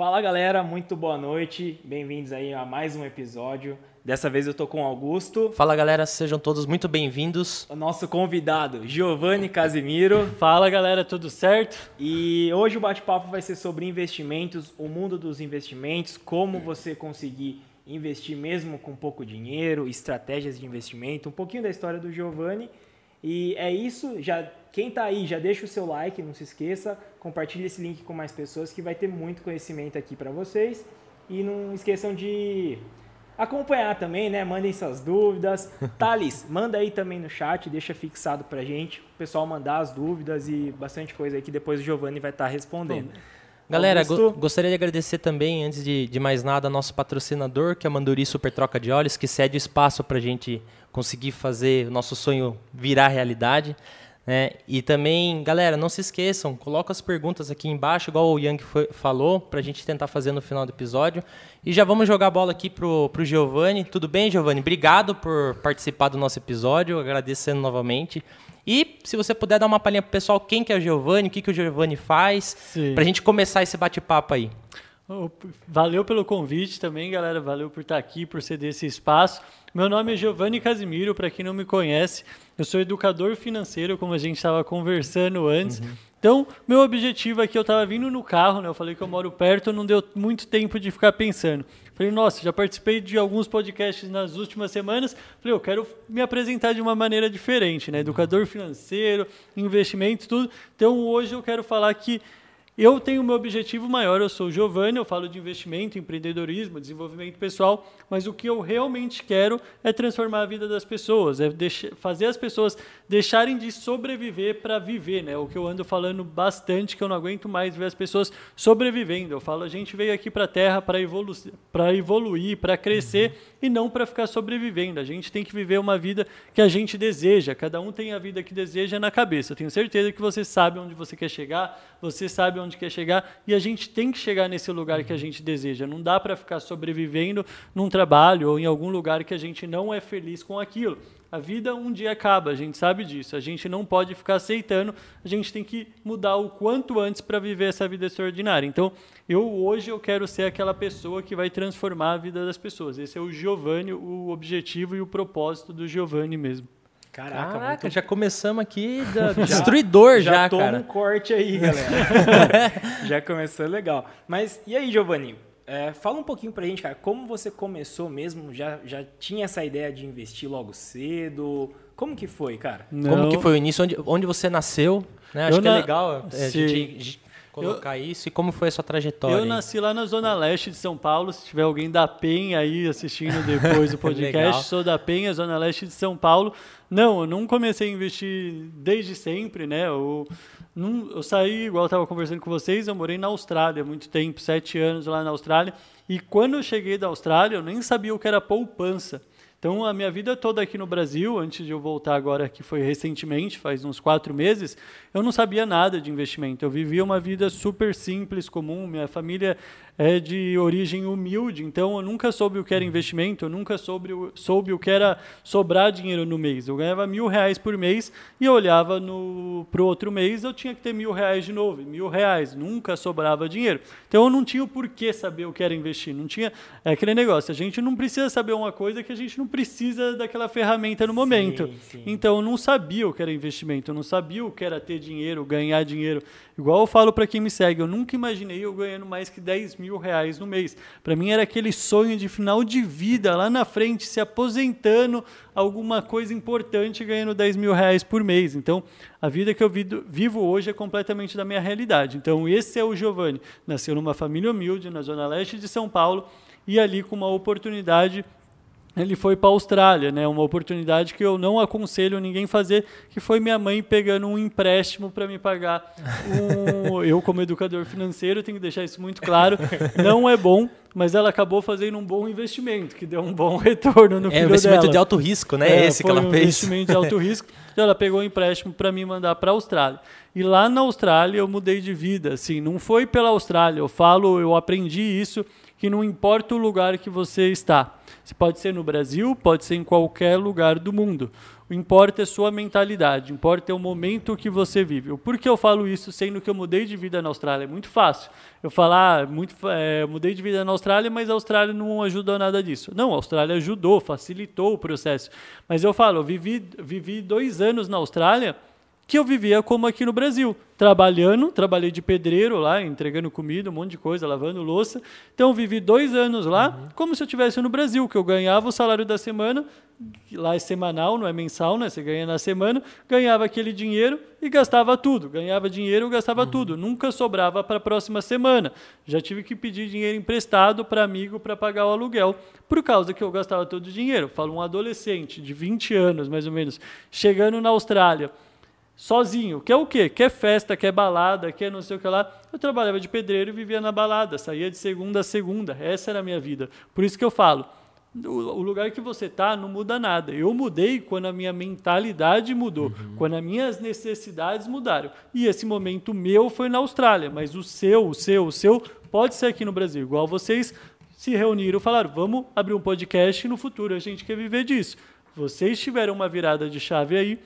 Fala galera, muito boa noite. Bem-vindos aí a mais um episódio. Dessa vez eu tô com o Augusto. Fala galera, sejam todos muito bem-vindos. O nosso convidado, Giovanni Casimiro. Fala galera, tudo certo? E hoje o bate-papo vai ser sobre investimentos, o mundo dos investimentos, como você conseguir investir mesmo com pouco dinheiro, estratégias de investimento, um pouquinho da história do Giovanni. E é isso, já quem está aí, já deixa o seu like, não se esqueça, compartilhe esse link com mais pessoas que vai ter muito conhecimento aqui para vocês. E não esqueçam de acompanhar também, né? Mandem suas dúvidas. Thales, manda aí também no chat, deixa fixado pra gente, o pessoal mandar as dúvidas e bastante coisa aí que depois o Giovanni vai estar tá respondendo. Bom, Galera, go gostaria de agradecer também, antes de, de mais nada, nosso patrocinador, que é a Manduri Super Troca de Óleos, que cede espaço para a gente conseguir fazer o nosso sonho virar realidade. Né? E também, galera, não se esqueçam, coloca as perguntas aqui embaixo, igual o Yang foi, falou, para a gente tentar fazer no final do episódio. E já vamos jogar a bola aqui pro, pro Giovanni. Tudo bem, Giovanni? Obrigado por participar do nosso episódio, agradecendo novamente. E se você puder dar uma palhinha pro pessoal quem que é o Giovanni, o que, que o Giovanni faz, para a gente começar esse bate-papo aí. Valeu pelo convite também, galera. Valeu por estar aqui, por ceder esse espaço. Meu nome é Giovanni Casimiro, para quem não me conhece, eu sou educador financeiro, como a gente estava conversando antes. Uhum. Então, meu objetivo aqui, eu estava vindo no carro, né? Eu falei que eu moro perto, não deu muito tempo de ficar pensando. Falei, nossa, já participei de alguns podcasts nas últimas semanas. Falei, eu quero me apresentar de uma maneira diferente, né? Educador financeiro, investimento, tudo. Então, hoje eu quero falar que eu tenho o meu objetivo maior, eu sou o Giovanni, eu falo de investimento, empreendedorismo, desenvolvimento pessoal, mas o que eu realmente quero é transformar a vida das pessoas, é fazer as pessoas deixarem de sobreviver para viver, né? O que eu ando falando bastante, que eu não aguento mais ver as pessoas sobrevivendo. Eu falo, a gente veio aqui para a Terra para evolu evoluir, para crescer uhum. e não para ficar sobrevivendo. A gente tem que viver uma vida que a gente deseja, cada um tem a vida que deseja na cabeça. Eu tenho certeza que você sabe onde você quer chegar, você sabe onde onde quer chegar e a gente tem que chegar nesse lugar que a gente deseja. Não dá para ficar sobrevivendo num trabalho ou em algum lugar que a gente não é feliz com aquilo. A vida um dia acaba, a gente sabe disso. A gente não pode ficar aceitando, a gente tem que mudar o quanto antes para viver essa vida extraordinária. Então, eu hoje eu quero ser aquela pessoa que vai transformar a vida das pessoas. Esse é o Giovanni, o objetivo e o propósito do Giovanni mesmo. Caraca, Caraca muito... já começamos aqui da... já, destruidor já, já toma cara. um corte aí, galera. já começou legal. Mas e aí, Giovanni? É, fala um pouquinho pra gente, cara, como você começou mesmo? Já, já tinha essa ideia de investir logo cedo? Como que foi, cara? Não. Como que foi o início? Onde, onde você nasceu? Né? Acho Eu que é legal é, a gente colocar eu, isso e como foi a sua trajetória? Eu nasci lá na Zona Leste de São Paulo. Se tiver alguém da Penha aí assistindo depois do podcast, sou da Penha, Zona Leste de São Paulo. Não, eu não comecei a investir desde sempre, né? Eu, não, eu saí, igual eu estava conversando com vocês, eu morei na Austrália há muito tempo, sete anos lá na Austrália. E quando eu cheguei da Austrália, eu nem sabia o que era poupança. Então, a minha vida toda aqui no Brasil, antes de eu voltar agora, que foi recentemente, faz uns quatro meses, eu não sabia nada de investimento. Eu vivia uma vida super simples, comum. Minha família é de origem humilde, então eu nunca soube o que era investimento, eu nunca soube, soube o que era sobrar dinheiro no mês. Eu ganhava mil reais por mês e eu olhava para o outro mês, eu tinha que ter mil reais de novo, mil reais, nunca sobrava dinheiro. Então eu não tinha o porquê saber o que era investir, não tinha é aquele negócio, a gente não precisa saber uma coisa que a gente não precisa daquela ferramenta no momento. Sim, sim. Então eu não sabia o que era investimento, eu não sabia o que era ter dinheiro, ganhar dinheiro. Igual eu falo para quem me segue, eu nunca imaginei eu ganhando mais que 10 mil reais no mês. Para mim era aquele sonho de final de vida, lá na frente, se aposentando, alguma coisa importante ganhando 10 mil reais por mês. Então, a vida que eu vivo hoje é completamente da minha realidade. Então, esse é o Giovanni. Nasceu numa família humilde, na zona leste de São Paulo, e ali com uma oportunidade ele foi para a Austrália, né? Uma oportunidade que eu não aconselho ninguém fazer, que foi minha mãe pegando um empréstimo para me pagar. Um, eu como educador financeiro tenho que deixar isso muito claro, não é bom, mas ela acabou fazendo um bom investimento, que deu um bom retorno no é, filho É investimento dela. de alto risco, né? É, Esse que ela um fez. investimento de alto risco. Então ela pegou um empréstimo para me mandar para a Austrália. E lá na Austrália eu mudei de vida, assim, não foi pela Austrália. Eu falo, eu aprendi isso que não importa o lugar que você está. Você pode ser no Brasil, pode ser em qualquer lugar do mundo. importa é sua mentalidade, importa é o momento que você vive. Por que eu falo isso, sendo que eu mudei de vida na Austrália? É muito fácil. Eu falar, ah, muito, é, mudei de vida na Austrália, mas a Austrália não ajudou nada disso. Não, a Austrália ajudou, facilitou o processo. Mas eu falo, eu vivi, vivi dois anos na Austrália que eu vivia como aqui no Brasil, trabalhando, trabalhei de pedreiro lá, entregando comida, um monte de coisa, lavando louça. Então vivi dois anos lá, uhum. como se eu estivesse no Brasil, que eu ganhava o salário da semana, lá é semanal, não é mensal, né? Você ganha na semana, ganhava aquele dinheiro e gastava tudo. Ganhava dinheiro e gastava uhum. tudo. Nunca sobrava para a próxima semana. Já tive que pedir dinheiro emprestado para amigo para pagar o aluguel, por causa que eu gastava todo o dinheiro. Falo um adolescente de 20 anos, mais ou menos, chegando na Austrália sozinho. Quer o quê? Quer festa, quer balada, quer não sei o que lá. Eu trabalhava de pedreiro e vivia na balada, saía de segunda a segunda. Essa era a minha vida. Por isso que eu falo, o lugar que você está não muda nada. Eu mudei quando a minha mentalidade mudou, uhum. quando as minhas necessidades mudaram. E esse momento meu foi na Austrália, mas o seu, o seu, o seu pode ser aqui no Brasil. Igual vocês se reuniram e falaram: vamos abrir um podcast no futuro a gente quer viver disso. Vocês tiveram uma virada de chave aí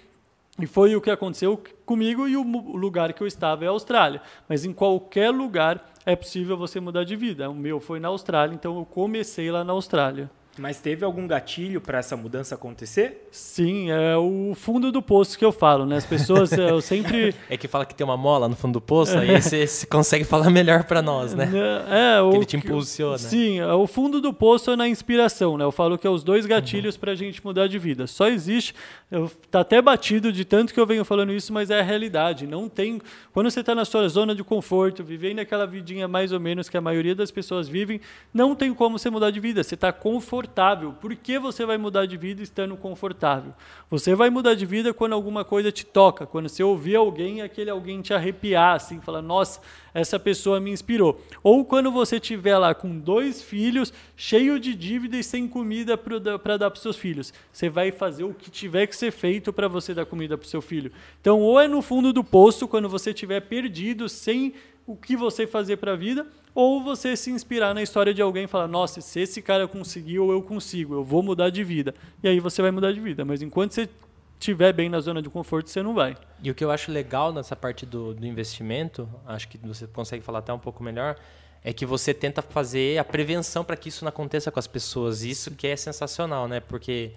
e foi o que aconteceu comigo e o lugar que eu estava é a Austrália. Mas em qualquer lugar é possível você mudar de vida. O meu foi na Austrália, então eu comecei lá na Austrália. Mas teve algum gatilho para essa mudança acontecer? Sim, é o fundo do poço que eu falo, né? As pessoas, eu sempre. É que fala que tem uma mola no fundo do poço, aí você, você consegue falar melhor para nós, né? É, o que ele te impulsiona. Sim, é o fundo do poço é na inspiração, né? Eu falo que é os dois gatilhos uhum. para a gente mudar de vida. Só existe. Eu, tá até batido de tanto que eu venho falando isso, mas é a realidade. Não tem. Quando você está na sua zona de conforto, vivendo aquela vidinha mais ou menos que a maioria das pessoas vivem, não tem como você mudar de vida. Você está confortável confortável. Por que você vai mudar de vida estando confortável? Você vai mudar de vida quando alguma coisa te toca, quando você ouvir alguém e aquele alguém te arrepiar, assim, falar, nossa, essa pessoa me inspirou. Ou quando você estiver lá com dois filhos, cheio de dívida e sem comida para dar para seus filhos. Você vai fazer o que tiver que ser feito para você dar comida para seu filho. Então, ou é no fundo do poço, quando você estiver perdido, sem o que você fazer para a vida, ou você se inspirar na história de alguém e falar: nossa, se esse cara conseguiu, eu consigo, eu vou mudar de vida. E aí você vai mudar de vida. Mas enquanto você estiver bem na zona de conforto, você não vai. E o que eu acho legal nessa parte do, do investimento, acho que você consegue falar até um pouco melhor, é que você tenta fazer a prevenção para que isso não aconteça com as pessoas. Isso que é sensacional, né? Porque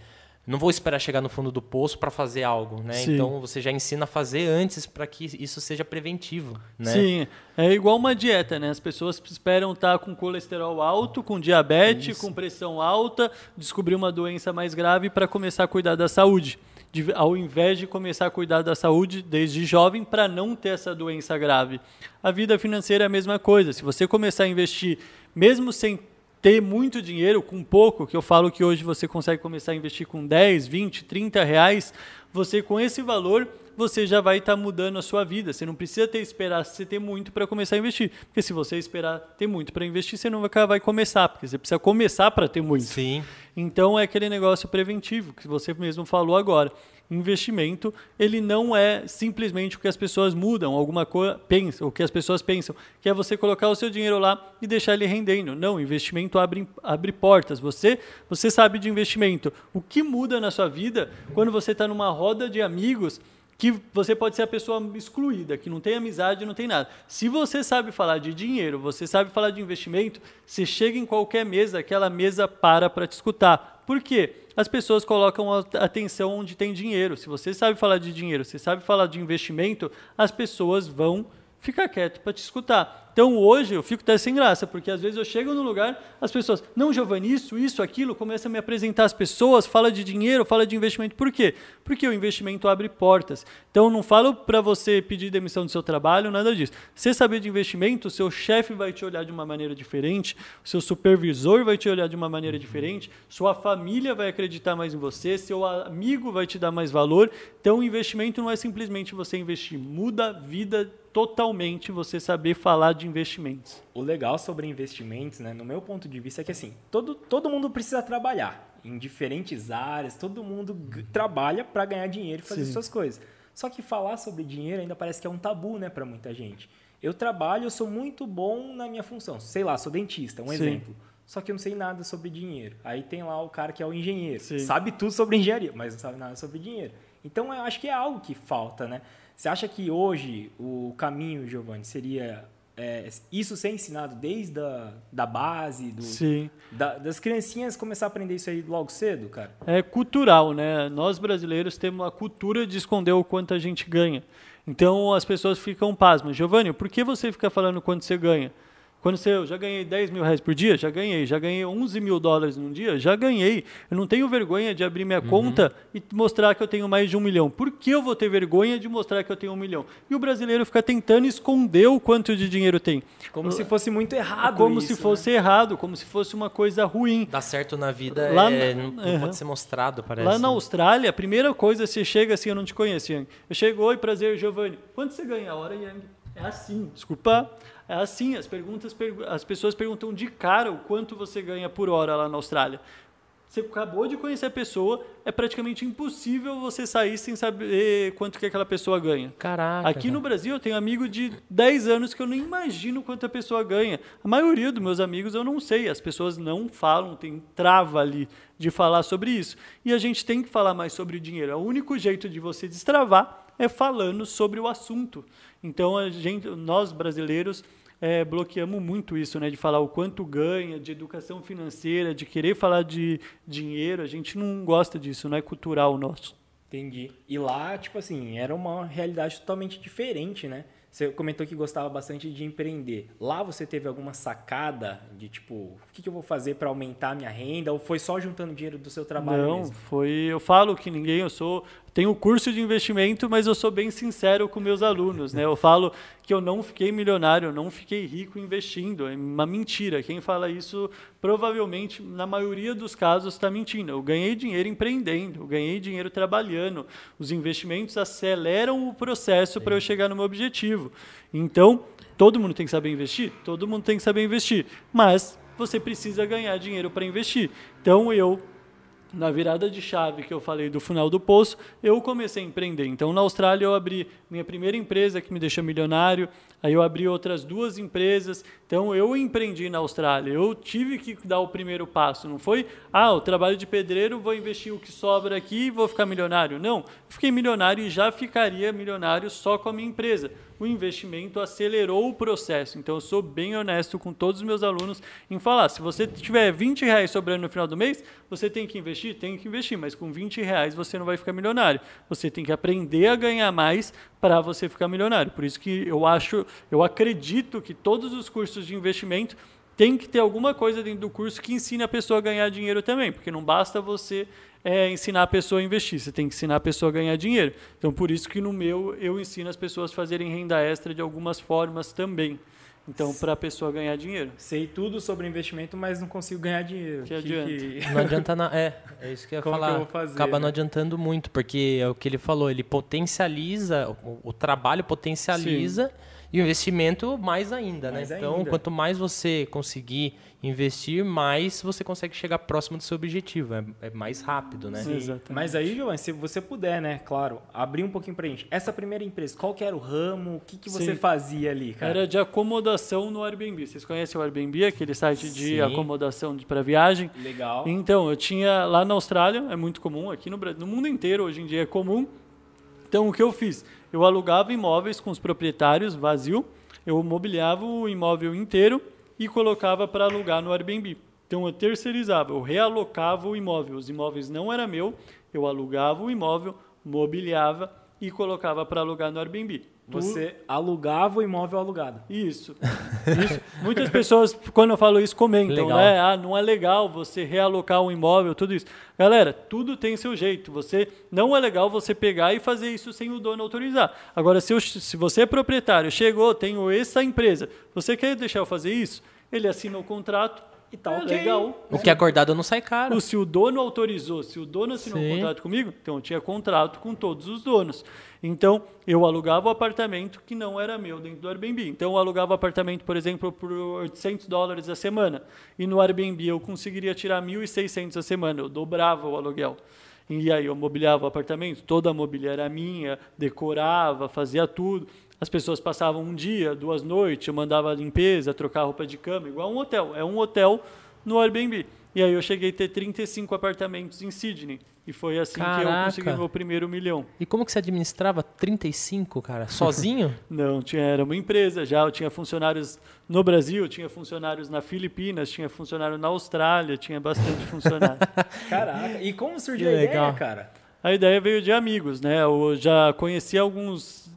não vou esperar chegar no fundo do poço para fazer algo, né? Sim. Então você já ensina a fazer antes para que isso seja preventivo, né? Sim, é igual uma dieta, né? As pessoas esperam estar com colesterol alto, com diabetes, isso. com pressão alta, descobrir uma doença mais grave para começar a cuidar da saúde. De, ao invés de começar a cuidar da saúde desde jovem para não ter essa doença grave. A vida financeira é a mesma coisa. Se você começar a investir, mesmo sem ter muito dinheiro com pouco, que eu falo que hoje você consegue começar a investir com 10, 20, 30 reais, você com esse valor, você já vai estar tá mudando a sua vida. Você não precisa ter esperar você ter muito para começar a investir. Porque se você esperar ter muito para investir, você vai, vai começar, porque você precisa começar para ter muito. Sim. Então é aquele negócio preventivo que você mesmo falou agora investimento, ele não é simplesmente o que as pessoas mudam, alguma coisa, o que as pessoas pensam, que é você colocar o seu dinheiro lá e deixar ele rendendo. Não, investimento abre, abre portas. Você, você sabe de investimento. O que muda na sua vida quando você está numa roda de amigos que você pode ser a pessoa excluída, que não tem amizade, não tem nada. Se você sabe falar de dinheiro, você sabe falar de investimento, você chega em qualquer mesa, aquela mesa para para te escutar. Por quê? As pessoas colocam atenção onde tem dinheiro. Se você sabe falar de dinheiro, você sabe falar de investimento, as pessoas vão ficar quieto para te escutar. Então hoje eu fico até sem graça, porque às vezes eu chego no lugar, as pessoas, não, Giovanni, isso, isso, aquilo, começa a me apresentar as pessoas, fala de dinheiro, fala de investimento. Por quê? Porque o investimento abre portas. Então não falo para você pedir demissão do seu trabalho, nada disso. Você saber de investimento, o seu chefe vai te olhar de uma maneira diferente, o seu supervisor vai te olhar de uma maneira diferente, sua família vai acreditar mais em você, seu amigo vai te dar mais valor. Então o investimento não é simplesmente você investir, muda a vida totalmente você saber falar de investimentos. O legal sobre investimentos, né, no meu ponto de vista, é que assim, todo, todo mundo precisa trabalhar em diferentes áreas, todo mundo trabalha para ganhar dinheiro e fazer Sim. suas coisas. Só que falar sobre dinheiro ainda parece que é um tabu, né, para muita gente. Eu trabalho, eu sou muito bom na minha função. Sei lá, sou dentista, um Sim. exemplo. só que eu não sei nada sobre dinheiro. Aí tem lá o cara que é o engenheiro, Sim. sabe tudo sobre engenharia, mas não sabe nada sobre dinheiro. Então eu acho que é algo que falta, né? Você acha que hoje o caminho, Giovanni, seria é, isso ser ensinado desde a da base, do, Sim. Da, das criancinhas começar a aprender isso aí logo cedo, cara? É cultural, né? Nós brasileiros temos a cultura de esconder o quanto a gente ganha. Então as pessoas ficam pasmas. Giovanni, por que você fica falando quanto você ganha? Quando você, eu já ganhei 10 mil reais por dia, já ganhei. Já ganhei 11 mil dólares num dia, já ganhei. Eu não tenho vergonha de abrir minha uhum. conta e mostrar que eu tenho mais de um milhão. Por que eu vou ter vergonha de mostrar que eu tenho um milhão? E o brasileiro fica tentando esconder o quanto de dinheiro tem. Como se fosse muito errado Como isso, se fosse né? errado, como se fosse uma coisa ruim. Dar certo na vida Lá é, não, uhum. pode ser mostrado, parece. Lá na Austrália, a primeira coisa, você chega assim, eu não te conheço, Yang. Eu chego, oi, prazer, Giovanni. Quanto você ganha a hora, Yang? É assim, desculpa. É assim, as, perguntas, as pessoas perguntam de cara o quanto você ganha por hora lá na Austrália. Você acabou de conhecer a pessoa, é praticamente impossível você sair sem saber quanto que aquela pessoa ganha. Caraca. Aqui no Brasil eu tenho amigo de 10 anos que eu nem imagino quanto a pessoa ganha. A maioria dos meus amigos eu não sei, as pessoas não falam, tem trava ali de falar sobre isso. E a gente tem que falar mais sobre dinheiro. O único jeito de você destravar é falando sobre o assunto. Então a gente, nós brasileiros é, bloqueamos muito isso, né? De falar o quanto ganha, de educação financeira, de querer falar de dinheiro. A gente não gosta disso, não é cultural nosso. Entendi. E lá, tipo assim, era uma realidade totalmente diferente, né? Você comentou que gostava bastante de empreender. Lá você teve alguma sacada de tipo, que, que eu vou fazer para aumentar a minha renda? Ou foi só juntando dinheiro do seu trabalho Não, mesmo? foi. Eu falo que ninguém, eu sou tenho curso de investimento, mas eu sou bem sincero com meus alunos, né? Eu falo que eu não fiquei milionário, eu não fiquei rico investindo, é uma mentira. Quem fala isso, provavelmente, na maioria dos casos, está mentindo. Eu ganhei dinheiro empreendendo, eu ganhei dinheiro trabalhando. Os investimentos aceleram o processo para eu chegar no meu objetivo. Então, todo mundo tem que saber investir? Todo mundo tem que saber investir, mas você precisa ganhar dinheiro para investir. Então, eu na virada de chave que eu falei do final do poço, eu comecei a empreender. Então, na Austrália, eu abri minha primeira empresa que me deixou milionário, aí eu abri outras duas empresas. Então, eu empreendi na Austrália. Eu tive que dar o primeiro passo. Não foi, ah, o trabalho de pedreiro, vou investir o que sobra aqui e vou ficar milionário. Não, fiquei milionário e já ficaria milionário só com a minha empresa o investimento acelerou o processo. Então, eu sou bem honesto com todos os meus alunos em falar: se você tiver 20 reais sobrando no final do mês, você tem que investir? Tem que investir, mas com 20 reais você não vai ficar milionário. Você tem que aprender a ganhar mais para você ficar milionário. Por isso que eu acho, eu acredito que todos os cursos de investimento tem que ter alguma coisa dentro do curso que ensine a pessoa a ganhar dinheiro também, porque não basta você é, ensinar a pessoa a investir, você tem que ensinar a pessoa a ganhar dinheiro. Então, por isso que no meu eu ensino as pessoas a fazerem renda extra de algumas formas também. Então, para a pessoa ganhar dinheiro. Sei tudo sobre investimento, mas não consigo ganhar dinheiro. Que, que adianta? Que... Não adianta na... É, é isso que eu ia Como falar. Que eu vou fazer, Acaba né? não adiantando muito, porque é o que ele falou, ele potencializa, o, o trabalho potencializa Sim. e o investimento mais ainda, né? mais né? Então, ainda. quanto mais você conseguir investir, mais você consegue chegar próximo do seu objetivo. É, é mais rápido, né? Sim, Mas aí, Giovanni, se você puder, né, claro, abrir um pouquinho pra gente. Essa primeira empresa, qual que era o ramo? O que, que você Sim. fazia ali, cara? Era de acomodação no Airbnb. Vocês conhecem o Airbnb, aquele site de Sim. acomodação para viagem? Legal. Então, eu tinha lá na Austrália, é muito comum, aqui no, no mundo inteiro hoje em dia é comum. Então, o que eu fiz? Eu alugava imóveis com os proprietários vazio, eu mobiliava o imóvel inteiro e colocava para alugar no Airbnb. Então eu terceirizava, eu realocava o imóvel. Os imóveis não era meu, eu alugava o imóvel, mobiliava e colocava para alugar no Airbnb. Você alugava o imóvel alugado. Isso. isso. Muitas pessoas, quando eu falo isso, comentam, legal. né? Ah, não é legal você realocar um imóvel, tudo isso. Galera, tudo tem seu jeito. Você não é legal você pegar e fazer isso sem o dono autorizar. Agora, se, eu, se você é proprietário, chegou, tenho essa empresa, você quer deixar eu fazer isso? Ele assina o contrato, e tá é okay. legal. O que é acordado não sai caro. Se o dono autorizou, se o dono assinou Sim. um contrato comigo, então eu tinha contrato com todos os donos. Então, eu alugava o apartamento que não era meu dentro do Airbnb. Então, eu alugava o apartamento, por exemplo, por 800 dólares a semana. E no Airbnb eu conseguiria tirar 1.600 a semana. Eu dobrava o aluguel. E aí eu mobiliava o apartamento, toda a mobília era minha, decorava, fazia tudo. As pessoas passavam um dia, duas noites, eu mandava limpeza, trocar roupa de cama, igual um hotel. É um hotel no Airbnb. E aí eu cheguei a ter 35 apartamentos em Sydney. E foi assim Caraca. que eu consegui meu primeiro milhão. E como que você administrava 35, cara? Sozinho? Não, tinha, era uma empresa já. Eu tinha funcionários no Brasil, tinha funcionários na Filipinas, tinha funcionário na Austrália, tinha bastante funcionário. Caraca, e como surgiu que a legal. ideia, cara? A ideia veio de amigos, né? Eu já conheci alguns.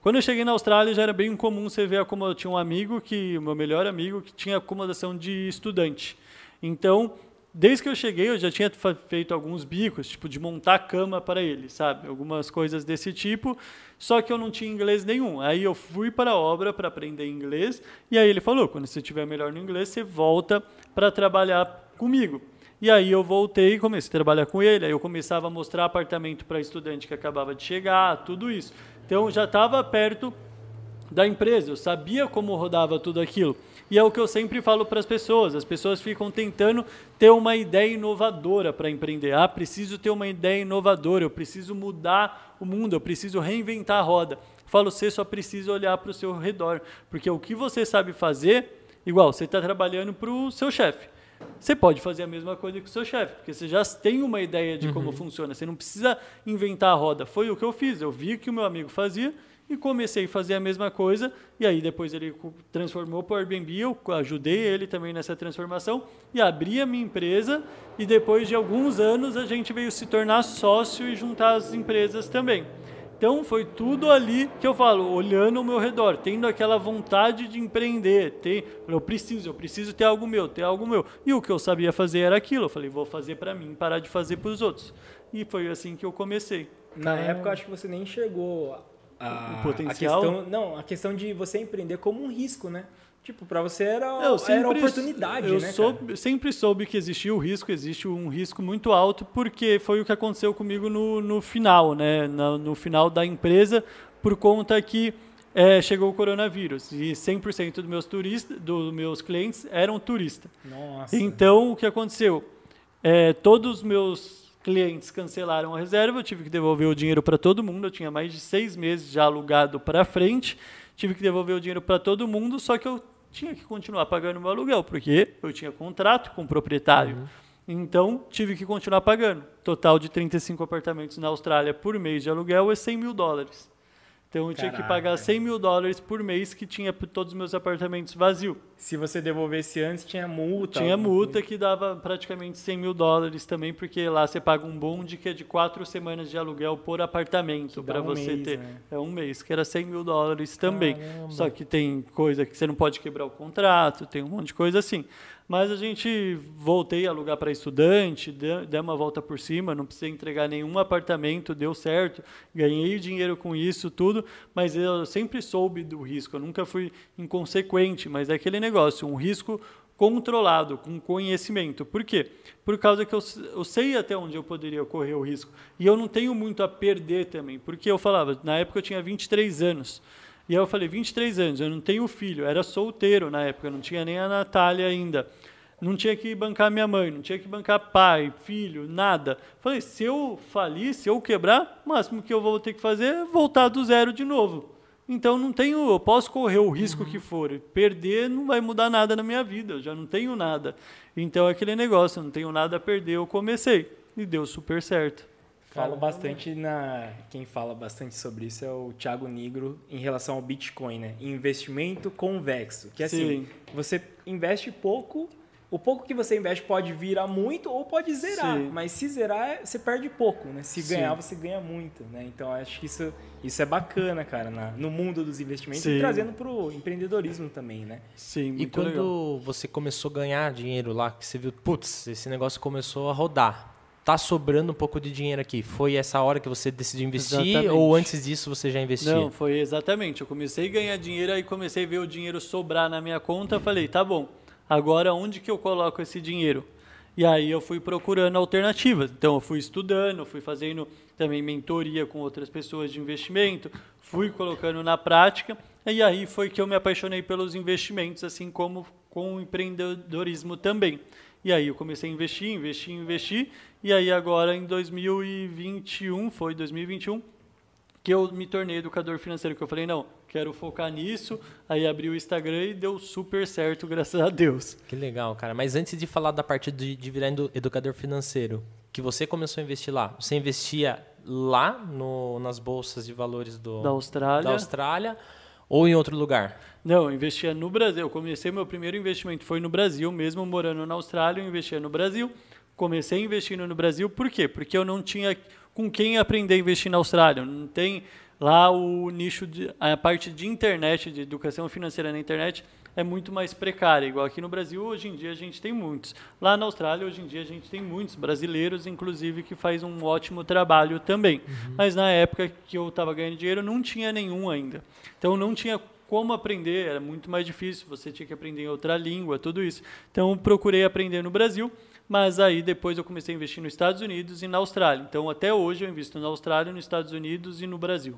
Quando eu cheguei na Austrália já era bem comum você ver como eu tinha um amigo que, o meu melhor amigo, que tinha acomodação de estudante. Então, desde que eu cheguei, eu já tinha feito alguns bicos, tipo de montar cama para ele, sabe? Algumas coisas desse tipo. Só que eu não tinha inglês nenhum. Aí eu fui para a obra para aprender inglês. E aí ele falou: quando você estiver melhor no inglês, você volta para trabalhar comigo. E aí eu voltei e comecei a trabalhar com ele. Aí eu começava a mostrar apartamento para estudante que acabava de chegar, tudo isso. Então já estava perto da empresa, eu sabia como rodava tudo aquilo. E é o que eu sempre falo para as pessoas. As pessoas ficam tentando ter uma ideia inovadora para empreender. Ah, preciso ter uma ideia inovadora, eu preciso mudar o mundo, eu preciso reinventar a roda. Eu falo, você só precisa olhar para o seu redor, porque o que você sabe fazer, igual, você está trabalhando para o seu chefe. Você pode fazer a mesma coisa que o seu chefe, porque você já tem uma ideia de uhum. como funciona. Você não precisa inventar a roda. Foi o que eu fiz. Eu vi que o meu amigo fazia e comecei a fazer a mesma coisa. E aí depois ele transformou para o Airbnb. Eu ajudei ele também nessa transformação e abri a minha empresa. E depois de alguns anos a gente veio se tornar sócio e juntar as empresas também. Então foi tudo ali que eu falo, olhando ao meu redor, tendo aquela vontade de empreender, ter, eu preciso, eu preciso ter algo meu, ter algo meu. E o que eu sabia fazer era aquilo. Eu falei, vou fazer para mim, parar de fazer para os outros. E foi assim que eu comecei. Na época acho que você nem chegou a, o potencial. A questão, não, a questão de você empreender como um risco, né? Tipo, para você era, eu sempre, era oportunidade, eu né, soube, sempre soube que existia o risco, existe um risco muito alto, porque foi o que aconteceu comigo no, no final, né? No, no final da empresa, por conta que é, chegou o coronavírus e 100% dos meus turistas, dos meus clientes eram turistas. Nossa. Então, o que aconteceu? É, todos os meus clientes cancelaram a reserva, eu tive que devolver o dinheiro para todo mundo, eu tinha mais de seis meses já alugado para frente, tive que devolver o dinheiro para todo mundo, só que eu tinha que continuar pagando meu aluguel, porque eu tinha contrato com o proprietário. Uhum. Então, tive que continuar pagando. Total de 35 apartamentos na Austrália por mês de aluguel é 100 mil dólares. Então eu Caraca. tinha que pagar 100 mil dólares por mês que tinha todos os meus apartamentos vazios. Se você devolvesse antes, tinha multa? Tinha multa que dava praticamente 100 mil dólares também, porque lá você paga um bonde que é de quatro semanas de aluguel por apartamento para um você mês, ter. Né? É um mês, que era 100 mil dólares também. Caramba. Só que tem coisa que você não pode quebrar o contrato, tem um monte de coisa assim. Mas a gente voltei a alugar para estudante, dei uma volta por cima, não precisei entregar nenhum apartamento, deu certo, ganhei dinheiro com isso, tudo, mas eu sempre soube do risco, eu nunca fui inconsequente, mas é aquele negócio, um risco controlado, com conhecimento. Por quê? Por causa que eu, eu sei até onde eu poderia correr o risco. E eu não tenho muito a perder também, porque eu falava, na época eu tinha 23 anos, e aí eu falei, 23 anos, eu não tenho filho, era solteiro na época, não tinha nem a Natália ainda. Não tinha que bancar minha mãe, não tinha que bancar pai, filho, nada. Falei, se eu falir, se eu quebrar, o máximo que eu vou ter que fazer é voltar do zero de novo. Então não tenho, eu posso correr o risco uhum. que for. Perder não vai mudar nada na minha vida, eu já não tenho nada. Então é aquele negócio, eu não tenho nada a perder, eu comecei. E deu super certo. Falo bastante na. Quem fala bastante sobre isso é o Thiago Negro em relação ao Bitcoin, né? Investimento convexo. Que é assim, Sim. você investe pouco, o pouco que você investe pode virar muito ou pode zerar. Sim. Mas se zerar, você perde pouco, né? Se Sim. ganhar, você ganha muito, né? Então acho que isso, isso é bacana, cara, na, no mundo dos investimentos Sim. e trazendo para o empreendedorismo também, né? Sim, muito E quando legal. você começou a ganhar dinheiro lá, que você viu, putz, esse negócio começou a rodar tá sobrando um pouco de dinheiro aqui. Foi essa hora que você decidiu investir exatamente. ou antes disso você já investia? Não, foi exatamente. Eu comecei a ganhar dinheiro aí comecei a ver o dinheiro sobrar na minha conta, falei, tá bom. Agora onde que eu coloco esse dinheiro? E aí eu fui procurando alternativas. Então eu fui estudando, fui fazendo também mentoria com outras pessoas de investimento, fui colocando na prática. E aí foi que eu me apaixonei pelos investimentos, assim como com o empreendedorismo também. E aí eu comecei a investir, investir, investir. E aí agora em 2021, foi 2021, que eu me tornei educador financeiro, que eu falei, não, quero focar nisso. Aí abri o Instagram e deu super certo, graças a Deus. Que legal, cara. Mas antes de falar da parte de, de virar educador financeiro, que você começou a investir lá, você investia lá no, nas bolsas de valores do, da Austrália. Da Austrália ou em outro lugar? Não, investia no Brasil. Eu comecei meu primeiro investimento foi no Brasil, mesmo morando na Austrália, eu investia no Brasil. Comecei investindo no Brasil, por quê? Porque eu não tinha com quem aprender a investir na Austrália. Não tem lá o nicho de a parte de internet, de educação financeira na internet é muito mais precária. Igual aqui no Brasil, hoje em dia a gente tem muitos. Lá na Austrália, hoje em dia a gente tem muitos brasileiros, inclusive, que faz um ótimo trabalho também. Uhum. Mas na época que eu estava ganhando dinheiro, não tinha nenhum ainda. Então não tinha como aprender, era muito mais difícil, você tinha que aprender em outra língua, tudo isso. Então procurei aprender no Brasil, mas aí depois eu comecei a investir nos Estados Unidos e na Austrália. Então até hoje eu invisto na Austrália, nos Estados Unidos e no Brasil.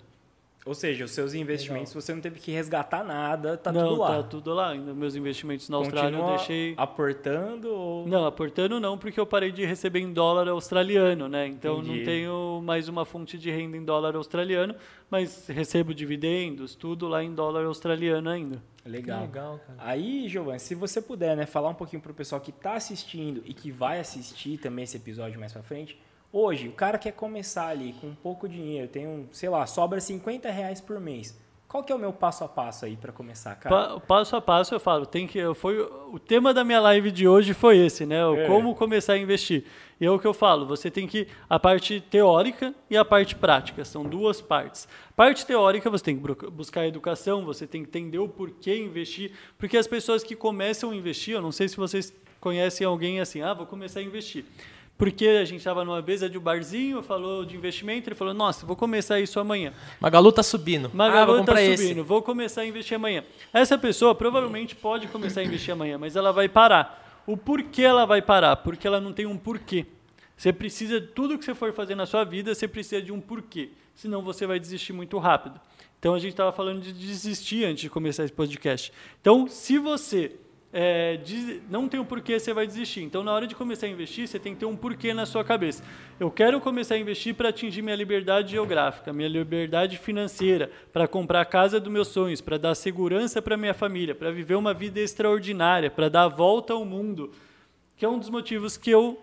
Ou seja, os seus investimentos Legal. você não teve que resgatar nada, tá não, tudo lá. Tá tudo lá. Ainda meus investimentos na Continua Austrália eu deixei. Aportando ou... Não, aportando não, porque eu parei de receber em dólar australiano, né? Então Entendi. não tenho mais uma fonte de renda em dólar australiano, mas recebo dividendos, tudo lá em dólar australiano ainda. Legal. Legal cara. Aí, Giovanni, se você puder, né, falar um pouquinho pro pessoal que está assistindo e que vai assistir também esse episódio mais para frente Hoje, o cara quer começar ali com pouco dinheiro, tem um, sei lá, sobra 50 reais por mês. Qual que é o meu passo a passo aí para começar, cara? Pa passo a passo eu falo, tem que foi o tema da minha live de hoje foi esse, né? É. como começar a investir. E é o que eu falo, você tem que a parte teórica e a parte prática, são duas partes. Parte teórica, você tem que buscar educação, você tem que entender o porquê investir, porque as pessoas que começam a investir, eu não sei se vocês conhecem alguém assim, ah, vou começar a investir porque a gente estava numa mesa de um barzinho, falou de investimento, ele falou, nossa, vou começar isso amanhã. Magalu tá subindo. Magalu ah, tá subindo, esse. vou começar a investir amanhã. Essa pessoa provavelmente pode começar a investir amanhã, mas ela vai parar. O porquê ela vai parar? Porque ela não tem um porquê. Você precisa, tudo que você for fazer na sua vida, você precisa de um porquê. Senão você vai desistir muito rápido. Então a gente estava falando de desistir antes de começar esse podcast. Então, se você é, não tem um porquê você vai desistir. Então, na hora de começar a investir, você tem que ter um porquê na sua cabeça. Eu quero começar a investir para atingir minha liberdade geográfica, minha liberdade financeira, para comprar a casa dos meus sonhos, para dar segurança para minha família, para viver uma vida extraordinária, para dar a volta ao mundo. Que é um dos motivos que eu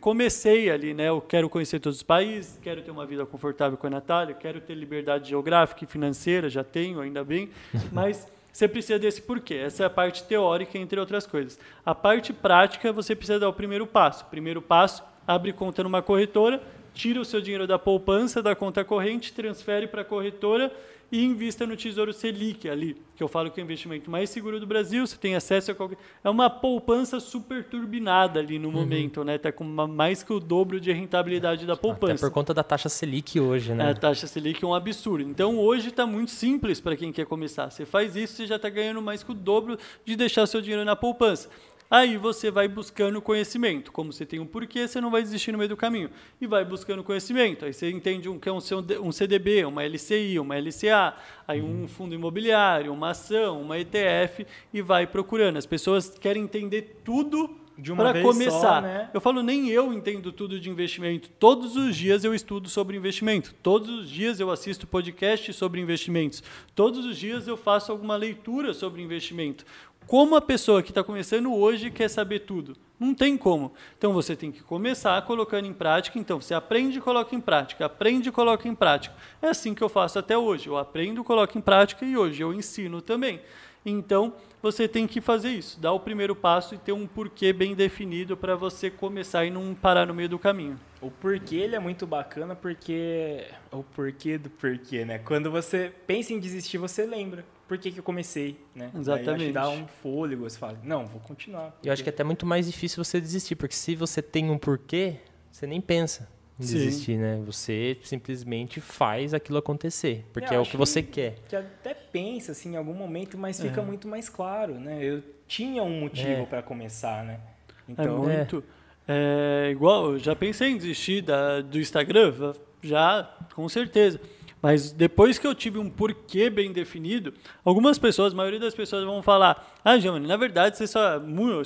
comecei ali, né? Eu quero conhecer todos os países, quero ter uma vida confortável com a Natália, quero ter liberdade geográfica e financeira, já tenho, ainda bem, mas você precisa desse porquê. Essa é a parte teórica, entre outras coisas. A parte prática, você precisa dar o primeiro passo. O primeiro passo, abre conta numa corretora, tira o seu dinheiro da poupança, da conta corrente, transfere para a corretora e invista no Tesouro Selic ali, que eu falo que é o investimento mais seguro do Brasil, você tem acesso a qualquer... É uma poupança super turbinada ali no uhum. momento, né? Está com uma, mais que o dobro de rentabilidade da poupança. Até por conta da taxa Selic hoje, né? É, a taxa Selic é um absurdo. Então, hoje está muito simples para quem quer começar. Você faz isso, você já está ganhando mais que o dobro de deixar seu dinheiro na poupança. Aí você vai buscando conhecimento. Como você tem um porquê, você não vai desistir no meio do caminho. E vai buscando conhecimento. Aí você entende um, que é um CDB, uma LCI, uma LCA, aí um fundo imobiliário, uma ação, uma ETF e vai procurando. As pessoas querem entender tudo para começar. Só, né? Eu falo, nem eu entendo tudo de investimento. Todos os dias eu estudo sobre investimento. Todos os dias eu assisto podcast sobre investimentos. Todos os dias eu faço alguma leitura sobre investimento. Como a pessoa que está começando hoje quer saber tudo? Não tem como. Então você tem que começar colocando em prática. Então você aprende e coloca em prática, aprende e coloca em prática. É assim que eu faço até hoje. Eu aprendo, coloco em prática e hoje eu ensino também. Então você tem que fazer isso, dar o primeiro passo e ter um porquê bem definido para você começar e não parar no meio do caminho. O porquê ele é muito bacana porque o porquê do porquê, né? Quando você pensa em desistir, você lembra por que, que eu comecei, né? Exatamente. Aí dá um fôlego, você fala, não, vou continuar. Porque... Eu acho que é até muito mais difícil você desistir, porque se você tem um porquê, você nem pensa em Sim. desistir, né? Você simplesmente faz aquilo acontecer, porque é, é o que você quer. Que até pensa assim em algum momento, mas fica é. muito mais claro, né? Eu tinha um motivo é. para começar, né? É então, é muito é, igual, eu já pensei em desistir da, do Instagram, já com certeza. Mas depois que eu tive um porquê bem definido, algumas pessoas, a maioria das pessoas vão falar: Ah, Giovanni, na verdade você só. Eu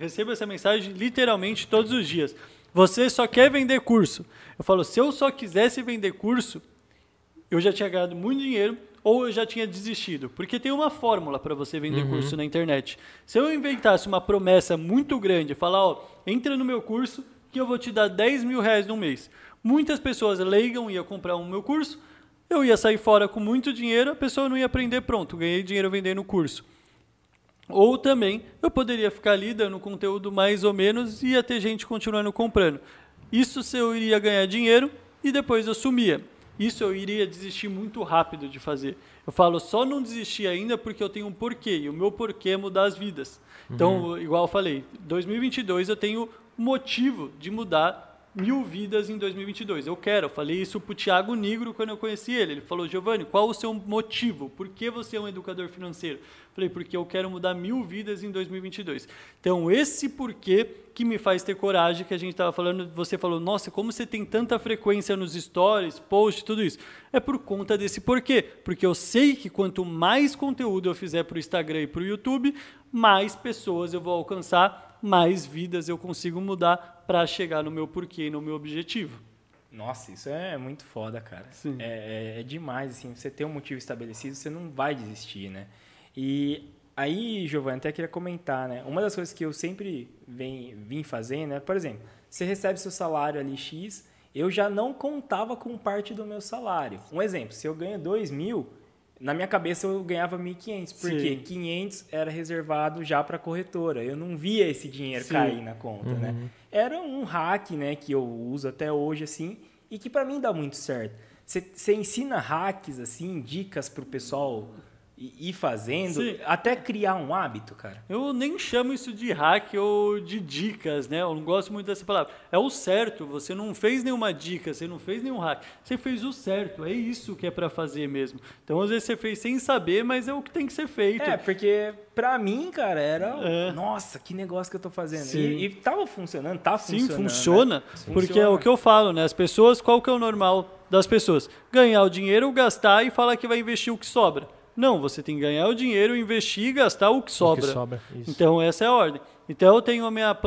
recebo essa mensagem literalmente todos os dias. Você só quer vender curso. Eu falo: se eu só quisesse vender curso, eu já tinha ganhado muito dinheiro ou eu já tinha desistido. Porque tem uma fórmula para você vender uhum. curso na internet. Se eu inventasse uma promessa muito grande, falar, ó, entra no meu curso que eu vou te dar 10 mil reais no mês. Muitas pessoas leigam, ia comprar o um meu curso, eu ia sair fora com muito dinheiro, a pessoa não ia aprender, pronto, ganhei dinheiro vendendo o curso. Ou também eu poderia ficar ali dando conteúdo mais ou menos e ia ter gente continuando comprando. Isso se eu iria ganhar dinheiro e depois eu sumia. Isso eu iria desistir muito rápido de fazer. Eu falo, só não desistir ainda porque eu tenho um porquê. E o meu porquê é mudar as vidas. Então, uhum. igual eu falei, 2022 eu tenho motivo de mudar mil vidas em 2022. Eu quero. Eu falei isso para o Tiago Nigro quando eu conheci ele. Ele falou, Giovanni, qual o seu motivo? Por que você é um educador financeiro? Eu falei, porque eu quero mudar mil vidas em 2022. Então, esse porquê que me faz ter coragem, que a gente estava falando, você falou, nossa, como você tem tanta frequência nos stories, posts, tudo isso. É por conta desse porquê. Porque eu sei que quanto mais conteúdo eu fizer para o Instagram e para o YouTube, mais pessoas eu vou alcançar, mais vidas eu consigo mudar para chegar no meu porquê e no meu objetivo. Nossa, isso é muito foda, cara. É, é, é, demais, assim, você ter um motivo estabelecido, você não vai desistir, né? E aí, Giovanni, até queria comentar, né? Uma das coisas que eu sempre vem, vim fazendo, né? Por exemplo, você recebe seu salário ali X, eu já não contava com parte do meu salário. Um exemplo, se eu ganho 2 mil, na minha cabeça eu ganhava 1.500, porque Sim. 500 era reservado já para corretora. Eu não via esse dinheiro Sim. cair na conta, né? uhum. né? Era um hack, né, que eu uso até hoje assim e que para mim dá muito certo. Você ensina hacks assim, dicas para o pessoal e ir fazendo, Sim. até criar um hábito, cara. Eu nem chamo isso de hack ou de dicas, né? Eu não gosto muito dessa palavra. É o certo, você não fez nenhuma dica, você não fez nenhum hack. Você fez o certo, é isso que é para fazer mesmo. Então, às vezes você fez sem saber, mas é o que tem que ser feito. É, porque pra mim, cara, era, é. nossa, que negócio que eu tô fazendo. E, e tava funcionando, tá funcionando. Sim, funciona, né? porque funciona. é o que eu falo, né? As pessoas, qual que é o normal das pessoas? Ganhar o dinheiro, gastar e falar que vai investir o que sobra. Não, você tem que ganhar o dinheiro, investir e gastar o que sobra. O que sobra então, essa é a ordem. Então, eu tenho a minha,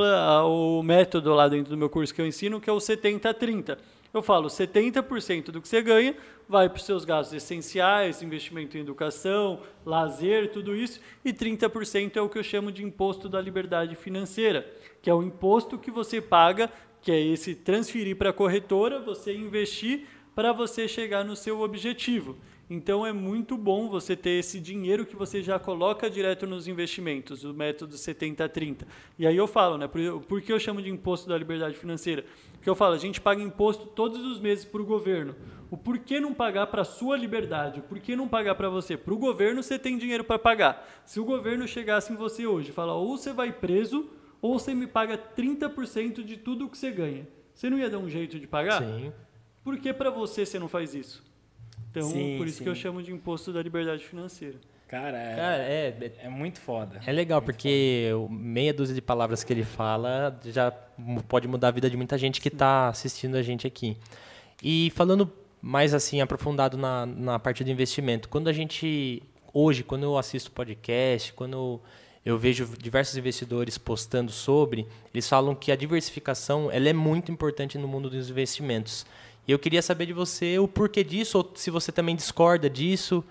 o método lá dentro do meu curso que eu ensino, que é o 70-30. Eu falo, 70% do que você ganha vai para os seus gastos essenciais, investimento em educação, lazer, tudo isso, e 30% é o que eu chamo de imposto da liberdade financeira, que é o imposto que você paga, que é esse transferir para a corretora, você investir para você chegar no seu objetivo. Então é muito bom você ter esse dinheiro que você já coloca direto nos investimentos, o método 70-30. E aí eu falo, né? Por, por, que eu chamo de imposto da liberdade financeira? Porque eu falo, a gente paga imposto todos os meses para o governo. O porquê não pagar para a sua liberdade? O porquê não pagar para você? Para o governo você tem dinheiro para pagar. Se o governo chegasse em você hoje e falar, ou você vai preso, ou você me paga 30% de tudo que você ganha. Você não ia dar um jeito de pagar? Sim. Por que para você você não faz isso? Então, sim, por isso sim. que eu chamo de imposto da liberdade financeira. Cara, é, Cara, é, é, é muito foda. É legal, porque foda. meia dúzia de palavras que ele fala já pode mudar a vida de muita gente que está assistindo a gente aqui. E falando mais assim, aprofundado na, na parte do investimento, quando a gente, hoje, quando eu assisto podcast, quando eu, eu vejo diversos investidores postando sobre, eles falam que a diversificação ela é muito importante no mundo dos investimentos. E eu queria saber de você o porquê disso, ou se você também discorda disso,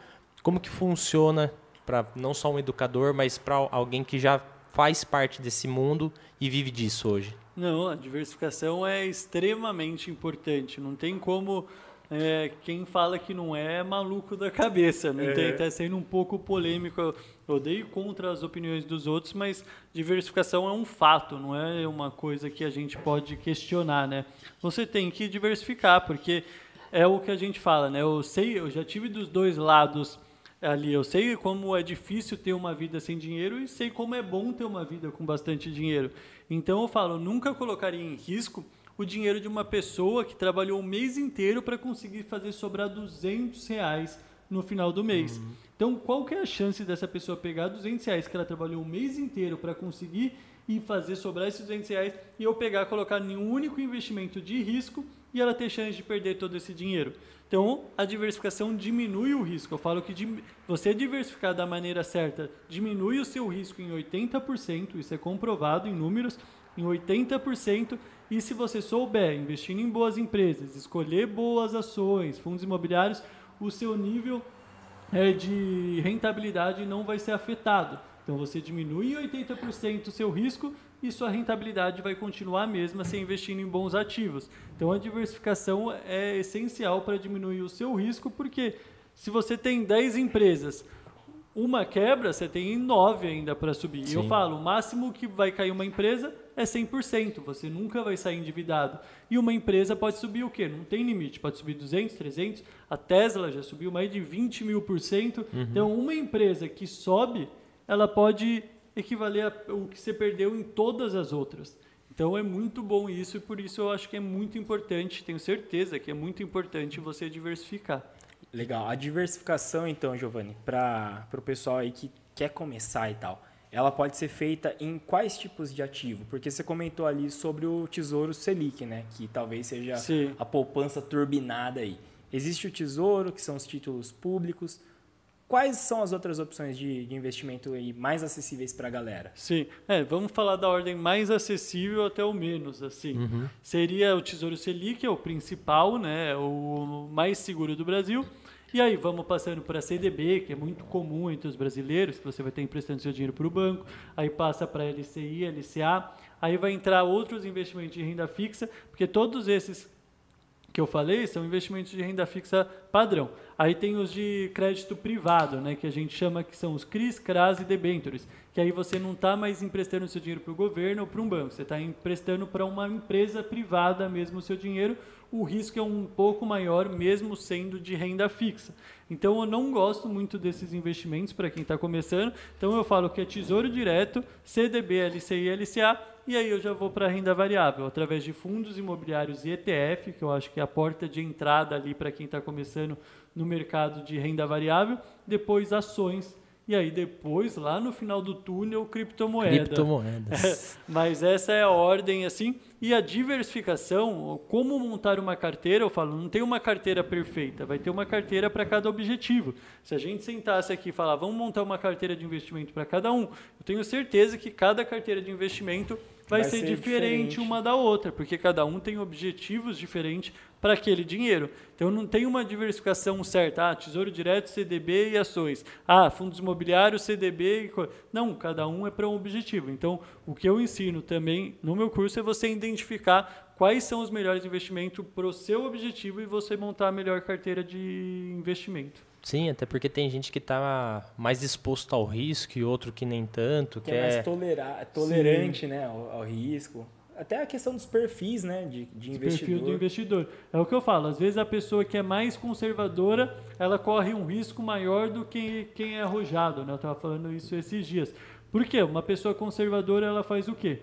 como que funciona para não só um educador, mas para alguém que já faz parte desse mundo e vive disso hoje? Não, a diversificação é extremamente importante. Não tem como é, quem fala que não é, é maluco da cabeça. Não é. tem, tá sendo um pouco polêmico. Eu odeio contra as opiniões dos outros, mas diversificação é um fato, não é uma coisa que a gente pode questionar, né? Você tem que diversificar, porque é o que a gente fala, né? Eu sei, eu já tive dos dois lados ali. Eu sei como é difícil ter uma vida sem dinheiro e sei como é bom ter uma vida com bastante dinheiro. Então eu falo, nunca colocaria em risco o dinheiro de uma pessoa que trabalhou o mês inteiro para conseguir fazer sobrar 200 reais no final do mês. Uhum. Então, qual que é a chance dessa pessoa pegar 200 reais que ela trabalhou o mês inteiro para conseguir e fazer sobrar esses 200 reais e eu pegar, colocar em um único investimento de risco e ela ter chance de perder todo esse dinheiro? Então, a diversificação diminui o risco. Eu falo que você diversificar da maneira certa diminui o seu risco em 80%, isso é comprovado em números, em 80%, e se você souber investir em boas empresas, escolher boas ações, fundos imobiliários, o seu nível é, de rentabilidade não vai ser afetado. Então você diminui 80% o seu risco e sua rentabilidade vai continuar a mesma se investindo em bons ativos. Então a diversificação é essencial para diminuir o seu risco, porque se você tem 10 empresas, uma quebra, você tem 9 ainda para subir. Sim. Eu falo, o máximo que vai cair uma empresa é 100%, você nunca vai sair endividado. E uma empresa pode subir o quê? Não tem limite, pode subir 200, 300, a Tesla já subiu mais de 20 mil por cento. Uhum. Então, uma empresa que sobe, ela pode equivaler ao que você perdeu em todas as outras. Então é muito bom isso e por isso eu acho que é muito importante, tenho certeza que é muito importante você diversificar. Legal. A diversificação, então, Giovanni, para o pessoal aí que quer começar e tal, ela pode ser feita em quais tipos de ativo? Porque você comentou ali sobre o Tesouro Selic, né? Que talvez seja Sim. a poupança turbinada aí. Existe o Tesouro, que são os títulos públicos. Quais são as outras opções de, de investimento aí mais acessíveis para a galera? Sim, é, vamos falar da ordem mais acessível até o menos, assim. Uhum. Seria o Tesouro Selic, é o principal, né, o mais seguro do Brasil. E aí vamos passando para a CDB, que é muito comum entre os brasileiros, que você vai ter emprestando seu dinheiro para o banco. Aí passa para LCI, LCA. Aí vai entrar outros investimentos de renda fixa, porque todos esses que eu falei são investimentos de renda fixa padrão. Aí tem os de crédito privado, né, que a gente chama que são os CRIs, CRAS e debentures, que aí você não está mais emprestando seu dinheiro para o governo ou para um banco, você está emprestando para uma empresa privada mesmo o seu dinheiro, o risco é um pouco maior mesmo sendo de renda fixa. Então eu não gosto muito desses investimentos para quem está começando, então eu falo que é tesouro direto, CDB, LCI LCA, e aí eu já vou para a renda variável, através de fundos imobiliários e ETF, que eu acho que é a porta de entrada ali para quem está começando no mercado de renda variável, depois ações e aí depois, lá no final do túnel, criptomoeda. Criptomoedas. É, mas essa é a ordem, assim. E a diversificação, como montar uma carteira, eu falo, não tem uma carteira perfeita, vai ter uma carteira para cada objetivo. Se a gente sentasse aqui e falar, vamos montar uma carteira de investimento para cada um, eu tenho certeza que cada carteira de investimento vai, vai ser, ser diferente, diferente uma da outra, porque cada um tem objetivos diferentes para aquele dinheiro. Então não tem uma diversificação certa, ah, tesouro direto, CDB e ações. Ah, fundos imobiliários, CDB e não, cada um é para um objetivo. Então, o que eu ensino também no meu curso é você identificar quais são os melhores investimentos para o seu objetivo e você montar a melhor carteira de investimento. Sim, até porque tem gente que está mais exposto ao risco e outro que nem tanto. Que, que é mais tolera tolerante né, ao, ao, risco. Até a questão dos perfis né, de, de investidor. Perfil do investidor. É o que eu falo. Às vezes a pessoa que é mais conservadora, ela corre um risco maior do que quem é arrojado. Né? Eu estava falando isso esses dias. Por quê? Uma pessoa conservadora, ela faz o quê?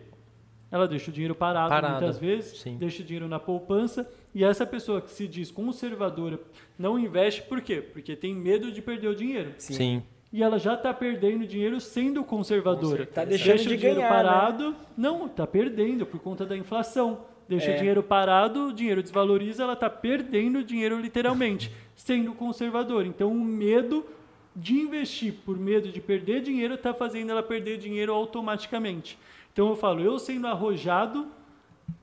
Ela deixa o dinheiro parado, parado. muitas vezes, Sim. deixa o dinheiro na poupança. E essa pessoa que se diz conservadora não investe por quê? Porque tem medo de perder o dinheiro. Sim. Sim. E ela já está perdendo dinheiro sendo conservadora. Está deixando deixa de o dinheiro ganhar, parado. Né? Não, está perdendo por conta da inflação. Deixa é. o dinheiro parado, o dinheiro desvaloriza, ela está perdendo dinheiro literalmente, sendo conservadora. Então o medo de investir por medo de perder dinheiro está fazendo ela perder dinheiro automaticamente. Então eu falo, eu sendo arrojado,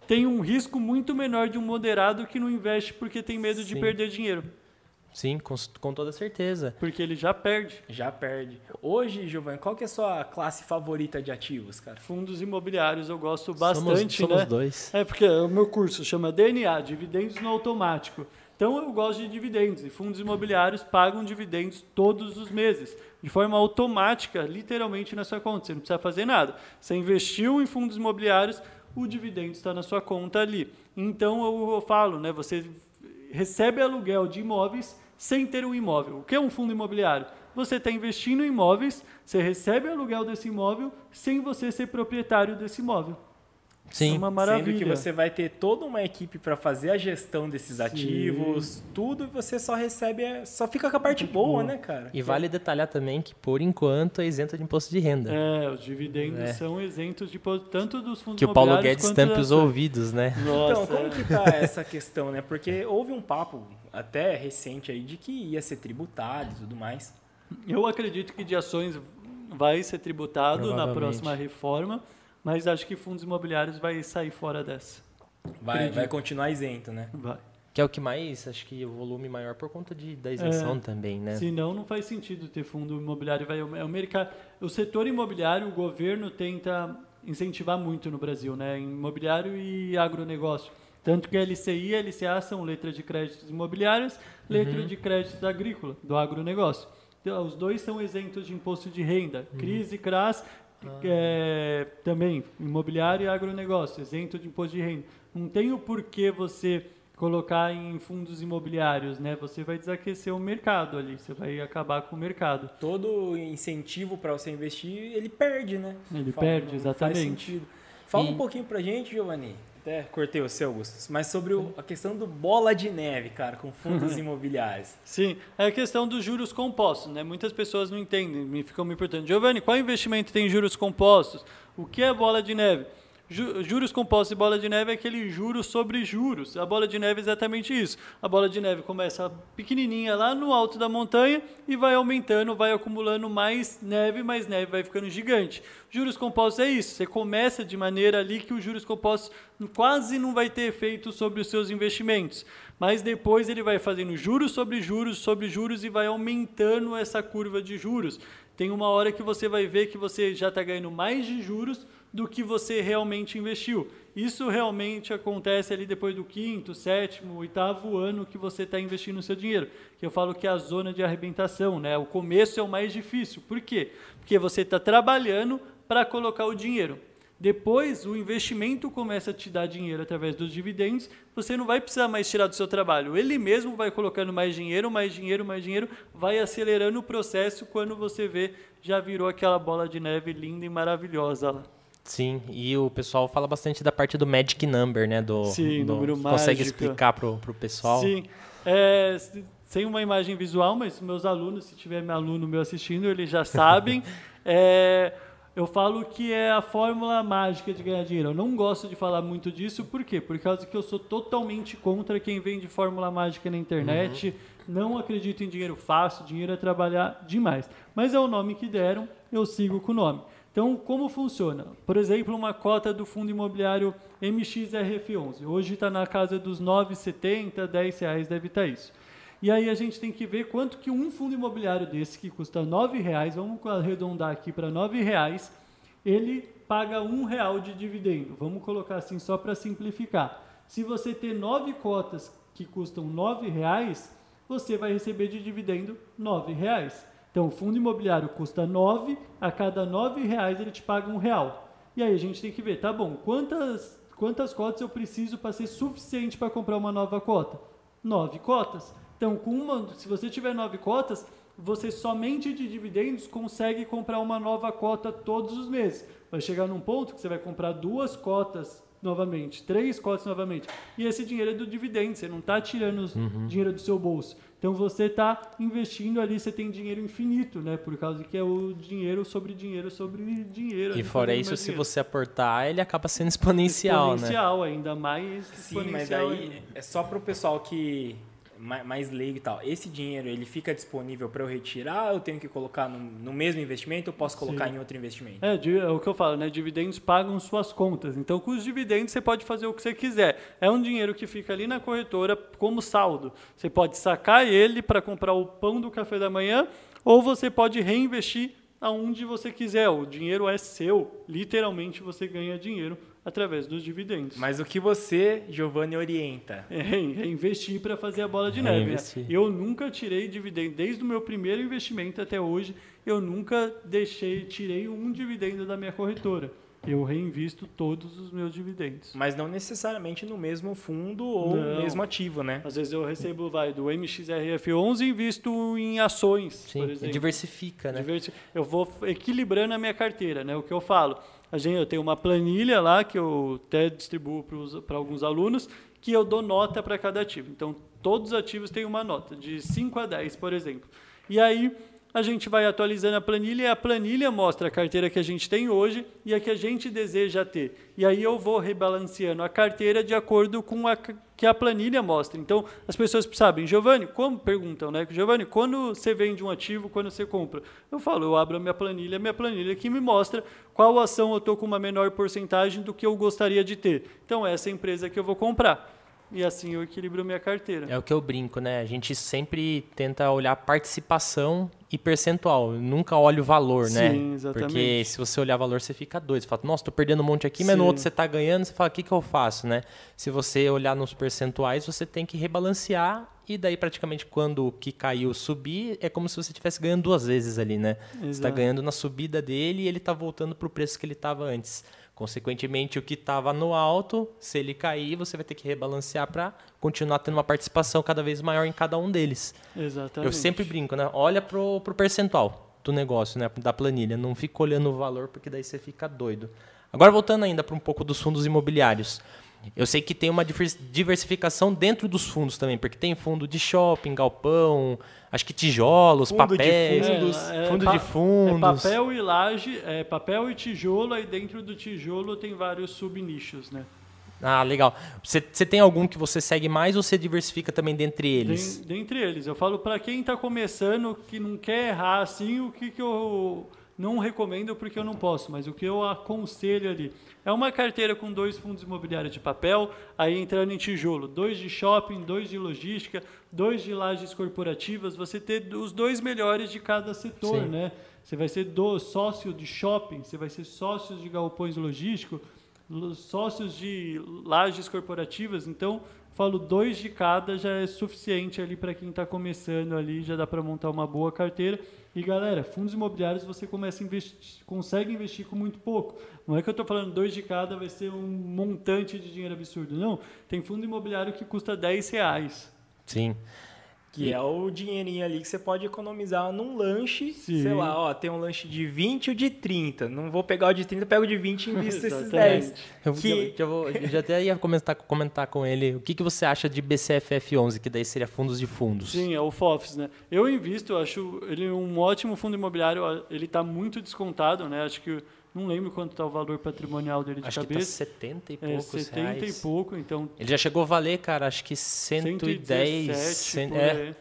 tenho um risco muito menor de um moderado que não investe porque tem medo Sim. de perder dinheiro. Sim, com, com, toda certeza. Porque ele já perde. Já perde. Hoje, Giovanni, qual que é a sua classe favorita de ativos, cara? Fundos imobiliários eu gosto bastante, somos, somos né? dois. É porque o meu curso chama DNA, Dividendos no Automático. Então eu gosto de dividendos e fundos imobiliários pagam dividendos todos os meses de forma automática, literalmente na sua conta. Você não precisa fazer nada. Você investiu em fundos imobiliários, o dividendo está na sua conta ali. Então eu, eu falo, né? Você recebe aluguel de imóveis sem ter um imóvel. O que é um fundo imobiliário? Você está investindo em imóveis, você recebe aluguel desse imóvel sem você ser proprietário desse imóvel. Sim. É uma maravilha. Sendo que você vai ter toda uma equipe para fazer a gestão desses Sim. ativos, tudo, e você só recebe, só fica com a parte boa, boa, né, cara? E vale detalhar também que, por enquanto, é isento de imposto de renda. É, os dividendos é. são isentos de tanto dos fundos Que o Paulo Guedes tampe os ouvidos, né? Nossa, então, como é. que tá essa questão, né? Porque houve um papo até recente aí de que ia ser tributado e tudo mais. Eu acredito que de ações vai ser tributado na próxima reforma. Mas acho que fundos imobiliários vai sair fora dessa. Vai, vai continuar isento, né? Vai. Que é o que mais, acho que o volume maior por conta de, da isenção é, também, né? Senão não faz sentido ter fundo imobiliário. Vai, é o, mercado, o setor imobiliário, o governo tenta incentivar muito no Brasil, né? Imobiliário e agronegócio. Tanto que a LCI e a LCA são letras de créditos imobiliários, letra uhum. de créditos agrícola, do agronegócio. Então, os dois são isentos de imposto de renda. Uhum. CRIS e CRAS ah. é, também, imobiliário e agronegócio, isento de imposto de renda. Não tem o porquê você colocar em fundos imobiliários, né? Você vai desaquecer o mercado ali, você vai acabar com o mercado. Todo incentivo para você investir, ele perde, né? Ele Fala, perde, exatamente. Fala e... um pouquinho pra gente, Giovanni. Até cortei o seu, Augusto. Mas sobre o, a questão do bola de neve, cara, com fundos imobiliários. Sim, é a questão dos juros compostos, né? Muitas pessoas não entendem, me ficam me perguntando, Giovanni, qual investimento tem juros compostos? O que é bola de neve? Juros compostos e bola de neve é aquele juros sobre juros. A bola de neve é exatamente isso. A bola de neve começa pequenininha lá no alto da montanha e vai aumentando, vai acumulando mais neve, mais neve, vai ficando gigante. Juros compostos é isso. Você começa de maneira ali que os juros compostos quase não vai ter efeito sobre os seus investimentos. Mas depois ele vai fazendo juros sobre juros sobre juros e vai aumentando essa curva de juros. Tem uma hora que você vai ver que você já está ganhando mais de juros do que você realmente investiu. Isso realmente acontece ali depois do quinto, sétimo, oitavo ano que você está investindo o seu dinheiro. Que eu falo que é a zona de arrebentação, né? O começo é o mais difícil. Por quê? Porque você está trabalhando para colocar o dinheiro. Depois, o investimento começa a te dar dinheiro através dos dividendos. Você não vai precisar mais tirar do seu trabalho. Ele mesmo vai colocando mais dinheiro, mais dinheiro, mais dinheiro, vai acelerando o processo. Quando você vê, já virou aquela bola de neve linda e maravilhosa lá. Sim, e o pessoal fala bastante da parte do magic number, né? Do, Sim, do, número mágico. Consegue explicar pro, pro pessoal? Sim, é, sem uma imagem visual, mas meus alunos, se tiver meu aluno meu assistindo, eles já sabem. é, eu falo que é a fórmula mágica de ganhar dinheiro. Eu não gosto de falar muito disso, por quê? Por causa que eu sou totalmente contra quem vende fórmula mágica na internet. Uhum. Não acredito em dinheiro fácil, dinheiro é trabalhar demais. Mas é o nome que deram, eu sigo com o nome. Então, como funciona? Por exemplo, uma cota do fundo imobiliário MXRF11. Hoje está na casa dos 9,70, 10 reais deve estar tá isso. E aí a gente tem que ver quanto que um fundo imobiliário desse, que custa R$ reais, vamos arredondar aqui para R$ reais, ele paga um real de dividendo. Vamos colocar assim só para simplificar. Se você ter nove cotas que custam R$ reais, você vai receber de dividendo R$ reais. Então, o fundo imobiliário custa 9, a cada 9 reais ele te paga um real. E aí a gente tem que ver, tá bom, quantas, quantas cotas eu preciso para ser suficiente para comprar uma nova cota? 9 cotas. Então, com uma, se você tiver 9 cotas, você somente de dividendos consegue comprar uma nova cota todos os meses. Vai chegar num ponto que você vai comprar duas cotas novamente, três cotas novamente. E esse dinheiro é do dividendo, você não está tirando uhum. dinheiro do seu bolso. Então você está investindo ali, você tem dinheiro infinito, né? Por causa que é o dinheiro sobre dinheiro sobre dinheiro. E fora isso, se você aportar, ele acaba sendo exponencial, exponencial né? ainda mais Sim, mas aí é só para o pessoal que mais leigo e tal, esse dinheiro ele fica disponível para eu retirar? Eu tenho que colocar no, no mesmo investimento ou posso colocar Sim. em outro investimento? É, é, o que eu falo, né? Dividendos pagam suas contas. Então, com os dividendos você pode fazer o que você quiser. É um dinheiro que fica ali na corretora como saldo. Você pode sacar ele para comprar o pão do café da manhã ou você pode reinvestir aonde você quiser. O dinheiro é seu. Literalmente você ganha dinheiro através dos dividendos. Mas o que você, Giovanni, orienta? É, é investir para fazer a bola de neve. Né? Eu nunca tirei dividendo, desde o meu primeiro investimento até hoje, eu nunca deixei, tirei um dividendo da minha corretora. Eu reinvisto todos os meus dividendos. Mas não necessariamente no mesmo fundo ou no mesmo ativo, né? Às vezes eu recebo vai, do MXRF11 e invisto em ações, Sim, por exemplo. diversifica, né? Eu vou equilibrando a minha carteira, né? O que eu falo, a gente, eu tenho uma planilha lá que eu até distribuo para alguns alunos, que eu dou nota para cada ativo. Então, todos os ativos têm uma nota, de 5 a 10, por exemplo. E aí, a gente vai atualizando a planilha e a planilha mostra a carteira que a gente tem hoje e a que a gente deseja ter. E aí eu vou rebalanceando a carteira de acordo com a que a planilha mostra. Então, as pessoas sabem, Giovanni, como perguntam, né? Giovanni, quando você vende um ativo, quando você compra? Eu falo, eu abro a minha planilha, minha planilha que me mostra qual ação eu estou com uma menor porcentagem do que eu gostaria de ter. Então, essa é a empresa que eu vou comprar. E assim eu equilibro minha carteira. É o que eu brinco, né? A gente sempre tenta olhar participação e percentual, nunca olha o valor, Sim, né? exatamente. Porque se você olhar valor, você fica doido. Você fala, nossa, tô perdendo um monte aqui, mas no Sim. outro você tá ganhando, você fala, o que, que eu faço, né? Se você olhar nos percentuais, você tem que rebalancear e daí praticamente quando o que caiu subir, é como se você estivesse ganhando duas vezes ali, né? Você está Exato. ganhando na subida dele e ele está voltando para o preço que ele estava antes. Consequentemente, o que estava no alto, se ele cair, você vai ter que rebalancear para continuar tendo uma participação cada vez maior em cada um deles. Exatamente. Eu sempre brinco, né? Olha pro, pro percentual do negócio, né? Da planilha. Não fica olhando o valor, porque daí você fica doido. Agora, voltando ainda para um pouco dos fundos imobiliários. Eu sei que tem uma divers- diversificação dentro dos fundos também, porque tem fundo de shopping, galpão, acho que tijolos, Fundo de papéis, fundos, fundo pa- de fundos. É papel e laje, é papel e tijolo, aí dentro do tijolo tem vários subnichos, né? Ah, legal. Você, você tem algum que você segue mais ou você diversifica também dentre eles? Den- dentre eles. Eu falo para quem está começando, que não quer errar assim, o que, que eu não recomendo porque eu não posso, mas o que eu aconselho ali. É uma carteira com dois fundos imobiliários de papel, aí entrando em tijolo, dois de shopping, dois de logística, dois de lajes corporativas, você ter os dois melhores de cada setor, Sim. né? Você vai ser do sócio de shopping, você vai ser sócio de galpões logísticos, lo- sócios de lajes corporativas, então falo dois de cada já é suficiente ali para quem está começando ali, já dá para montar uma boa carteira. E galera, fundos imobiliários você começa investir, consegue investir com muito pouco. Não é que eu estou falando dois de cada vai ser um montante de dinheiro absurdo, não. Tem fundo imobiliário que custa 10 reais. Sim. Que é o dinheirinho ali que você pode economizar num lanche. Sim. Sei lá, ó, tem um lanche de 20 e o de 30. Não vou pegar o de 30, pego o de 20 e invisto esses Exatamente. 10. Eu, Que- eu- eu vou- eu já até ia comentar, comentar com ele o que, que você acha de BCFF11, que daí seria fundos de fundos. Sim, é o FOFs, né? Eu invisto, eu acho ele um ótimo fundo imobiliário, ele está muito descontado, né? Acho que não lembro quanto está o valor patrimonial dele de Acho que tá cabeça. 70 e é poucos 70 reais. e pouco, então Ele já chegou a valer, cara, acho que 110. 117 cem- por é,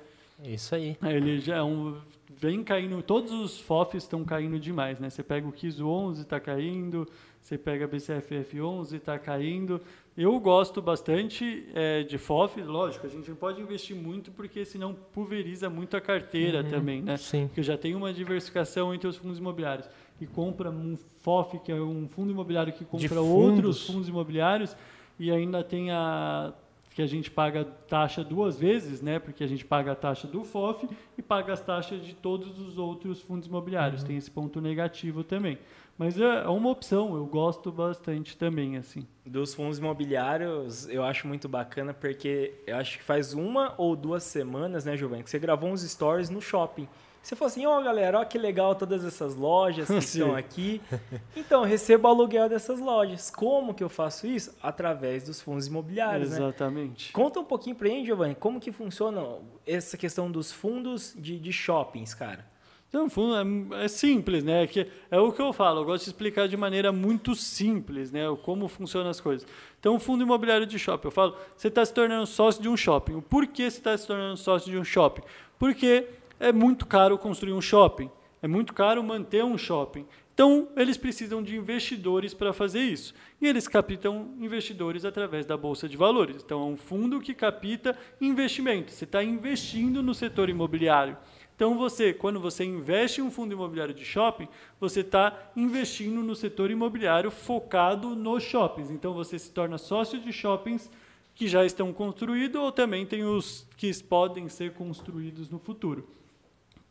aí. isso aí. Ele já é um vem caindo, todos os FOFs estão caindo demais, né? Você pega o KISO 11 está caindo, você pega a BCFF 11 está caindo. Eu gosto bastante é, de FOF, lógico, a gente não pode investir muito porque senão pulveriza muito a carteira Uhum. também, né? Sim. Porque já tem uma diversificação entre os fundos imobiliários e compra um FOF, que é um fundo imobiliário que compra fundos. outros fundos imobiliários e ainda tem a que a gente paga taxa duas vezes, né? Porque a gente paga a taxa do FOF e paga as taxas de todos os outros fundos imobiliários. Tem esse ponto negativo também. Mas é é uma opção, eu gosto bastante também, assim. Dos fundos imobiliários, eu acho muito bacana porque eu acho que faz uma ou duas semanas, né, Giovanni, que você gravou uns stories no shopping. Você falou assim, ó galera, ó que legal todas essas lojas que Sim. estão aqui. Então, eu recebo o aluguel dessas lojas. Como que eu faço isso? Através dos fundos imobiliários, né? Exatamente. Conta um pouquinho pra gente, Giovanni, como que funciona essa questão dos fundos de, de shoppings, cara? Então, fundo é, é simples, né? Que é o que eu falo, eu gosto de explicar de maneira muito simples, né? Como funcionam as coisas. Então, o fundo imobiliário de shopping, eu falo, você está se tornando sócio de um shopping. O porquê você está se tornando sócio de um shopping? Porque é muito caro construir um shopping, é muito caro manter um shopping. Então, eles precisam de investidores para fazer isso. E eles captam investidores através da Bolsa de Valores. Então, é um fundo que capta investimento. Você está investindo no setor imobiliário. Então, você, quando você investe em um fundo imobiliário de shopping, você está investindo no setor imobiliário focado nos shoppings. Então, você se torna sócio de shoppings que já estão construídos ou também tem os que podem ser construídos no futuro.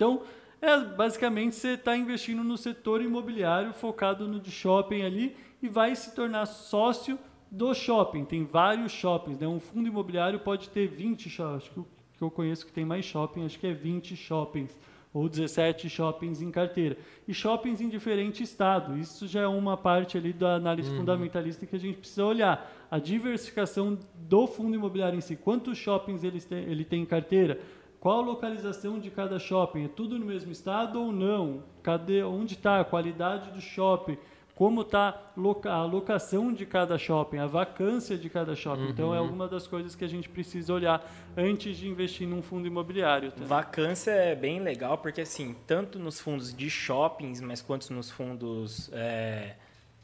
Então, é, basicamente, você está investindo no setor imobiliário focado no de shopping ali e vai se tornar sócio do shopping. Tem vários shoppings. Né? Um fundo imobiliário pode ter 20 shoppings. Acho que eu conheço que tem mais shopping, acho que é 20 shoppings ou 17 shoppings em carteira. E shoppings em diferente estado. Isso já é uma parte ali da análise fundamentalista que a gente precisa olhar. A diversificação do fundo imobiliário em si. Quantos shoppings ele tem, ele tem em carteira? Qual a localização de cada shopping? É tudo no mesmo estado ou não? Cadê, onde está a qualidade do shopping? Como está a locação de cada shopping, a vacância de cada shopping? Então, é alguma das coisas que a gente precisa olhar antes de investir num fundo imobiliário. Tá? Vacância é bem legal, porque assim, tanto nos fundos de shoppings, mas quanto nos fundos é,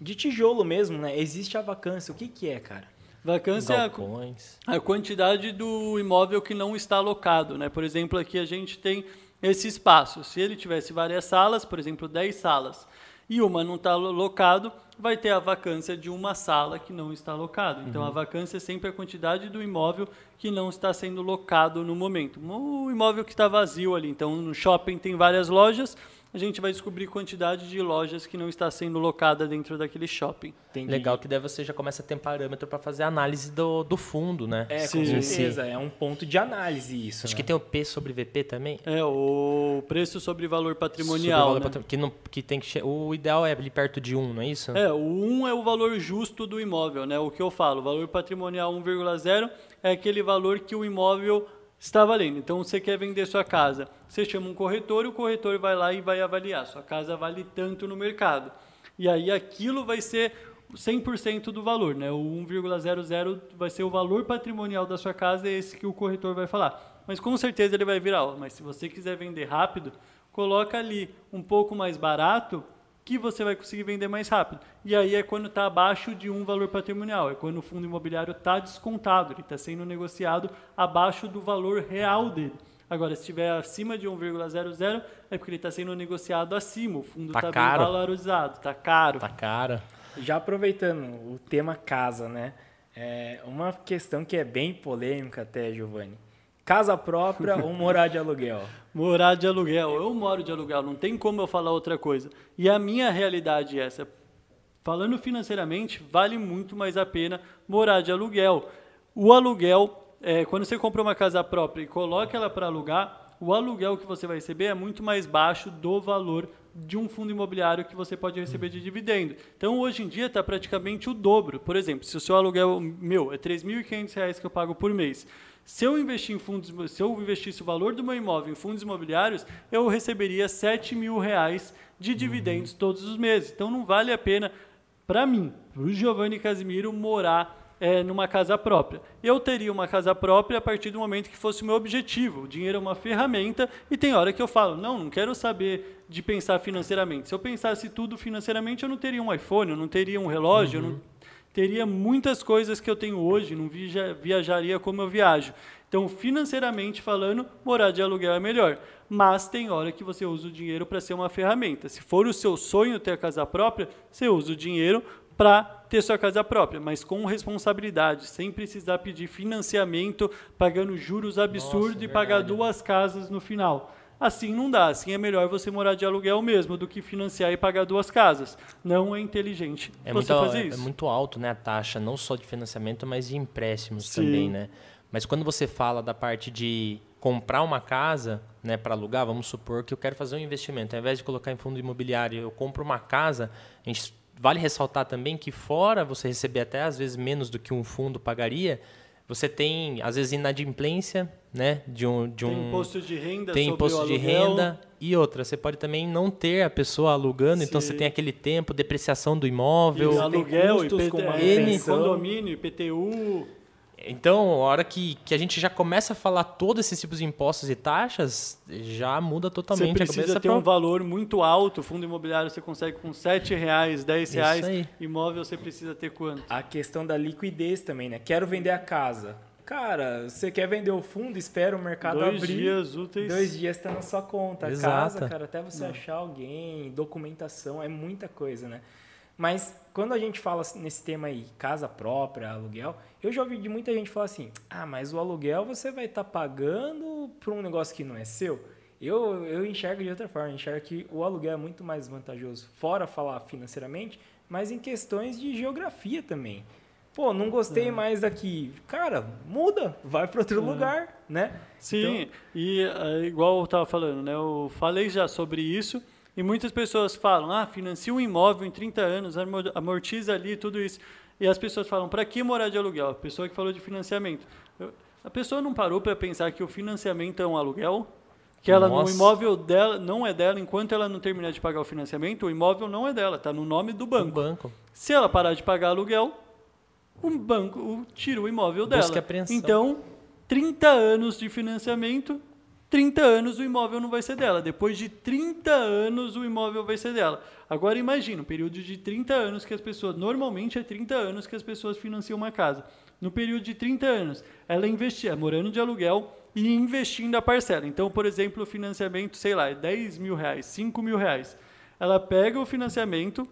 de tijolo mesmo, né? Existe a vacância. O que, que é, cara? Vacância é a, a quantidade do imóvel que não está alocado. Né? Por exemplo, aqui a gente tem esse espaço. Se ele tivesse várias salas, por exemplo, 10 salas, e uma não está alocado, vai ter a vacância de uma sala que não está alocado. Então, uhum. a vacância é sempre a quantidade do imóvel que não está sendo locado no momento. O imóvel que está vazio ali. Então, no shopping tem várias lojas, a gente vai descobrir quantidade de lojas que não está sendo locada dentro daquele shopping. Entendi. Legal que daí você já começa a ter parâmetro para fazer a análise do, do fundo, né? É, com Sim. certeza. É um ponto de análise isso. Acho né? que tem o P sobre VP também. É, o preço sobre valor patrimonial. Sobre valor né? que, não, que tem que O ideal é ali perto de 1, não é isso? É, o 1 é o valor justo do imóvel, né? O que eu falo, valor patrimonial 1,0 é aquele valor que o imóvel está valendo. Então você quer vender sua casa, você chama um corretor e o corretor vai lá e vai avaliar. Sua casa vale tanto no mercado. E aí aquilo vai ser 100% do valor, né? O 1,00 vai ser o valor patrimonial da sua casa, é esse que o corretor vai falar. Mas com certeza ele vai virar, ó, mas se você quiser vender rápido, coloca ali um pouco mais barato que você vai conseguir vender mais rápido. E aí é quando está abaixo de um valor patrimonial, é quando o fundo imobiliário está descontado, ele está sendo negociado abaixo do valor real dele. Agora, se estiver acima de 1,00, é porque ele está sendo negociado acima, o fundo está tá bem valorizado, está caro. Está caro. Já aproveitando o tema casa, né? É uma questão que é bem polêmica até, Giovanni. Casa própria ou morar de aluguel? Morar de aluguel. Eu moro de aluguel, não tem como eu falar outra coisa. E a minha realidade é essa. Falando financeiramente, vale muito mais a pena morar de aluguel. O aluguel, é, quando você compra uma casa própria e coloca ela para alugar, o aluguel que você vai receber é muito mais baixo do valor de um fundo imobiliário que você pode receber de dividendo. Então, hoje em dia, está praticamente o dobro. Por exemplo, se o seu aluguel meu é R$ 3.500 que eu pago por mês, se eu investir em fundos, se eu investisse o valor do meu imóvel em fundos imobiliários, eu receberia 7 mil reais de dividendos uhum. todos os meses. Então não vale a pena para mim, para o Giovanni Casimiro, morar é, numa casa própria. Eu teria uma casa própria a partir do momento que fosse o meu objetivo. O dinheiro é uma ferramenta e tem hora que eu falo, não, não quero saber de pensar financeiramente. Se eu pensasse tudo financeiramente, eu não teria um iPhone, eu não teria um relógio, uhum. eu não uhum teria muitas coisas que eu tenho hoje, não viajaria como eu viajo. Então, financeiramente falando, morar de aluguel é melhor. Mas tem hora que você usa o dinheiro para ser uma ferramenta. Se for o seu sonho ter a casa própria, você usa o dinheiro para ter sua casa própria, mas com responsabilidade, sem precisar pedir financiamento, pagando juros absurdos Nossa, e pagar duas casas no final. Assim não dá. Assim é melhor você morar de aluguel mesmo do que financiar e pagar duas casas. Não é inteligente é você muito, fazer isso. É muito alto né, a taxa, não só de financiamento, mas de empréstimos Sim. também. Né? Mas quando você fala da parte de comprar uma casa né, para alugar, vamos supor que eu quero fazer um investimento. Ao invés de colocar em fundo imobiliário, eu compro uma casa, a gente vale ressaltar também que fora você receber até às vezes menos do que um fundo pagaria, você tem, às vezes, inadimplência, né? De um, de um, tem imposto de renda Tem imposto de renda e outra. Você pode também não ter a pessoa alugando, Sim. então você tem aquele tempo, depreciação do imóvel. E aluguel, IPT, condomínio, IPTU. Então, a hora que, que a gente já começa a falar todos esses tipos de impostos e taxas, já muda totalmente você precisa ter um valor muito alto. Fundo imobiliário você consegue com R$ reais, R$ reais. Aí. Imóvel você precisa ter quanto? A questão da liquidez também, né? Quero vender a casa. Cara, você quer vender o fundo, espera o mercado dois abrir. Dois dias úteis. Dois dias está na sua conta. Exato. A casa, cara, até você Não. achar alguém, documentação, é muita coisa, né? Mas quando a gente fala nesse tema aí, casa própria, aluguel, eu já ouvi de muita gente falar assim: ah, mas o aluguel você vai estar tá pagando por um negócio que não é seu. Eu, eu enxergo de outra forma, eu enxergo que o aluguel é muito mais vantajoso, fora falar financeiramente, mas em questões de geografia também. Pô, não gostei é. mais daqui. Cara, muda, vai para outro é. lugar, né? Sim, então... e uh, igual eu estava falando, né? Eu falei já sobre isso. E muitas pessoas falam, ah, financia um imóvel em 30 anos, amortiza ali tudo isso. E as pessoas falam, para que morar de aluguel? A pessoa que falou de financiamento. A pessoa não parou para pensar que o financiamento é um aluguel? Que ela, o imóvel dela não é dela enquanto ela não terminar de pagar o financiamento, o imóvel não é dela, está no nome do banco. banco. Se ela parar de pagar aluguel, o banco tira o imóvel dela. Busca apreensão. Então, 30 anos de financiamento 30 anos o imóvel não vai ser dela. Depois de 30 anos o imóvel vai ser dela. Agora imagina, um período de 30 anos que as pessoas, normalmente é 30 anos que as pessoas financiam uma casa. No período de 30 anos, ela investia, morando de aluguel e investindo a parcela. Então, por exemplo, o financiamento, sei lá, é 10 mil reais, 5 mil reais. Ela pega o financiamento,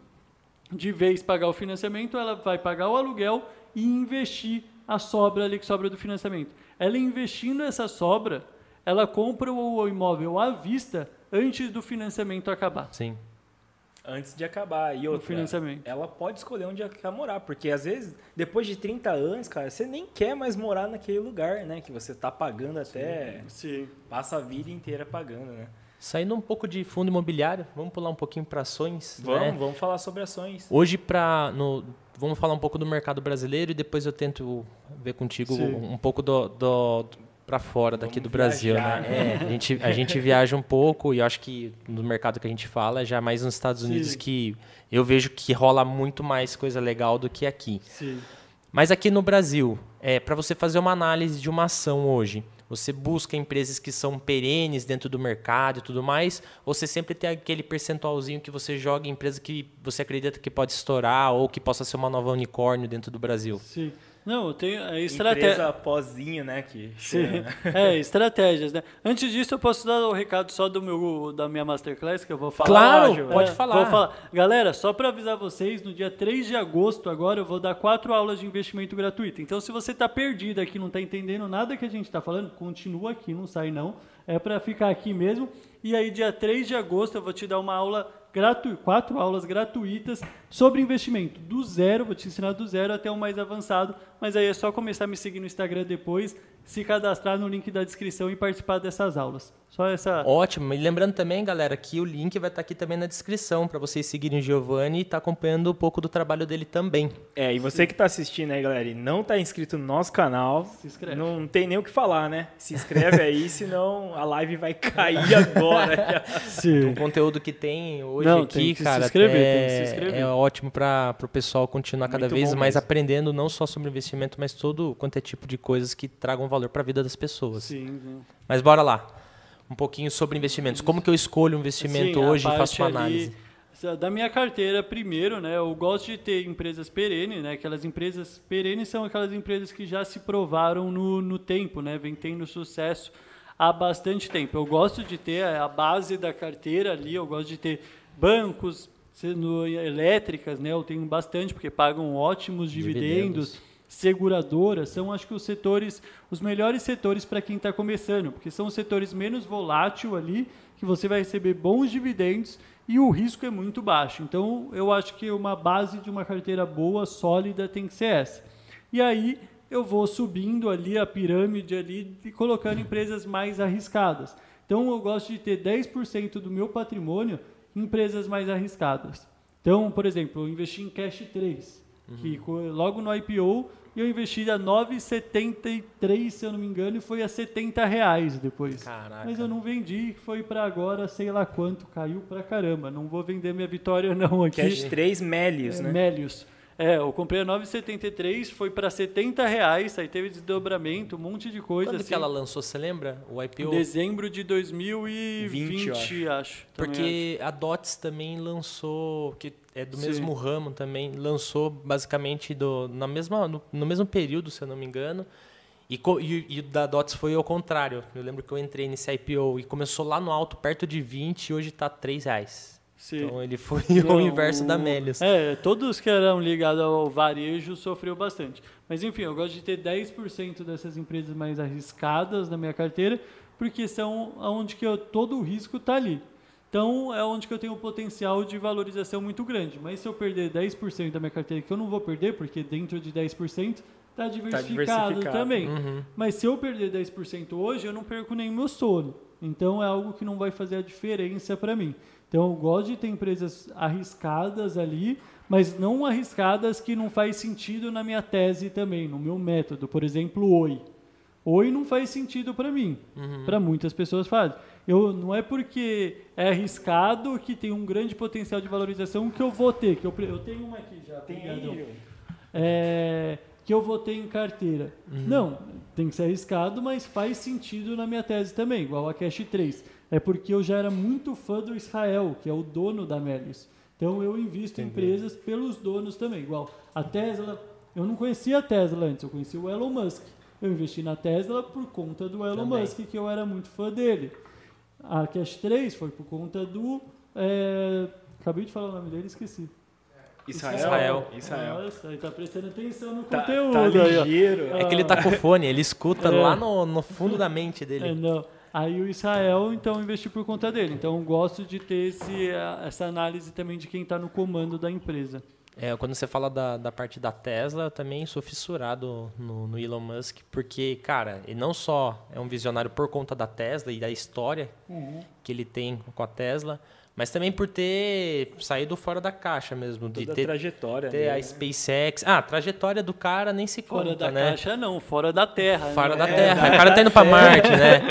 de vez pagar o financiamento, ela vai pagar o aluguel e investir a sobra ali que sobra do financiamento. Ela investindo essa sobra, ela compra o imóvel à vista antes do financiamento acabar. Sim. Antes de acabar. E outra, financiamento. ela pode escolher onde ela quer morar. Porque às vezes, depois de 30 anos, cara, você nem quer mais morar naquele lugar, né? Que você tá pagando até. Sim. Passa a vida inteira pagando, né? Saindo um pouco de fundo imobiliário, vamos pular um pouquinho para ações. Vamos, né? vamos falar sobre ações. Hoje, para vamos falar um pouco do mercado brasileiro e depois eu tento ver contigo Sim. um pouco do, do para fora daqui Vamos do Brasil, viajar, né? É, a gente a gente viaja um pouco e eu acho que no mercado que a gente fala é já mais nos Estados Unidos Sim. que eu vejo que rola muito mais coisa legal do que aqui. Sim. Mas aqui no Brasil, é, para você fazer uma análise de uma ação hoje, você busca empresas que são perenes dentro do mercado e tudo mais, ou você sempre tem aquele percentualzinho que você joga em empresa que você acredita que pode estourar ou que possa ser uma nova unicórnio dentro do Brasil? Sim. Não, tem a estratégia. Empresa pozinho, né? Que. É, estratégias, né? Antes disso, eu posso dar o recado só do meu, da minha Masterclass, que eu vou falar. Claro, Giovanni. pode É, falar. Vou falar. Galera, só para avisar vocês, no dia 3 de agosto agora eu vou dar quatro aulas de investimento gratuito. Então, se você está perdido aqui, não está entendendo nada que a gente está falando, continua aqui, não sai não. É para ficar aqui mesmo. E aí, dia 3 de agosto, eu vou te dar uma aula gratuita, quatro aulas gratuitas sobre investimento. Do zero, vou te ensinar do zero até o mais avançado. Mas aí é só começar a me seguir no Instagram depois, se cadastrar no link da descrição e participar dessas aulas. Só essa. Ótimo. E lembrando também, galera, que o link vai estar aqui também na descrição para vocês seguirem o Giovanni e estar acompanhando um pouco do trabalho dele também. É, e você que tá assistindo aí, galera, e não tá inscrito no nosso canal, Se inscreve. não tem nem o que falar, né? Se inscreve aí, senão a live vai cair agora. Sim. O conteúdo que tem hoje Não, aqui, tem que se cara, inscrever, é, tem que se inscrever. é ótimo para o pessoal continuar cada Muito vez mais mesmo. aprendendo não só sobre investimento, mas todo quanto é tipo de coisas que tragam valor para a vida das pessoas. Sim, sim. Mas bora lá. Um pouquinho sobre investimentos. Como que eu escolho um investimento Sim, hoje e faço uma parte ali, análise? Da minha carteira, primeiro, né, eu gosto de ter empresas perenes, né, aquelas empresas perenes são aquelas empresas que já se provaram no, no tempo, né, vem tendo sucesso há bastante tempo. Eu gosto de ter a base da carteira ali, eu gosto de ter bancos, sendo elétricas, né, eu tenho bastante porque pagam ótimos dividendos. Dividendos. Seguradoras são, acho que, os setores, os melhores setores para quem está começando, porque são os setores menos volátil ali, que você vai receber bons dividendos e o risco é muito baixo. Então, eu acho que uma base de uma carteira boa, sólida, tem que ser essa. E aí, eu vou subindo ali a pirâmide ali e colocando empresas mais arriscadas. Então, eu gosto de ter 10% do meu patrimônio em empresas mais arriscadas. Então, por exemplo, eu investi em Cash 3, que co- logo no IPO eu investi a 9,73, se eu não me engano, e foi a 70 reais depois. Caraca. Mas eu não vendi, foi para agora, sei lá quanto, caiu pra caramba. Não vou vender minha vitória não aqui. Cash 3 Melios, É, né? Melios. É, eu comprei a 9,73, foi para 70 reais, aí teve desdobramento, um monte de coisa. Quando assim. que ela lançou, você lembra? O IPO? Em dezembro de 2020, 20, eu acho. também Porque a Dots também lançou, que é do Sim. mesmo ramo também, lançou basicamente do, na mesma, no, no mesmo período, se eu não me engano. E, e, e o da Dots foi ao contrário. Eu lembro que eu entrei nesse IPO e começou lá no alto, perto de 20, e hoje está 3 reais. Sim. Então ele foi Não, o inverso da o- Melios. É, todos que eram ligados ao varejo sofreu bastante. Mas enfim, eu gosto de ter 10% dessas empresas mais arriscadas na minha carteira, porque são onde que eu, todo o risco está ali. Então é onde que eu tenho um potencial de valorização muito grande. Mas se eu perder 10% da minha carteira, que eu não vou perder, porque dentro de 10% está diversificado, diversificado. também. Uhum. Mas se eu perder 10% hoje, eu não perco nem meu sono. Então é algo que não vai fazer a diferença para mim. Então eu gosto de ter empresas arriscadas ali, mas não arriscadas que não faz sentido na minha tese também, no meu método. Por exemplo, Oi. Oi não faz sentido para mim. Para muitas pessoas faz. Eu, não é porque é arriscado que tem um grande potencial de valorização que eu vou ter. Que eu, eu tenho uma aqui já. Tem é, que eu vou ter em carteira. Não, tem que ser arriscado, mas faz sentido na minha tese também, igual a Cash 3. É porque eu já era muito fã do Israel, que é o dono da Melius. Então eu invisto em empresas pelos donos também. Igual a Tesla, eu não conhecia a Tesla antes, eu conhecia o Elon Musk. Eu investi na Tesla por conta do Elon também. Musk, que eu era muito fã dele. A Cash 3 foi por conta do. É, acabei de falar o nome dele, esqueci. Israel. Israel. Israel. Nossa, ele tá prestando atenção no Tá, conteúdo. tá aí, ó. ligeiro. É que ele tá com o fone, ele escuta É. lá no, no fundo da mente É, dele. não. Aí o Israel, então, eu investi por conta dele. Então, eu gosto de ter esse, essa análise também de quem está no comando da empresa. É, quando você fala da, da parte da Tesla, eu também sou fissurado no, no Elon Musk, porque, cara, ele não só é um visionário por conta da Tesla e da história que ele tem com a Tesla, mas também por ter saído fora da caixa mesmo, de Toda a ter, trajetória ter dele, a né? SpaceX. Ah, a trajetória do cara nem se Fora conta, da né? caixa, não. Fora da Terra. Fora né? da Terra. O cara tá indo pra Marte, né?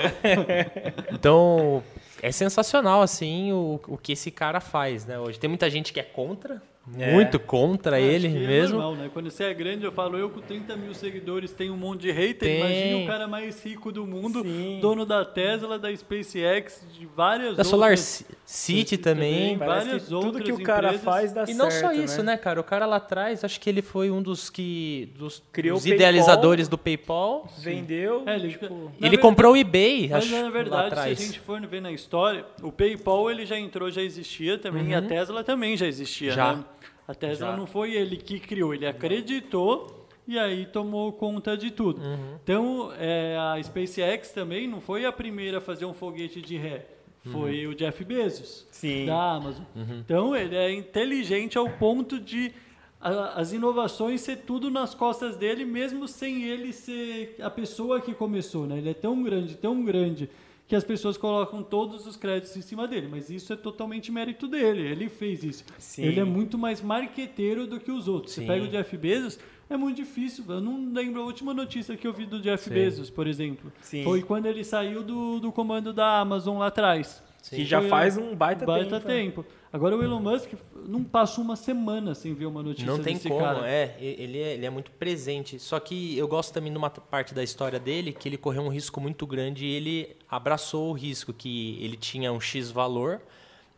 Então, é sensacional, assim, o, o que esse cara faz, né? Hoje tem muita gente que é contra, É. muito contra Eu acho ele é mesmo. normal, né? Quando você é grande, eu falo, eu com 30 mil seguidores tenho um monte de hater. Tem. Imagina o cara mais rico do mundo, Sim. dono da Tesla, da SpaceX, de várias Da Solar outras. Ci- City também, também. Várias que tudo outras que o cara empresas. faz dá E certo, não só isso, né? cara? O cara lá atrás, acho que ele foi um dos que. dos, Criou dos idealizadores do PayPal. Vendeu. É, ele, tipo, ele verdade- comprou o eBay, Mas acho, na lá verdade, se a gente for ver na história, o PayPal ele já entrou, já existia também, e a Tesla também já existia, Uhum. Já. né? A Tesla Já. não foi ele que criou, ele acreditou e aí tomou conta de tudo. Uhum. Então, é, a SpaceX também não foi a primeira a fazer um foguete de ré, Uhum. foi o Jeff Bezos, Sim. da Amazon. Então, ele é inteligente ao ponto de a- as inovações ser tudo nas costas dele, mesmo sem ele ser a pessoa que começou, né? Ele é tão grande, tão grande, que as pessoas colocam todos os créditos em cima dele, mas isso é totalmente mérito dele, ele fez isso. Sim. Ele é muito mais marqueteiro do que os outros. Sim. Você pega o Jeff Bezos, é muito difícil, eu não lembro a última notícia que eu vi do Jeff Sim. Bezos, por exemplo. Sim. Foi quando ele saiu do, do comando da Amazon lá atrás. Que já faz um baita, baita tempo. né? tempo. Agora o Elon Musk não passa uma semana sem ver uma notícia Não tem desse como, cara. é. Ele, é. ele é muito presente. Só que eu gosto também de uma parte da história dele que ele correu um risco muito grande e ele abraçou o risco, que ele tinha um X valor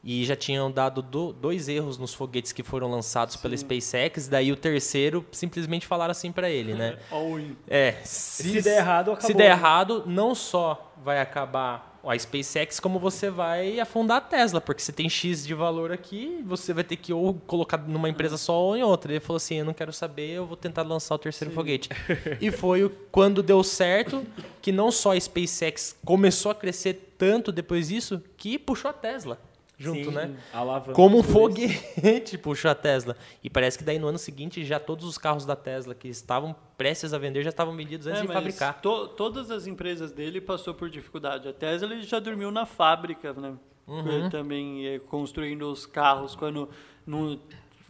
e já tinham dado do- dois erros nos foguetes que foram lançados pela SpaceX. Daí o terceiro simplesmente falaram assim pra ele, né? All in. É, Se der errado, acabou. Se der errado, não só vai acabar a SpaceX, como você vai afundar a Tesla, porque você tem X de valor aqui, você vai ter que ou colocar numa empresa só ou em outra. Ele falou assim: eu não quero saber, eu vou tentar lançar o terceiro foguete. e foi quando deu certo que não só a SpaceX começou a crescer tanto depois disso, que puxou a Tesla junto, Sim, né? Como um foguete puxou a Tesla. E parece que daí no ano seguinte já todos os carros da Tesla que estavam prestes a vender já estavam vendidos antes É, de fabricar. to- todas as empresas dele passou por dificuldade. A Tesla ele já dormiu na fábrica, né? Uhum. Também é, construindo os carros quando não-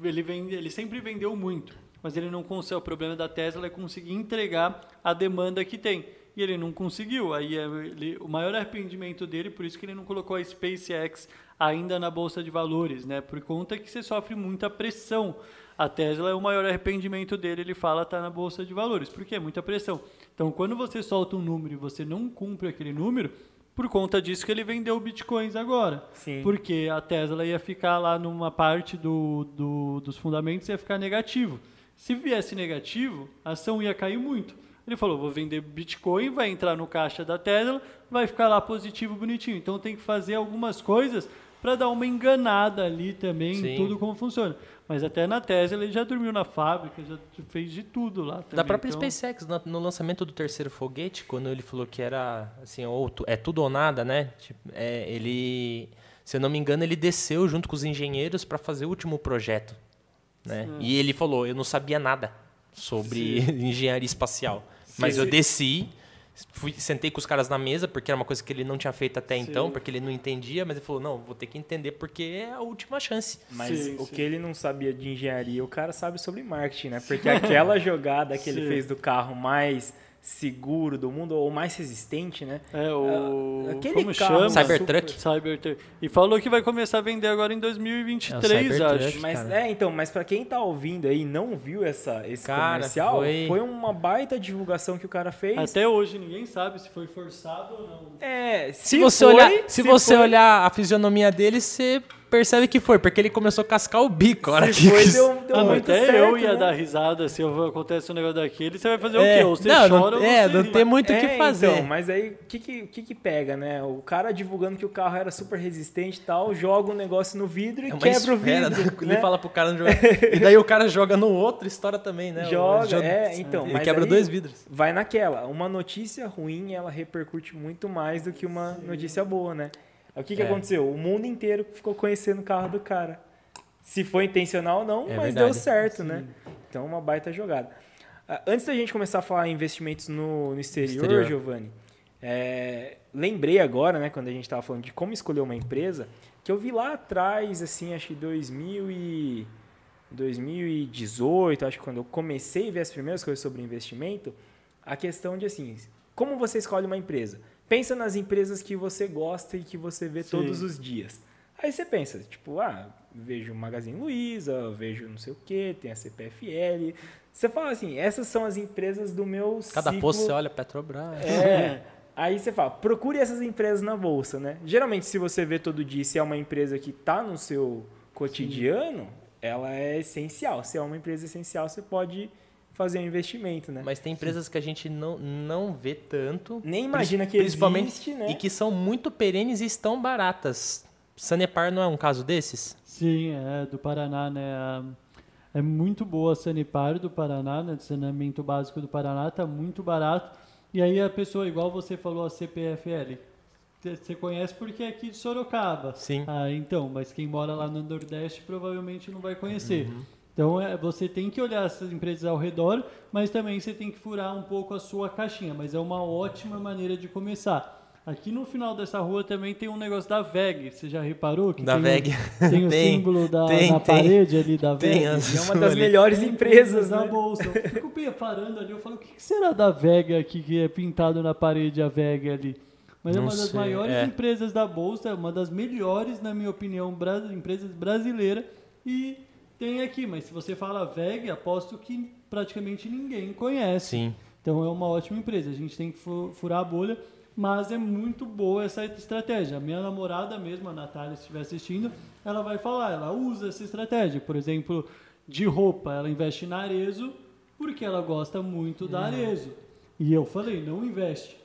ele vende, ele sempre vendeu muito, mas ele não conseguiu. O problema da Tesla é conseguir entregar a demanda que tem. E ele não conseguiu. Aí é, ele- o maior arrependimento dele, por isso que ele não colocou a SpaceX ainda na bolsa de valores, né? Por conta que você sofre muita pressão. A Tesla é o maior arrependimento dele, ele fala tá na bolsa de valores, porque é muita pressão. Então, quando você solta um número e você não cumpre aquele número, por conta disso que ele vendeu bitcoins agora. Sim. Porque a Tesla ia ficar lá numa parte do, do- dos fundamentos ia ficar negativo. Se viesse negativo, a ação ia cair muito. Ele falou, vou vender Bitcoin, vai entrar no caixa da Tesla, vai ficar lá positivo, bonitinho. Então tem que fazer algumas coisas para dar uma enganada ali também Sim. em tudo como funciona. Mas até na Tesla ele já dormiu na fábrica, já fez de tudo lá também. Da própria Então, SpaceX, no, no lançamento do terceiro foguete, quando ele falou que era assim, ou tu- é tudo ou nada, né? Tipo, é, ele, se eu não me engano, ele desceu junto com os engenheiros para fazer o último projeto, né? E ele falou, eu não sabia nada sobre engenharia espacial, mas Sim, eu sim. desci, fui, sentei com os caras na mesa porque era uma coisa que ele não tinha feito até Sim. então, porque ele não entendia, mas ele falou, não, vou ter que entender porque é a última chance. Mas Sim, o sim. que ele não sabia de engenharia, o cara sabe sobre marketing, né? Porque aquela jogada que ele fez do carro mais seguro do mundo, ou mais resistente, né? É, o. Ah, aquele como carro chama? Cybertruck. Cybertruck. E falou que vai começar a vender agora em 2023, É, acho. Mas cara. é, então, mas para quem tá ouvindo aí e não viu essa esse Cara, comercial, foi- foi... uma baita divulgação que o cara fez. Até hoje ninguém sabe se foi forçado ou não. É, Se, você foi- olhar, se, você foi- olhar a fisionomia dele, você percebe que foi, porque ele começou a cascar o bico. a hora que foi, deu, deu Ah, muito até certo, eu ia né? dar risada se eu- acontece um negócio daquele. Você vai fazer É, o quê? Ou você não, não- chora ou é, você não ri. tem muito o É, que fazer. Então, mas aí, o que que, que pega, né? O cara divulgando que o carro era super resistente e tal, joga um negócio no vidro e É quebra o esfera, vidro. né? Ele né? fala pro cara não jogar. e daí o cara joga no outro, estoura também, né? Joga, O- joga- é, então. Ele mas quebra aí dois vidros. Vai naquela. Uma notícia ruim, ela repercute muito mais do que uma notícia boa, né? O que, que É. aconteceu? O mundo inteiro ficou conhecendo o carro do cara. Se foi intencional ou não, É mas verdade. deu certo, né? Então, uma baita jogada. Ah, Antes da gente começar a falar em investimentos no, no exterior, Exterior. Giovanni, é, lembrei agora, né, quando a gente estava falando de como escolher uma empresa, que eu vi lá atrás, assim, acho que 2000 e 2018, acho que quando eu comecei a ver as primeiras coisas sobre investimento, a questão de assim, como você escolhe uma empresa? Pensa nas empresas que você gosta e que você vê Sim. todos os dias. Aí você pensa, tipo, ah, vejo o Magazine Luiza, vejo não sei o que, tem a CPFL. Você fala assim, essas são as empresas do meu Cada ciclo... posto você olha Petrobras. É. Aí você fala, procure essas empresas na bolsa, né? Geralmente, se você vê todo dia, se é uma empresa que está no seu cotidiano, ela é essencial. Se é uma empresa essencial, você pode fazer um investimento, né? Mas tem empresas que a gente não, não vê tanto. Nem imagina que principalmente existe, né? E que são muito perenes e estão baratas. Sanepar não é um caso desses? Sim, é do Paraná, né? A- É muito boa a Sanepar do Paraná, né? Do saneamento básico do Paraná, tá muito barato. E aí a pessoa, igual você falou, a CPFL, cê- você conhece porque é aqui de Sorocaba. Sim. Ah, então, mas quem mora lá no Nordeste provavelmente não vai conhecer. Uhum. Então, é, você tem que olhar essas empresas ao redor, mas também você tem que furar um pouco a sua caixinha. Mas é uma ótima maneira de começar. Aqui no final dessa rua também tem um negócio da VEG. Você já reparou? Que Da tem, VEG. Tem o Tem, símbolo da, tem, na tem. parede ali da VEG. É uma das ali. melhores Tem empresas, da né? bolsa. Eu fico parando ali, eu falo, o que será da VEG aqui que é pintado na parede a VEG ali? Mas é Não uma das sei, maiores é. empresas da bolsa, uma das melhores, na minha opinião, bra- empresas brasileiras e tem aqui, mas se você fala VEG, aposto que praticamente ninguém conhece. Sim. Então é uma ótima empresa. A gente tem que fu- furar a bolha, mas é muito boa essa estratégia. A minha namorada mesmo, a Natália, se estiver assistindo, ela vai falar, ela usa essa estratégia. Por exemplo, de roupa, ela investe na Arezo porque ela gosta muito da Arezo. E eu falei, não investe.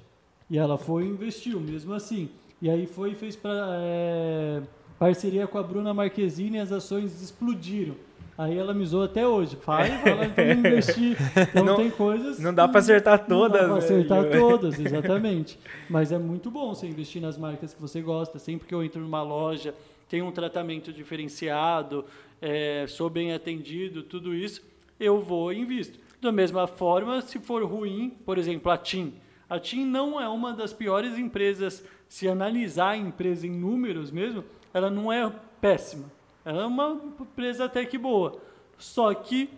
E ela foi e investiu, mesmo assim. E aí foi e fez pra, é, parceria com a Bruna Marquezine e as ações explodiram. Aí ela me até hoje. Fala, fala não investir. Então Não- tem coisas. não dá pra acertar todas, Não dá pra né, acertar todas, exatamente. Mas é muito bom você investir nas marcas que você gosta. Sempre que eu entro numa loja, tem um tratamento diferenciado, é, sou bem atendido, tudo isso, eu vou e invisto. Da mesma forma, se for ruim, por exemplo, a TIM. A TIM não é uma das piores empresas, se analisar a empresa em números mesmo, ela não é péssima. Ela é uma empresa até que boa. Só que,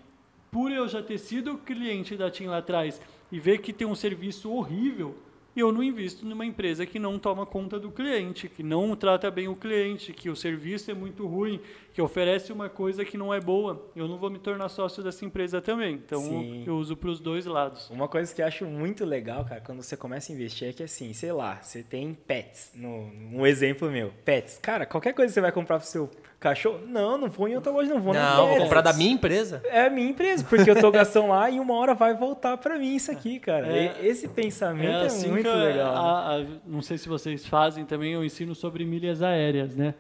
por eu já ter sido cliente da TIM lá atrás e ver que tem um serviço horrível, eu não invisto numa empresa que não toma conta do cliente, que não trata bem o cliente, que o serviço é muito ruim, que oferece uma coisa que não é boa. Eu não vou me tornar sócio dessa empresa também. Então, Sim. eu uso para os dois lados. Uma coisa que eu acho muito legal, cara, quando você começa a investir é que assim, sei lá, você tem pets, no, um exemplo meu, pets. Cara, qualquer coisa que você vai comprar pro seu cachorro, não, não vou em outra loja, não vou Não, vou comprar da minha empresa. É a minha empresa, porque eu tô gastando lá e uma hora vai voltar pra mim isso aqui, cara. É. Esse pensamento é, assim muito que a- legal. né? a- a- não sei se vocês fazem também, eu ensino sobre milhas aéreas, né?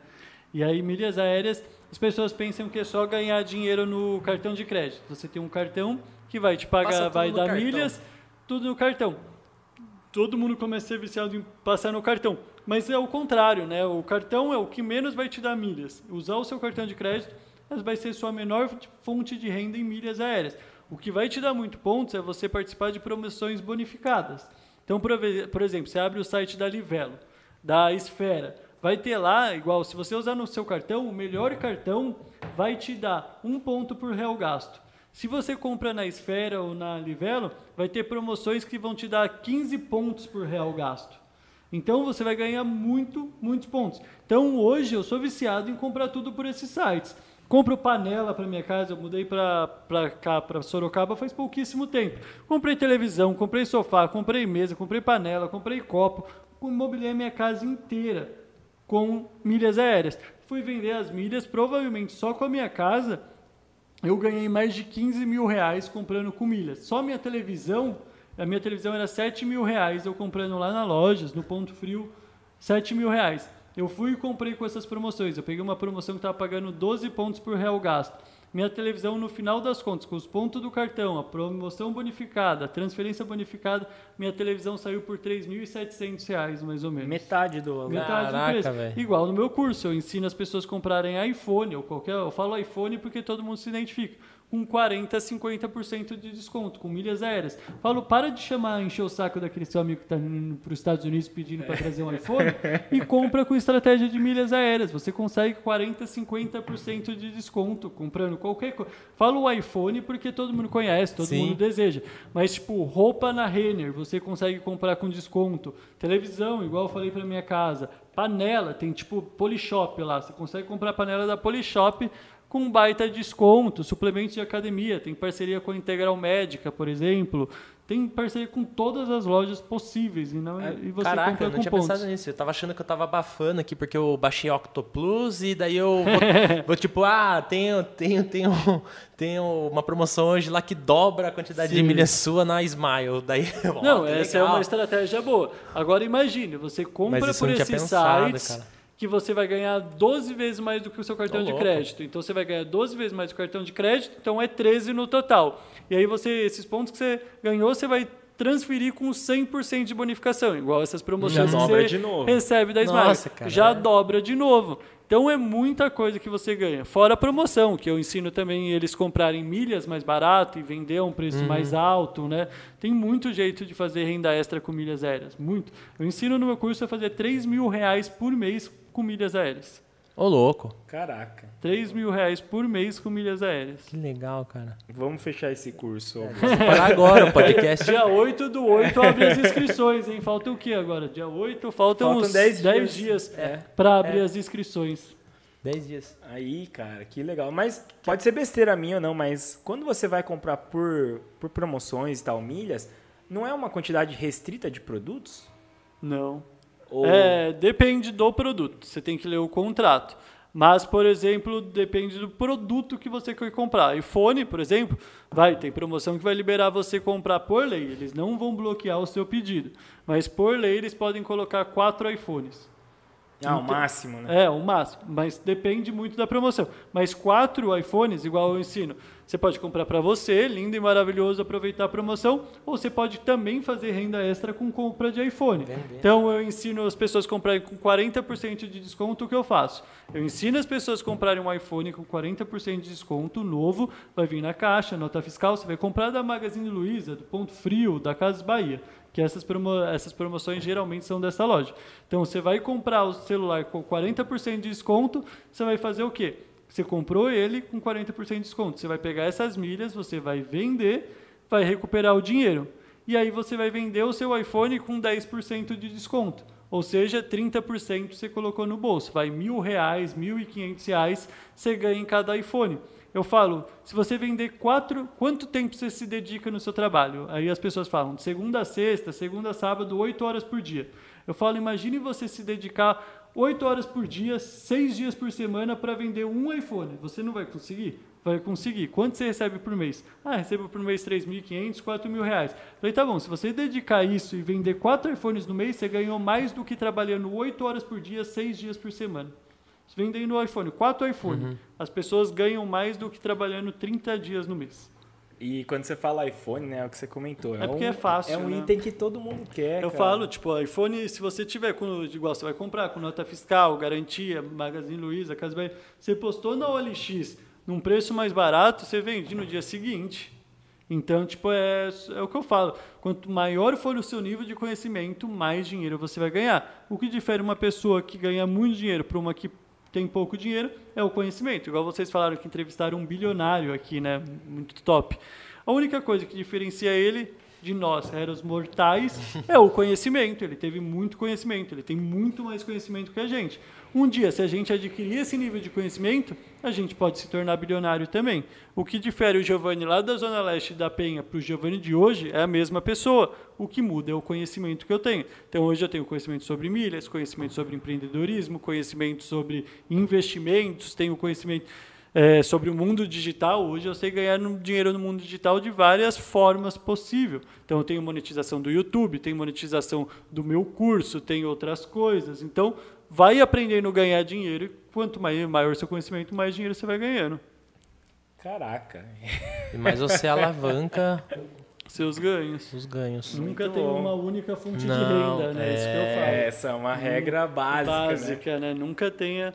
E aí, milhas aéreas, as pessoas pensam que é só ganhar dinheiro no cartão de crédito. Você tem um cartão que vai te pagar, vai dar cartão. milhas, tudo no cartão. Todo mundo começa a ser viciado em passar no cartão. Mas é o contrário, né? O cartão é o que menos vai te dar milhas. Usar o seu cartão de crédito vai ser sua menor fonte de renda em milhas aéreas. O que vai te dar muito pontos é você participar de promoções bonificadas. Então, por exemplo, você abre o site da Livelo, da Esfera, vai ter lá, igual, se você usar no seu cartão, o melhor cartão vai te dar um ponto por real gasto. Se você compra na Esfera ou na Livelo, vai ter promoções que vão te dar 15 pontos por real gasto. Então você vai ganhar muito, muitos pontos. Então hoje eu sou viciado em comprar tudo por esses sites. Compro panela para minha casa, eu mudei para cá, para Sorocaba faz pouquíssimo tempo. Comprei televisão, comprei sofá, comprei mesa, comprei panela, comprei copo, imobiliei minha casa inteira com milhas aéreas. Fui vender as milhas, provavelmente só com a minha casa, eu ganhei mais de 15 mil reais comprando com milhas. Só minha televisão, a minha televisão era 7 mil reais, eu comprando lá na lojas, no ponto frio, 7 mil reais. Eu fui e comprei com essas promoções. Eu peguei uma promoção que estava pagando 12 pontos por real gasto. Minha televisão, no final das contas, com os pontos do cartão, a promoção bonificada, a transferência bonificada, minha televisão saiu por R$ 3.700, mais ou menos. Metade do valor. Metade Caraca, do preço. Véio. Igual no meu curso, eu ensino as pessoas a comprarem iPhone ou qualquer. Eu falo iPhone porque todo mundo se identifica com 40%, 50% de desconto, com milhas aéreas. Falo, para de chamar, encher o saco daquele seu amigo que está indo para os Estados Unidos pedindo para trazer um iPhone e compra com estratégia de milhas aéreas. Você consegue 40%, 50% de desconto comprando qualquer coisa. Falo o iPhone porque todo mundo conhece, todo Sim. mundo deseja. Mas, tipo, roupa na Renner, você consegue comprar com desconto. Televisão, igual eu falei para minha casa. Panela, tem tipo Polishop lá. Você consegue comprar panela da Polishop com um baita desconto, suplementos de academia, tem parceria com a Integral Médica, por exemplo, tem parceria com todas as lojas possíveis e, não, é, e você caraca, compra eu não tinha pontos. pensado nisso. Eu tava achando que eu tava abafando aqui porque eu baixei Octoplus e daí eu vou, vou tipo, ah, tenho, tenho, tenho, tenho uma promoção hoje lá que dobra a quantidade Sim. de milhas sua na Smile. Daí, não, essa legal. é uma estratégia boa. Agora imagine, você compra por esses pensado, sites. Cara que você vai ganhar 12 vezes mais do que o seu cartão Tô de louco. crédito. Então você vai ganhar 12 vezes mais do cartão de crédito, então é 13 no total. E aí você esses pontos que você ganhou, você vai transferir com 100% de bonificação, igual essas promoções Já que você recebe da cara, Já dobra de novo. Então é muita coisa que você ganha. Fora a promoção, que eu ensino também eles comprarem milhas mais barato e vender a um preço uhum. mais alto, né? Tem muito jeito de fazer renda extra com milhas aéreas, muito. Eu ensino no meu curso a fazer 3 mil reais por mês com milhas aéreas. Ô, louco. Caraca. 3 mil reais por mês com milhas aéreas. Que legal, cara. Vamos fechar esse curso. É, vamos parar agora o podcast. Dia 8 do 8 abre as inscrições, hein? Falta o que agora? Dia 8, faltam, faltam uns 10 dias, 10 dias é. para abrir é. as inscrições. 10 dias. Aí, cara, que legal. Mas pode ser besteira minha ou não, mas quando você vai comprar por, por promoções e tal, milhas, não é uma quantidade restrita de produtos? Não. Ou... É, depende do produto. Você tem que ler o contrato. Mas, por exemplo, depende do produto que você quer comprar. iPhone, por exemplo, vai, tem promoção que vai liberar você comprar por lei. Eles não vão bloquear o seu pedido. Mas por lei eles podem colocar quatro iPhones. Ah, então, o máximo, né? É, o máximo. Mas depende muito da promoção. Mas quatro iPhones, igual eu ensino, você pode comprar para você, lindo e maravilhoso, aproveitar a promoção, ou você pode também fazer renda extra com compra de iPhone. Então eu ensino as pessoas a comprarem com 40% de desconto, o que eu faço? Eu ensino as pessoas a comprarem um iPhone com 40% de desconto novo, vai vir na caixa, nota fiscal, você vai comprar da Magazine Luiza, do Ponto Frio, da Casas Bahia que essas, promo essas promoções geralmente são dessa loja. Então você vai comprar o celular com 40% de desconto, você vai fazer o quê? Você comprou ele com 40% de desconto. Você vai pegar essas milhas, você vai vender, vai recuperar o dinheiro. E aí você vai vender o seu iPhone com 10% de desconto. Ou seja, 30% você colocou no bolso. Vai mil reais, mil e quinhentos reais você ganha em cada iPhone. Eu falo, se você vender quatro, quanto tempo você se dedica no seu trabalho? Aí as pessoas falam, segunda a sexta, segunda a sábado, oito horas por dia. Eu falo, imagine você se dedicar oito horas por dia, seis dias por semana para vender um iPhone. Você não vai conseguir? Vai conseguir. Quanto você recebe por mês? Ah, recebo por mês 3.500, 4.000 reais. Falei, tá bom, se você dedicar isso e vender quatro iPhones no mês, você ganhou mais do que trabalhando oito horas por dia, seis dias por semana vendem no iPhone, quatro iPhone. Uhum. As pessoas ganham mais do que trabalhando 30 dias no mês. E quando você fala iPhone, né, é o que você comentou. É, é porque um, é fácil. É um né? item que todo mundo quer. Eu cara. falo, tipo, iPhone, se você tiver com, igual você vai comprar com nota fiscal, garantia, Magazine Luiza, Casa Bahia, você postou na OLX num preço mais barato, você vende no dia seguinte. Então, tipo, é, é o que eu falo. Quanto maior for o seu nível de conhecimento, mais dinheiro você vai ganhar. O que difere uma pessoa que ganha muito dinheiro para uma que tem pouco dinheiro, é o conhecimento. Igual vocês falaram que entrevistaram um bilionário aqui, né? Muito top. A única coisa que diferencia ele de nós, eros mortais, é o conhecimento. Ele teve muito conhecimento, ele tem muito mais conhecimento que a gente. Um dia, se a gente adquirir esse nível de conhecimento, a gente pode se tornar bilionário também. O que difere o Giovanni lá da Zona Leste da Penha para o Giovanni de hoje é a mesma pessoa. O que muda é o conhecimento que eu tenho. Então, hoje eu tenho conhecimento sobre milhas, conhecimento sobre empreendedorismo, conhecimento sobre investimentos, tenho conhecimento é, sobre o mundo digital, hoje eu sei ganhar dinheiro no mundo digital de várias formas possíveis. Então, eu tenho monetização do YouTube, tenho monetização do meu curso, tenho outras coisas. Então, vai aprendendo a ganhar dinheiro e quanto maior seu conhecimento, mais dinheiro você vai ganhando. Caraca. E mais você alavanca seus ganhos. Os ganhos. Nunca tem uma única fonte Não, de renda, né? É... Isso que eu falo. Essa é uma regra básica. Né? Básica, né? né? Nunca tenha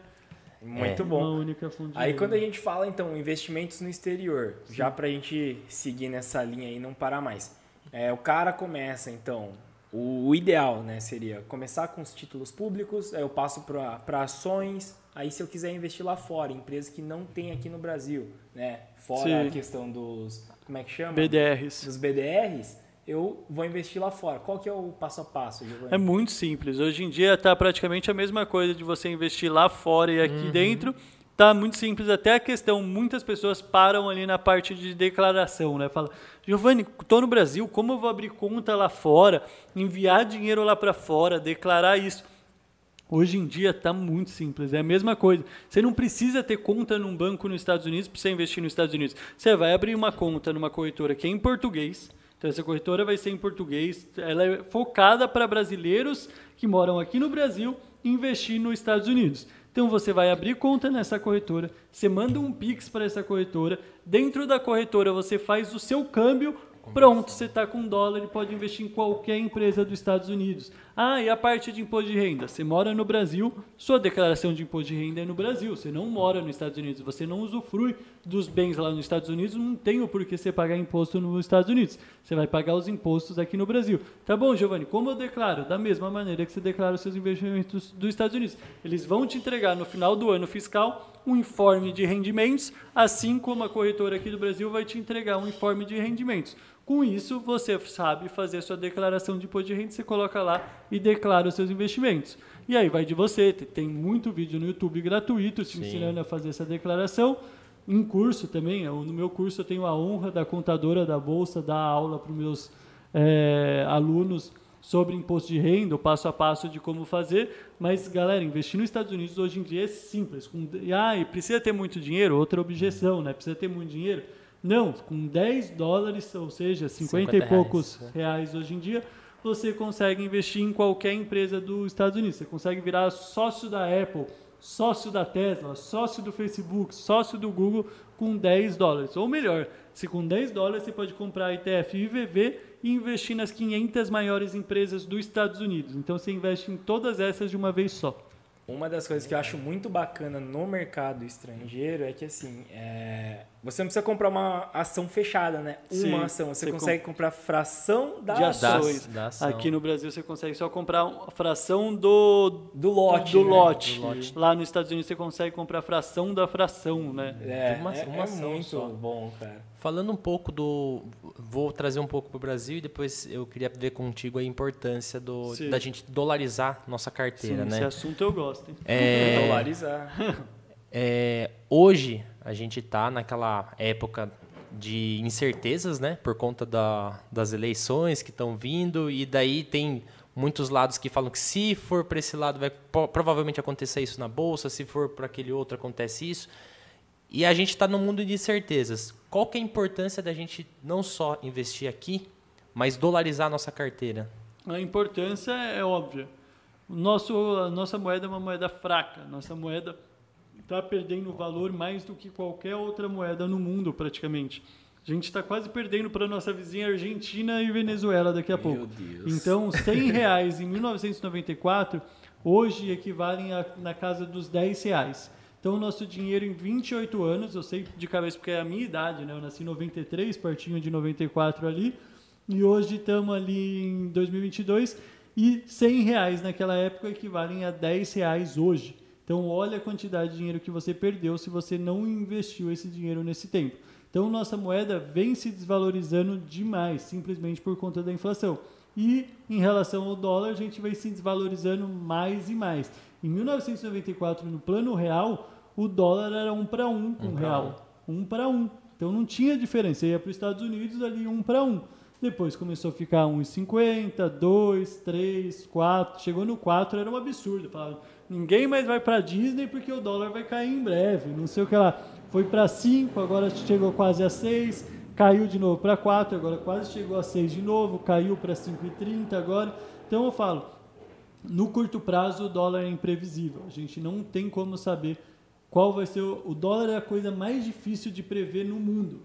muito é. bom. Uma única fonte de Aí renda. quando a gente fala então investimentos no exterior, Sim. já para a gente seguir nessa linha e não parar mais. É, o cara começa então o, ideal né, seria começar com os títulos públicos, aí eu passo para ações, aí se eu quiser investir lá fora, empresas que não tem aqui no Brasil, né, fora Sim. a questão dos, como é que chama? BDRs. Dos BDRs, eu vou investir lá fora. Qual que é o passo a passo, Giovanni? É muito simples. Hoje em dia está praticamente a mesma coisa de você investir lá fora e aqui uhum. dentro tá muito simples. Até a questão, muitas pessoas param ali na parte de declaração, né? Fala, Giovanni, estou no Brasil, como eu vou abrir conta lá fora, enviar dinheiro lá para fora, declarar isso? Hoje em dia está muito simples, é a mesma coisa. Você não precisa ter conta num banco nos Estados Unidos para você investir nos Estados Unidos. Você vai abrir uma conta numa corretora que é em português. Então essa corretora vai ser em português. Ela é focada para brasileiros que moram aqui no Brasil investir nos Estados Unidos. Então você vai abrir conta nessa corretora, você manda um Pix para essa corretora, dentro da corretora você faz o seu câmbio, pronto, você está com dólar e pode investir em qualquer empresa dos Estados Unidos. Ah, e a parte de imposto de renda? Você mora no Brasil, sua declaração de imposto de renda é no Brasil. Você não mora nos Estados Unidos, você não usufrui dos bens lá nos Estados Unidos, não tem o porquê você pagar imposto nos Estados Unidos. Você vai pagar os impostos aqui no Brasil. Tá bom, Giovanni, como eu declaro? Da mesma maneira que você declara os seus investimentos dos Estados Unidos. Eles vão te entregar no final do ano fiscal um informe de rendimentos, assim como a corretora aqui do Brasil vai te entregar um informe de rendimentos. Com isso, você sabe fazer a sua declaração de imposto de renda, você coloca lá e declara os seus investimentos. E aí vai de você, tem muito vídeo no YouTube gratuito te Sim. ensinando a fazer essa declaração. Em curso também, no meu curso eu tenho a honra da contadora da Bolsa dar aula para os meus é, alunos sobre imposto de renda, o passo a passo de como fazer. Mas, galera, investir nos Estados Unidos hoje em dia é simples. Com, ah, e precisa ter muito dinheiro? Outra objeção, né? Precisa ter muito dinheiro? Não, com 10 dólares, ou seja, 50, 50 e poucos reais, né? reais hoje em dia, você consegue investir em qualquer empresa dos Estados Unidos. Você consegue virar sócio da Apple, sócio da Tesla, sócio do Facebook, sócio do Google com 10 dólares. Ou melhor, se com 10 dólares você pode comprar ETF IVV e investir nas 500 maiores empresas dos Estados Unidos. Então você investe em todas essas de uma vez só. Uma das coisas que eu acho muito bacana no mercado estrangeiro é que assim, é... você não precisa comprar uma ação fechada, né? Sim, uma ação, você, você consegue comp... comprar fração da de ações. Da, da ação. Aqui no Brasil você consegue só comprar a fração do do lote, do, né? lote. do lote. Lá nos Estados Unidos você consegue comprar a fração da fração, né? É, uma, é, uma é muito só. bom, cara. Falando um pouco do. Vou trazer um pouco para o Brasil e depois eu queria ver contigo a importância do, da gente dolarizar nossa carteira. Sim, né? Esse assunto eu gosto. Hein? É, dolarizar. É, hoje a gente está naquela época de incertezas, né? Por conta da, das eleições que estão vindo, e daí tem muitos lados que falam que se for para esse lado vai provavelmente acontecer isso na bolsa, se for para aquele outro acontece isso. E a gente está no mundo de incertezas. Qual que é a importância da gente não só investir aqui, mas dolarizar a nossa carteira? A importância é óbvia. Nosso, a nossa moeda é uma moeda fraca. Nossa moeda está perdendo valor mais do que qualquer outra moeda no mundo, praticamente. A gente está quase perdendo para nossa vizinha Argentina e Venezuela daqui a Meu pouco. Deus. Então, 100 reais em 1994 hoje equivalem a, na casa dos 10 reais. Então, o nosso dinheiro em 28 anos, eu sei de cabeça porque é a minha idade, né? Eu nasci em 93, pertinho de 94 ali. E hoje estamos ali em 2022 e 100 reais naquela época equivalem a 10 reais hoje. Então, olha a quantidade de dinheiro que você perdeu se você não investiu esse dinheiro nesse tempo. Então, nossa moeda vem se desvalorizando demais, simplesmente por conta da inflação. E em relação ao dólar, a gente vem se desvalorizando mais e mais. Em 1994, no plano real, o dólar era um para um com o real. Um para um. Então não tinha diferença. Você ia para os Estados Unidos ali um para um. Depois começou a ficar 1,50, 2, 3, 4. Chegou no 4, era um absurdo. Falava, ninguém mais vai para Disney porque o dólar vai cair em breve. Não sei o que lá. Foi para 5, agora chegou quase a 6, caiu de novo para 4, agora quase chegou a 6 de novo, caiu para 5,30 agora. Então eu falo, no curto prazo o dólar é imprevisível. A gente não tem como saber qual vai ser o, o dólar é a coisa mais difícil de prever no mundo.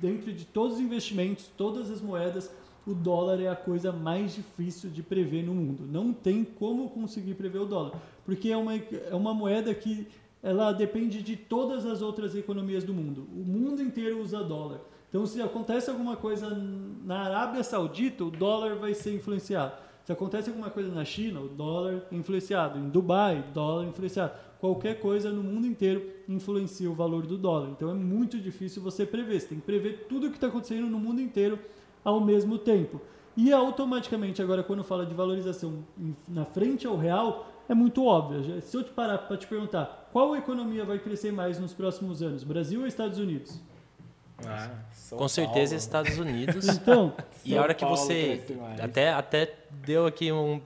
Dentro de todos os investimentos, todas as moedas, o dólar é a coisa mais difícil de prever no mundo. Não tem como conseguir prever o dólar, porque é uma, é uma moeda que ela depende de todas as outras economias do mundo. O mundo inteiro usa dólar. Então, se acontece alguma coisa na Arábia Saudita, o dólar vai ser influenciado. Se acontece alguma coisa na China, o dólar é influenciado. Em Dubai, dólar é influenciado. Qualquer coisa no mundo inteiro influencia o valor do dólar. Então é muito difícil você prever. Você tem que prever tudo o que está acontecendo no mundo inteiro ao mesmo tempo. E automaticamente, agora, quando fala de valorização na frente ao real, é muito óbvio. Se eu te parar para te perguntar qual economia vai crescer mais nos próximos anos, Brasil ou Estados Unidos? Ah, Com Paulo. certeza Estados Unidos. então, e a hora que você até até deu aqui um,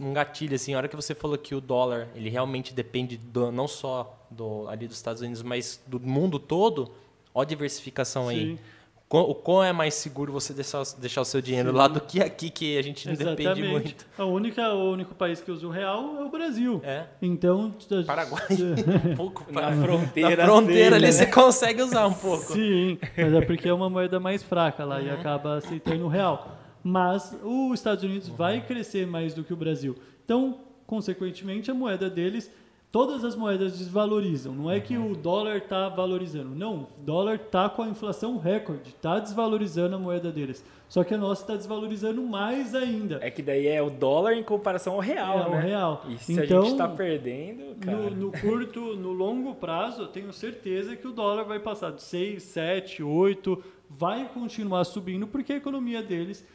um gatilho assim, a hora que você falou que o dólar, ele realmente depende do, não só do ali dos Estados Unidos, mas do mundo todo, ó a diversificação Sim. aí o quão é mais seguro você deixar, deixar o seu dinheiro Sim. lá do que aqui, que a gente Exatamente. depende muito. A única, o único país que usa o real é o Brasil. É. Então. Paraguai. um pouco. Na fronteira. Na fronteira ali né? você consegue usar um pouco. Sim, mas é porque é uma moeda mais fraca lá uhum. e acaba aceitando o real. Mas os Estados Unidos uhum. vai crescer mais do que o Brasil. Então, consequentemente, a moeda deles todas as moedas desvalorizam. Não é que o dólar está valorizando. Não, o dólar está com a inflação recorde, está desvalorizando a moeda deles. Só que a nossa está desvalorizando mais ainda. É que daí é o dólar em comparação ao real, é, né? real. E se então, a gente está perdendo, cara... No, no, curto, no longo prazo, eu tenho certeza que o dólar vai passar de 6, 7, 8, vai continuar subindo porque a economia deles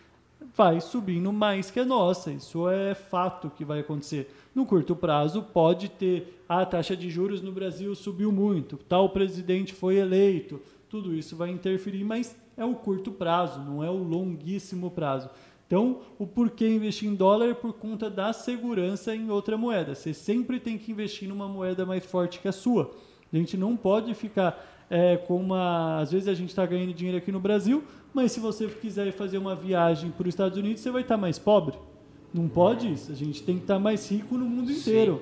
vai subindo mais que a nossa. Isso é fato que vai acontecer. No curto prazo, pode ter a taxa de juros no Brasil subiu muito, tal presidente foi eleito, tudo isso vai interferir, mas é o curto prazo, não é o longuíssimo prazo. Então, o porquê investir em dólar é por conta da segurança em outra moeda. Você sempre tem que investir numa moeda mais forte que a sua. A gente não pode ficar é, com uma. Às vezes a gente está ganhando dinheiro aqui no Brasil, mas se você quiser fazer uma viagem para os Estados Unidos, você vai estar tá mais pobre. Não pode isso. A gente tem que estar mais rico no mundo inteiro.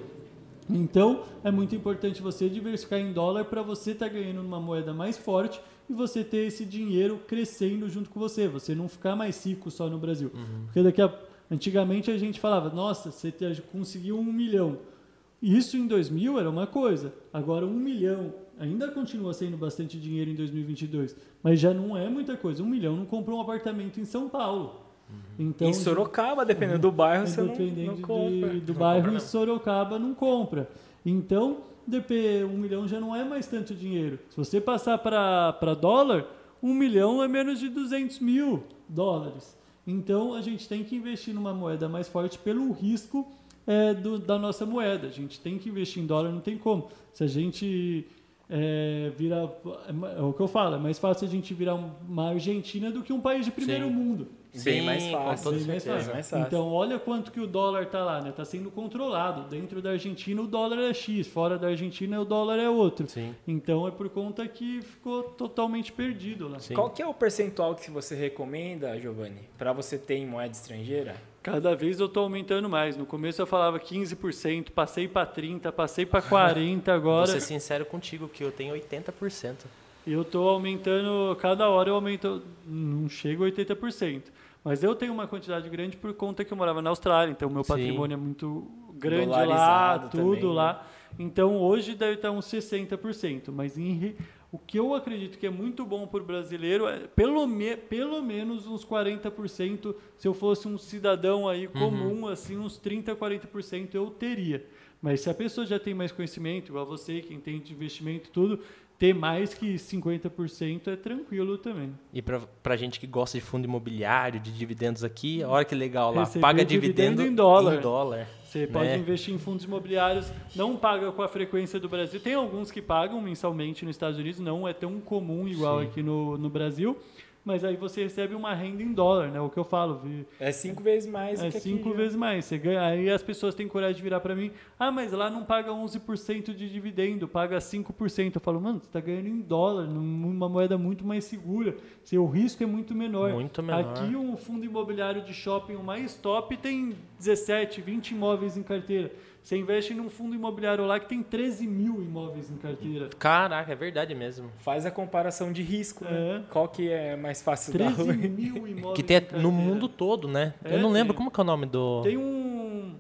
Sim. Então, é muito importante você diversificar em dólar para você estar tá ganhando uma moeda mais forte e você ter esse dinheiro crescendo junto com você. Você não ficar mais rico só no Brasil. Uhum. Porque daqui a... antigamente a gente falava, nossa, você conseguiu um milhão. Isso em 2000 era uma coisa. Agora, um milhão ainda continua sendo bastante dinheiro em 2022, mas já não é muita coisa. Um milhão não comprou um apartamento em São Paulo. Então, em Sorocaba, dependendo do bairro, você não, não compra. De, do não bairro compra, em Sorocaba não compra. Então, DP, um milhão já não é mais tanto dinheiro. Se você passar para dólar, um milhão é menos de 200 mil dólares. Então, a gente tem que investir numa moeda mais forte pelo risco é, do, da nossa moeda. A gente tem que investir em dólar, não tem como. Se a gente é, virar. É, é, o que eu falo, é mais fácil a gente virar uma Argentina do que um país de primeiro Sim. mundo. Sim, bem mais fácil. Bem mais fácil. mais fácil. Então, olha quanto que o dólar está lá, né? Está sendo controlado. Dentro da Argentina, o dólar é X. Fora da Argentina, o dólar é outro. Sim. Então, é por conta que ficou totalmente perdido lá. Sim. Qual que é o percentual que você recomenda, Giovanni, para você ter em moeda estrangeira? Cada vez eu estou aumentando mais. No começo eu falava 15%, passei para 30%, passei para 40% agora. Vou ser sincero contigo, que eu tenho 80%. Eu estou aumentando, cada hora eu aumento, não chego a 80%. Mas eu tenho uma quantidade grande por conta que eu morava na Austrália, então meu patrimônio Sim. é muito grande lá, tudo também, lá. Né? Então hoje deve estar uns 60%, mas em, o que eu acredito que é muito bom para o brasileiro é pelo, me, pelo menos uns 40%. Se eu fosse um cidadão aí uhum. comum, uhum. assim, uns 30, 40% eu teria. Mas se a pessoa já tem mais conhecimento, igual você, quem tem de investimento tudo, ter mais que 50% é tranquilo também. E para a gente que gosta de fundo imobiliário, de dividendos aqui, olha que legal lá, Receber paga dividendo, dividendo, em dólar. Em dólar Você né? pode investir em fundos imobiliários, não paga com a frequência do Brasil. Tem alguns que pagam mensalmente nos Estados Unidos, não é tão comum igual Sim. aqui no, no Brasil mas aí você recebe uma renda em dólar, né? O que eu falo. É cinco vezes mais. É cinco vezes mais. Você ganha, aí as pessoas têm coragem de virar para mim, ah, mas lá não paga 11% de dividendo, paga 5%. Eu falo, mano, você está ganhando em dólar, numa moeda muito mais segura. Seu risco é muito menor. Muito menor. Aqui um fundo imobiliário de shopping, o mais top, tem 17, 20 imóveis em carteira. Você investe num fundo imobiliário lá que tem 13 mil imóveis em carteira. Caraca, é verdade mesmo. Faz a comparação de risco, né? é. né? Qual que é mais fácil 13 dar? mil imóveis Que tem no mundo todo, né? É, Eu não lembro, tem. como que é o nome do... Tem um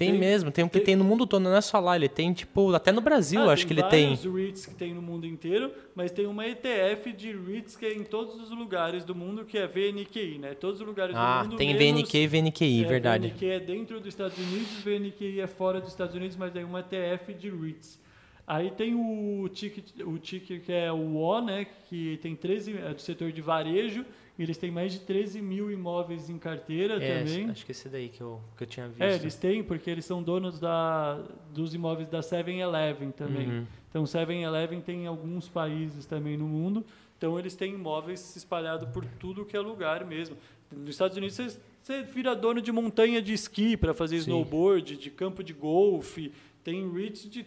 tem, tem mesmo, tem um que tem, tem, no mundo todo, não é só lá, ele tem tipo, até no Brasil, ah, acho que ele tem. Tem REITs que tem no mundo inteiro, mas tem uma ETF de REITs que é em todos os lugares do mundo, que é VNQI, né? Todos os lugares ah, do mundo. Ah, tem menos, VNQ e VNQI, é, verdade. VNQ é dentro dos Estados Unidos, VNQI é fora dos Estados Unidos, mas é uma ETF de REITs. Aí tem o ticket, o ticket que é o O, né? Que tem 13, é do setor de varejo, eles têm mais de 13 mil imóveis em carteira é, também. Acho que esse daí que eu, que eu tinha visto. É, eles têm, porque eles são donos da, dos imóveis da 7-Eleven também. Uhum. Então, 7-Eleven tem em alguns países também no mundo. Então, eles têm imóveis espalhados por tudo que é lugar mesmo. Nos Estados Unidos, você, você vira dono de montanha de esqui para fazer Sim. snowboard, de campo de golfe. Tem REITs de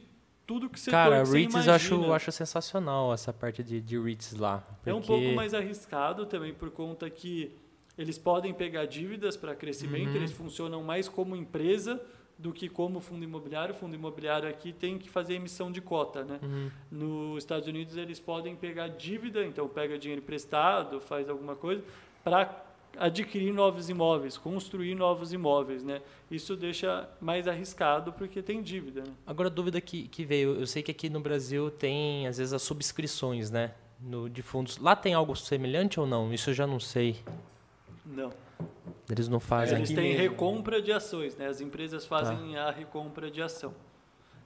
tudo que você Cara, REITs eu acho, acho sensacional essa parte de, de lá. Porque... É um pouco mais arriscado também por conta que eles podem pegar dívidas para crescimento, uhum. eles funcionam mais como empresa do que como fundo imobiliário. O fundo imobiliário aqui tem que fazer emissão de cota, né? Uhum. Nos Estados Unidos eles podem pegar dívida, então pega dinheiro emprestado, faz alguma coisa para adquirir novos imóveis, construir novos imóveis, né? Isso deixa mais arriscado porque tem dívida. Né? Agora a dúvida que, que veio, eu sei que aqui no Brasil tem às vezes as subscrições, né? No, de fundos. Lá tem algo semelhante ou não? Isso eu já não sei. Não. Eles não fazem. Eles têm recompra de ações, né? As empresas fazem tá. a recompra de ação.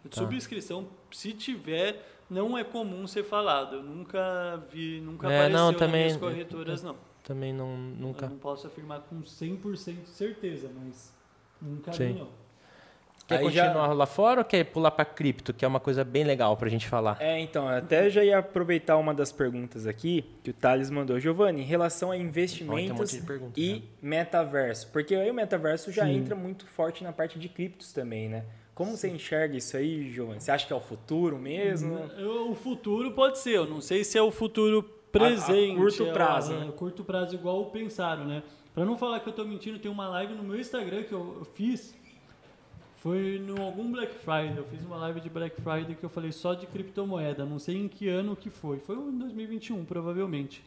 Tá. Subscrição, se tiver, não é comum ser falado. Eu nunca vi, nunca é, apareceu não, também, nas corretoras, não também não, nunca. Eu não posso afirmar com 100% de certeza, mas nunca Sim. vi, não. Quer Aí continuar já... lá fora ou quer pular para cripto, que é uma coisa bem legal para a gente falar? É, então, até já ia aproveitar uma das perguntas aqui que o Thales mandou. Giovanni, em relação a investimentos oh, um e né? metaverso. Porque aí o metaverso já Sim. entra muito forte na parte de criptos também, né? Como Sim. você enxerga isso aí, Giovanni? Você acha que é o futuro mesmo? O futuro pode ser. Eu não sei se é o futuro presente. A, curto prazo. A, a, curto prazo, igual pensaram, né? Para não falar que eu estou mentindo, tem uma live no meu Instagram que eu, eu fiz. Foi no algum Black Friday. Eu fiz uma live de Black Friday que eu falei só de criptomoeda. Não sei em que ano que foi. Foi em 2021, provavelmente.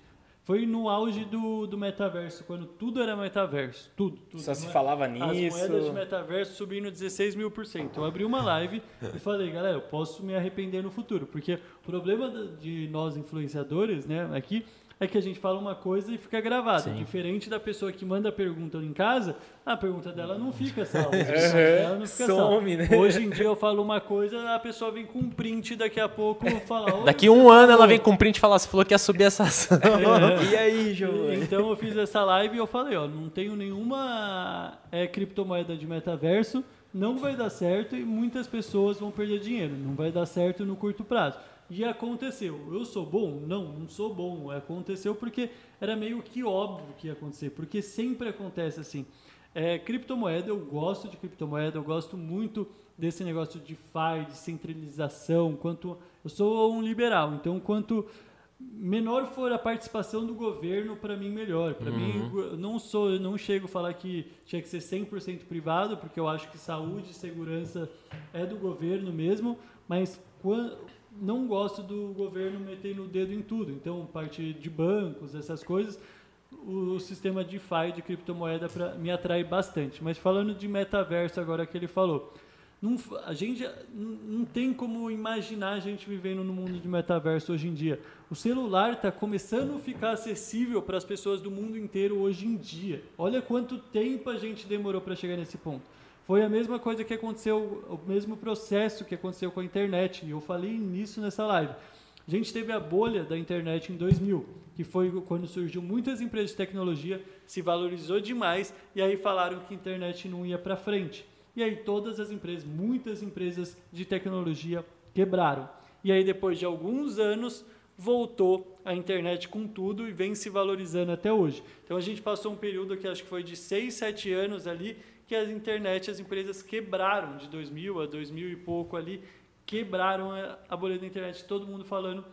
Foi no auge do, do metaverso, quando tudo era metaverso. Tudo. tudo Só se falava nisso. As moedas de metaverso subindo 16 mil por cento. Eu abri uma live e falei, galera, eu posso me arrepender no futuro. Porque o problema de nós influenciadores, né, aqui, é que a gente fala uma coisa e fica gravado. Sim. Diferente da pessoa que manda a pergunta em casa, a pergunta dela não fica salva. ela não fica Some, salva. Né? Hoje em dia eu falo uma coisa, a pessoa vem com um print daqui a pouco fala. Daqui um ano ela vem com um print e fala, você falou que ia subir essa ação. É. E aí, João? Então eu fiz essa live e eu falei, ó, não tenho nenhuma é, criptomoeda de metaverso, não vai dar certo e muitas pessoas vão perder dinheiro. Não vai dar certo no curto prazo. E aconteceu. Eu sou bom? Não, não sou bom. Aconteceu porque era meio que óbvio que ia acontecer, porque sempre acontece assim. É, criptomoeda, eu gosto de criptomoeda, eu gosto muito desse negócio de FI, de centralização. Quanto eu sou um liberal, então quanto menor for a participação do governo, para mim melhor. Para uhum. mim, não sou, eu não chego a falar que tinha que ser 100% privado, porque eu acho que saúde e segurança é do governo mesmo, mas quando não gosto do governo metendo o dedo em tudo. Então, parte de bancos, essas coisas, o sistema DeFi de criptomoeda pra, me atrai bastante. Mas falando de metaverso agora que ele falou, não, a gente não tem como imaginar a gente vivendo no mundo de metaverso hoje em dia. O celular está começando a ficar acessível para as pessoas do mundo inteiro hoje em dia. Olha quanto tempo a gente demorou para chegar nesse ponto. Foi a mesma coisa que aconteceu, o mesmo processo que aconteceu com a internet. E eu falei nisso nessa live. A gente teve a bolha da internet em 2000, que foi quando surgiu muitas empresas de tecnologia, se valorizou demais e aí falaram que a internet não ia para frente. E aí todas as empresas, muitas empresas de tecnologia quebraram. E aí depois de alguns anos voltou a internet com tudo e vem se valorizando até hoje. Então a gente passou um período que acho que foi de 6, 7 anos ali que a internet, as empresas quebraram de 2000 a 2000 e pouco ali, quebraram a bolha da internet, todo mundo falando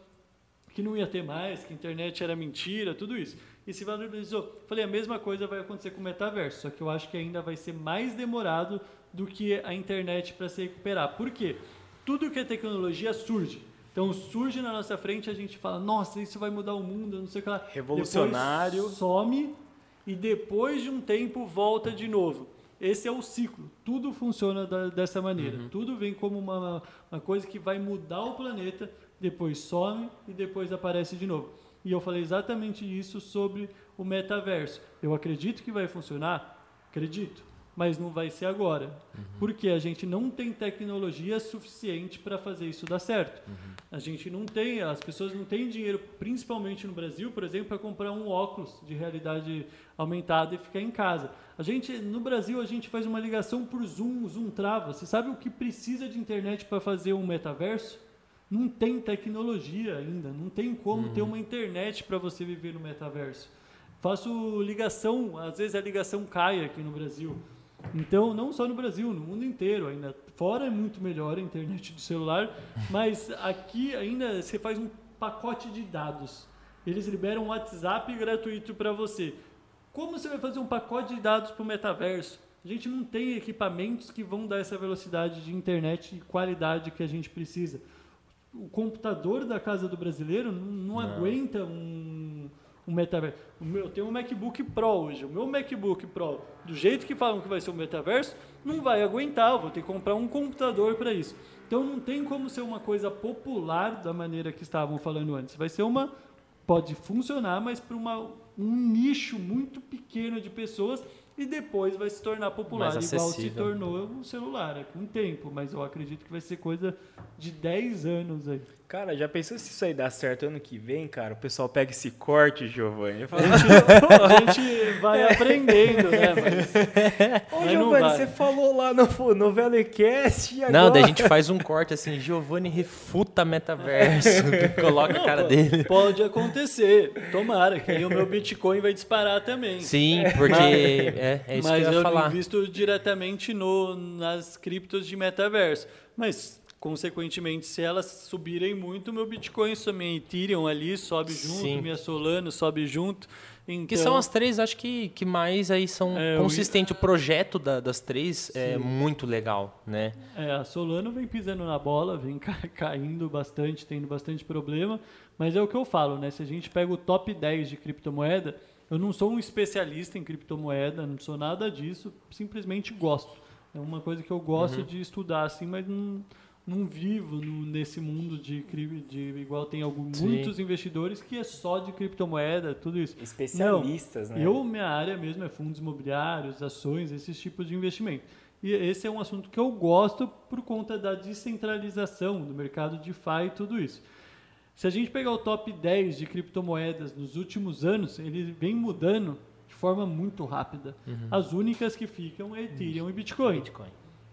que não ia ter mais, que a internet era mentira, tudo isso. E se valorizou. Falei, a mesma coisa vai acontecer com o metaverso, só que eu acho que ainda vai ser mais demorado do que a internet para se recuperar. Por quê? Tudo que é tecnologia surge. Então surge na nossa frente, a gente fala, nossa, isso vai mudar o mundo, não sei o que lá. Revolucionário. Depois some e depois de um tempo volta de novo. Esse é o ciclo. Tudo funciona da, dessa maneira. Uhum. Tudo vem como uma, uma coisa que vai mudar o planeta, depois some e depois aparece de novo. E eu falei exatamente isso sobre o metaverso. Eu acredito que vai funcionar? Acredito mas não vai ser agora. Uhum. Porque a gente não tem tecnologia suficiente para fazer isso dar certo. Uhum. A gente não tem, as pessoas não têm dinheiro, principalmente no Brasil, por exemplo, para comprar um óculos de realidade aumentada e ficar em casa. A gente, no Brasil, a gente faz uma ligação por Zoom, Zoom trava. Você sabe o que precisa de internet para fazer um metaverso? Não tem tecnologia ainda, não tem como uhum. ter uma internet para você viver no metaverso. Faço ligação, às vezes a ligação cai aqui no Brasil. Então, não só no Brasil, no mundo inteiro ainda. Fora é muito melhor a internet do celular, mas aqui ainda você faz um pacote de dados. Eles liberam um WhatsApp gratuito para você. Como você vai fazer um pacote de dados para o metaverso? A gente não tem equipamentos que vão dar essa velocidade de internet e qualidade que a gente precisa. O computador da casa do brasileiro não, não, não. aguenta um, um metaverso. Eu tenho um MacBook Pro hoje. O meu MacBook Pro, do jeito que falam que vai ser o metaverso, não vai aguentar. Eu vou ter que comprar um computador para isso. Então não tem como ser uma coisa popular da maneira que estavam falando antes. Vai ser uma. Pode funcionar, mas para um nicho muito pequeno de pessoas e depois vai se tornar popular, igual se tornou o celular, é com o tempo, mas eu acredito que vai ser coisa de 10 anos aí. Cara, já pensou se isso aí dá certo ano que vem, cara? O pessoal pega esse corte, Giovanni. A, gente, a gente vai é. aprendendo, né? Mas, Ô, mas Giovanni, você falou lá no, no Velecast e agora... Não, daí a gente faz um corte assim, Giovanni refuta metaverso, coloca Não, a cara dele. Pode acontecer, tomara, que aí o meu Bitcoin vai disparar também. Sim, porque é, é isso mas que eu ia falar. Mas eu invisto diretamente no, nas criptos de metaverso. Mas consequentemente, se elas subirem muito, meu Bitcoin, minha Ethereum ali sobe junto, Sim. minha Solana sobe junto. Então, que são as três, acho que, que mais aí são é, consistentes. O projeto da, das três é Sim. é muito legal, né? É, a Solana vem pisando na bola, vem caindo bastante, tendo bastante problema. Mas é o que eu falo, né? Se a gente pega o top 10 de criptomoeda, eu não sou um especialista em criptomoeda, não sou nada disso, simplesmente gosto. É uma coisa que eu gosto uhum. de estudar, assim, mas não não vivo no, nesse mundo de, de igual tem alguns, muitos investidores que é só de criptomoeda, tudo isso. Especialistas, não, né? Eu, minha área mesmo é fundos imobiliários, ações, esses tipos de investimento. E esse é um assunto que eu gosto por conta da descentralização do mercado de DeFi e tudo isso. Se a gente pegar o top 10 de criptomoedas nos últimos anos, ele vem mudando de forma muito rápida. Uhum. As únicas que ficam é Ethereum e Bitcoin. Bitcoin.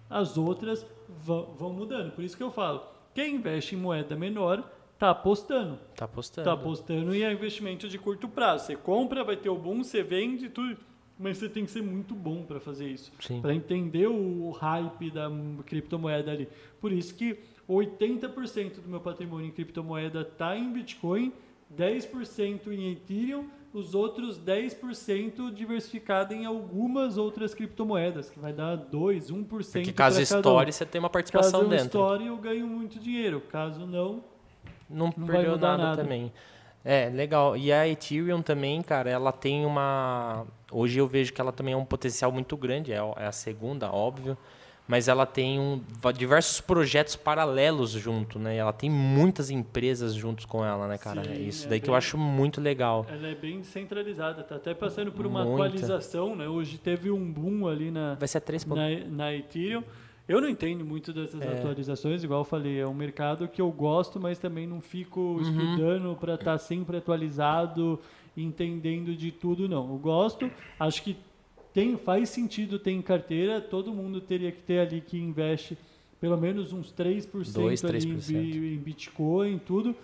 As outras vão mudando. Por isso que eu falo, quem investe em moeda menor está apostando. Está apostando. Está apostando e é investimento de curto prazo. Você compra, vai ter o boom, você vende, tudo. Mas você tem que ser muito bom para fazer isso. Para entender o hype da criptomoeda ali. Por isso que 80% do meu patrimônio em criptomoeda está em Bitcoin, 10% em Ethereum os outros 10% diversificado em algumas outras criptomoedas, que vai dar 2, 1%. Porque caso estoure, um. você tem uma participação caso dentro. Caso estoure, eu ganho muito dinheiro. Caso não, não, não perdeu nada, nada também. É, legal. E a Ethereum também, cara, ela tem uma. Hoje eu vejo que ela também é um potencial muito grande, é, é a segunda, óbvio. Mas ela tem um, diversos projetos paralelos junto, né? Ela tem muitas empresas juntos com ela, né, cara? Sim, é isso é daí que bem- eu acho muito legal. Ela é bem descentralizada, tá até passando por uma Muita. atualização, né? Hoje teve um boom ali na, Vai ser 3. na, na Ethereum. Eu não entendo muito dessas É. atualizações, igual eu falei, é um mercado que eu gosto, mas também não fico Uhum. estudando para estar sempre atualizado, entendendo de tudo, não. Eu gosto, acho que tem, faz sentido ter em carteira, todo mundo teria que ter ali que investe pelo menos uns 3%, Dois, ali em, 3%. bi- em Bitcoin, tudo,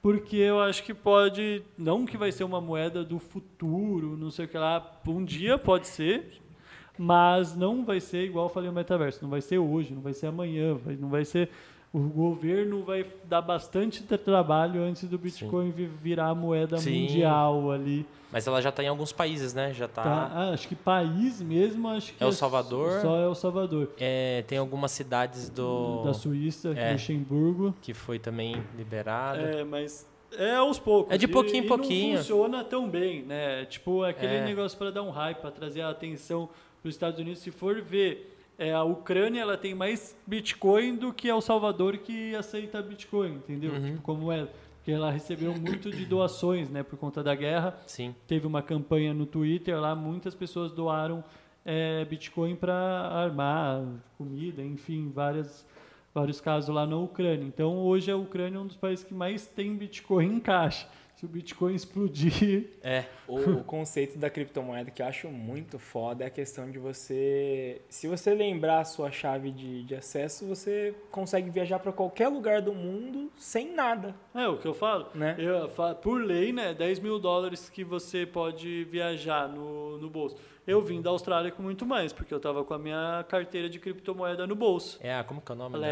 porque eu acho que pode, não que vai ser uma moeda do futuro, não sei o que lá, um dia pode ser, mas não vai ser igual eu falei o metaverso, não vai ser hoje, não vai ser amanhã, vai- não vai ser o governo vai dar bastante tra- trabalho antes do Bitcoin vi- virar a moeda Sim. mundial ali. Mas ela já tá em alguns países, né? Já tá. Tá? Ah, acho que país mesmo, acho que É El Salvador. Só é o Salvador. É, tem algumas cidades do Da Suíça, É. Luxemburgo. que foi também liberada. É, mas é aos poucos. É de pouquinho em pouquinho. Não funciona tão bem, né? Tipo, aquele É. negócio para dar um hype, para trazer a atenção para os Estados Unidos. Se for ver, é, a Ucrânia ela tem mais Bitcoin do que El Salvador que aceita Bitcoin, entendeu? Uhum. Tipo, como é. Porque ela recebeu muito de doações, né? Por conta da guerra. Sim. Teve uma campanha no Twitter lá, muitas pessoas doaram é, Bitcoin para armar comida, enfim, várias, vários casos lá na Ucrânia. Então, hoje a Ucrânia é um dos países que mais tem Bitcoin em caixa. Se o Bitcoin explodir, É. O, o conceito da criptomoeda que eu acho muito foda é a questão de você. Se você lembrar a sua chave de, de acesso, você consegue viajar para qualquer lugar do mundo sem nada, é o que eu falo. né? Eu, fa- por lei, né, 10 mil dólares que você pode viajar no, no bolso. Eu vim da Austrália com muito mais, porque eu estava com a minha carteira de criptomoeda no bolso. É, a- como que é o nome? A da-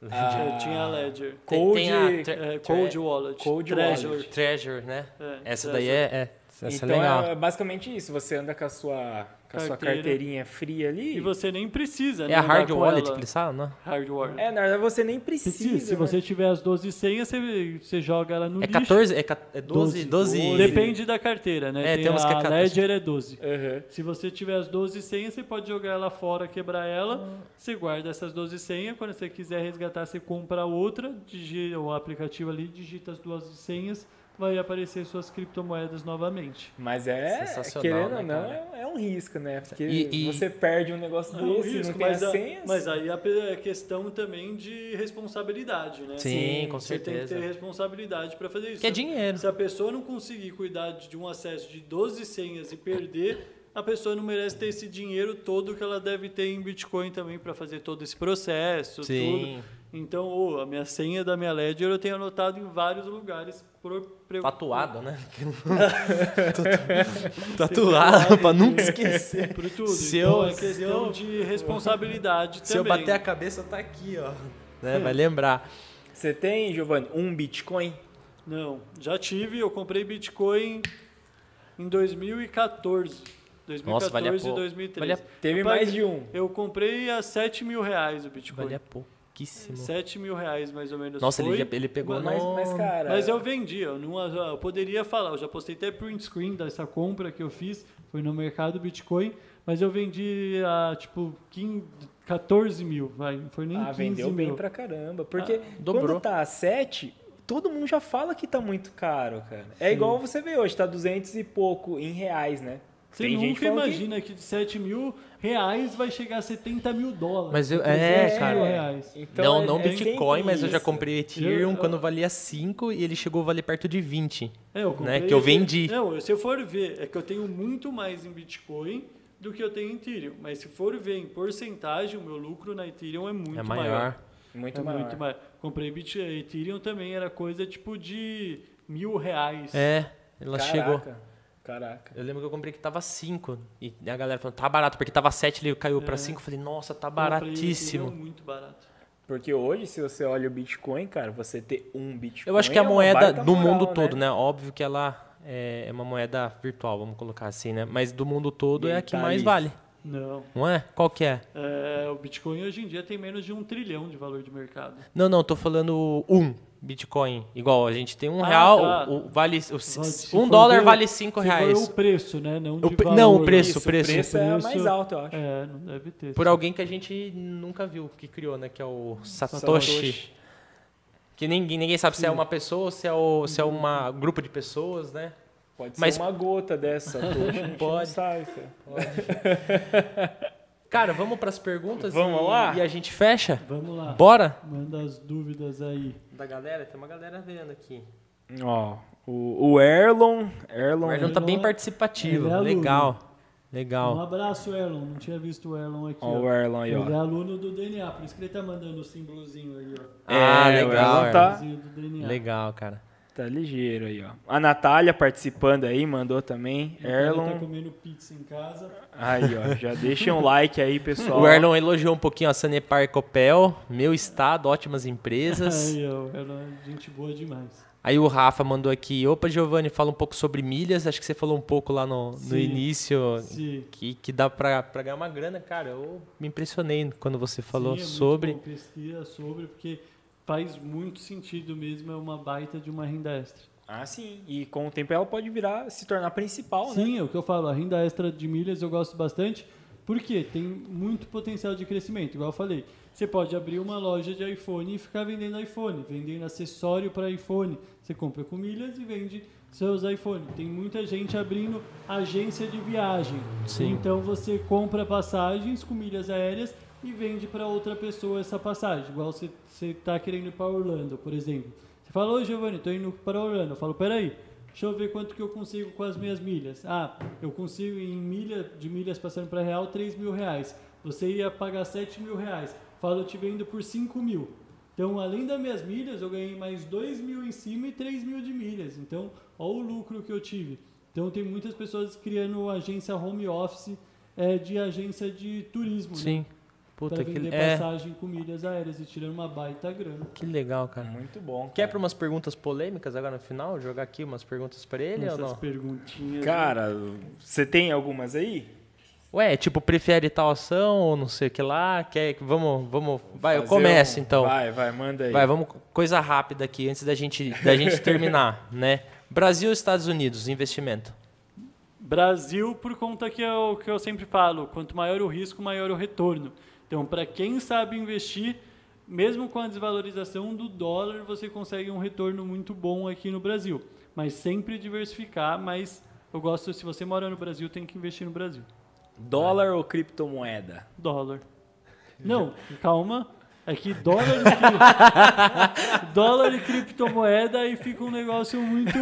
Ledger. Ah. Tinha a Ledger. Tem, tem a Cold- tre- É, tre- Cold Wallet. Cold Treasure. Wallet. Treasure, né? É, Essa Treasure. daí é, é, essa então é legal. é basicamente isso. Você anda com a sua, com a sua Carteira. carteirinha fria ali. E você nem precisa, né? É a andar hard wallet que eles falam, não? Hard wallet. É, na verdade você nem Se, precisa. se né? você tiver as 12 senhas, você, você joga ela no É lixo. 14, é, ca- é 12, 12, Doze. Depende da carteira, né? É, tem umas que é a 14. Ledger é 12. Aham. Se você tiver as 12 senhas, você pode jogar ela fora, quebrar ela. Você guarda essas 12 senhas. Quando você quiser resgatar, você compra outra, digita o aplicativo ali, digita as duas senhas, vai aparecer suas criptomoedas novamente. Mas é, Sensacional, querendo né, ou não, cara? é um risco, né? Porque E- e- você perde um negócio É um desse, risco, não tem mas, as a- senhas. mas aí a questão também de responsabilidade, né? Sim, Sim, com Você tem que certeza. ter responsabilidade para fazer isso. Que é dinheiro. Se a pessoa não conseguir cuidar de um acesso de 12 senhas e perder, a pessoa não merece ter esse dinheiro todo que ela deve ter em Bitcoin também para fazer todo esse processo, Sim. tudo. Então, a minha senha da minha Ledger eu tenho anotado em vários lugares. Por, pre- Tatuado, né? Tatuado, pra nunca esquecer. Por tudo. Se então eu- é questão de responsabilidade Se eu também. bater a cabeça, tá aqui, ó. Né? Vai lembrar. Você tem, Giovanni, um Bitcoin? Não, já tive, eu comprei Bitcoin em 2014. 2014 Nossa, valia e pouco. 2013. Valia- Teve Eu mais paguei- de um. Eu comprei a 7 mil reais o Bitcoin. Valia pouquíssimo. 7 mil reais mais ou menos Nossa, foi. ele, ele pegou Mas, no... mas, cara. Mas eu vendi, eu, não, eu poderia falar, eu já postei até print screen dessa compra que eu fiz, foi no mercado Bitcoin, mas eu vendi a tipo 15, 14 mil, vai, não foi nem Ah, 15 vendeu bem mil. pra caramba. Porque dobrou. quando tá a 7, todo mundo já fala que tá muito caro, cara. É igual você vê hoje, tá 200 e pouco em reais, né? Você Tem gente nunca falando que- imagina que... de 7 mil reais vai chegar a 70 mil dólares. Mas eu- 300 é, cara. reais. Então, não, é- não é Bitcoin, mas eu já isso. comprei Ethereum Eu- quando valia 5 e ele chegou a valer perto de 20. É, eu Né, que eu vendi. Não, se eu for ver, é que eu tenho muito mais em Bitcoin do que eu tenho em Ethereum. Mas se for ver em porcentagem, o meu lucro na Ethereum é muito é maior. maior. Muito é maior. muito maior. Comprei Bit Ethereum também, era coisa tipo de mil reais. É, ela Caraca, chegou. Caraca. Eu lembro que eu comprei que tava 5. E a galera falou, tá barato, porque tava 7, ele caiu pra É. 5. Eu falei, nossa, tá Comprei baratíssimo. Ethereum muito barato. Porque hoje, se você olha o Bitcoin, cara, você ter um Bitcoin. Eu acho que a é uma moeda do moral, mundo todo, né? Óbvio que ela é é uma moeda virtual, vamos colocar assim, né? Mas do mundo todo E é a que tá mais ali. vale, Não. não é? Qual que é? É, o Bitcoin hoje em dia tem menos de um trilhão de valor de mercado. Não, não, tô falando um. Bitcoin. Igual, a gente tem um ah, real, tá. o, o, vale, o, um dólar ver, vale cinco reais. o preço, né? Não, o, valor, não o preço, o preço. O preço é mais alto, eu acho. É, não deve ter. Por alguém que a gente nunca viu, que criou, né? Que é o Satoshi. Satoshi. Que ninguém, ninguém sabe Sim. se é uma pessoa ou se é, o, se é um grupo de pessoas, né? Pode Mas, ser uma gota dessa, Satoshi. Pode. Cara. Pode. Cara, vamos para as perguntas vamos e, lá? e a gente fecha? Vamos lá. Bora? Manda as dúvidas aí. Da galera, tem uma galera vendo aqui. Ó, o, o Erlon, Erlon. O Erlon tá bem participativo. É Legal. Legal. Um abraço, Erlon. Não tinha visto o Erlon aqui. Ó, ó. o Erlon aí, ó. Ele é aluno do DNA, por isso que ele tá mandando o símbolozinho aí, ó. Ah, é, legal. Tá... Legal, cara. Tá ligeiro aí, ó. A Natália participando aí, mandou também. A Erlon. tá comendo pizza em casa. Aí, ó. Já deixa um like aí, pessoal. O Erlon elogiou um pouquinho a Sanepar Copel. Meu estado, ótimas empresas. aí, ó. Erlon é gente boa demais. Aí o Rafa mandou aqui, opa Giovanni, fala um pouco sobre milhas, acho que você falou um pouco lá no, no sim, início, sim. Que, que dá para ganhar uma grana, cara, eu me impressionei quando você falou sim, é sobre. Muito bom, pesquisa sobre, porque faz muito sentido mesmo, é uma baita de uma renda extra. Ah, sim. E com o tempo ela pode virar, se tornar principal, sim, né? Sim, é o que eu falo, a renda extra de milhas eu gosto bastante, porque tem muito potencial de crescimento, igual eu falei. Você pode abrir uma loja de iPhone e ficar vendendo iPhone, vendendo acessório para iPhone. Você compra com milhas e vende seus iPhones. Tem muita gente abrindo agência de viagem. Sim. Então você compra passagens com milhas aéreas e vende para outra pessoa essa passagem. Igual você está querendo ir para Orlando, por exemplo. Você fala, ô Giovanni, estou indo para Orlando. Eu falo, peraí, deixa eu ver quanto que eu consigo com as minhas milhas. Ah, eu consigo em milha, de milhas passando para real, 3 mil reais. Você ia pagar 7 mil reais. Falo, eu te vendo por 5 mil. Então, além das minhas milhas, eu ganhei mais 2 mil em cima e 3 mil de milhas. Então, olha o lucro que eu tive. Então, tem muitas pessoas criando agência home office é, de agência de turismo. Né? Sim. Né? Puta pra vender que é. passagem com milhas aéreas e tirando uma baita grana. Que legal, cara. Muito bom. Cara. Quer para umas perguntas polêmicas agora no final? Jogar aqui umas perguntas para ele Essas ou não? perguntinhas. Cara, você tem algumas aí? Ué, tipo, prefere tal ação ou não sei o que lá? Quer, vamos, vamos. Vai, eu começo um... então. Vai, vai, manda aí. Vai, vamos. Coisa rápida aqui antes da gente, da gente terminar, né? Brasil Estados Unidos, investimento. Brasil, por conta que é o que eu sempre falo, quanto maior o risco, maior o retorno. Então, para quem sabe investir, mesmo com a desvalorização do dólar, você consegue um retorno muito bom aqui no Brasil. Mas sempre diversificar, mas eu gosto, se você mora no Brasil, tem que investir no Brasil. Dólar ou criptomoeda? Dólar. Não, calma. É que dólar e, dólar e criptomoeda aí fica um negócio muito.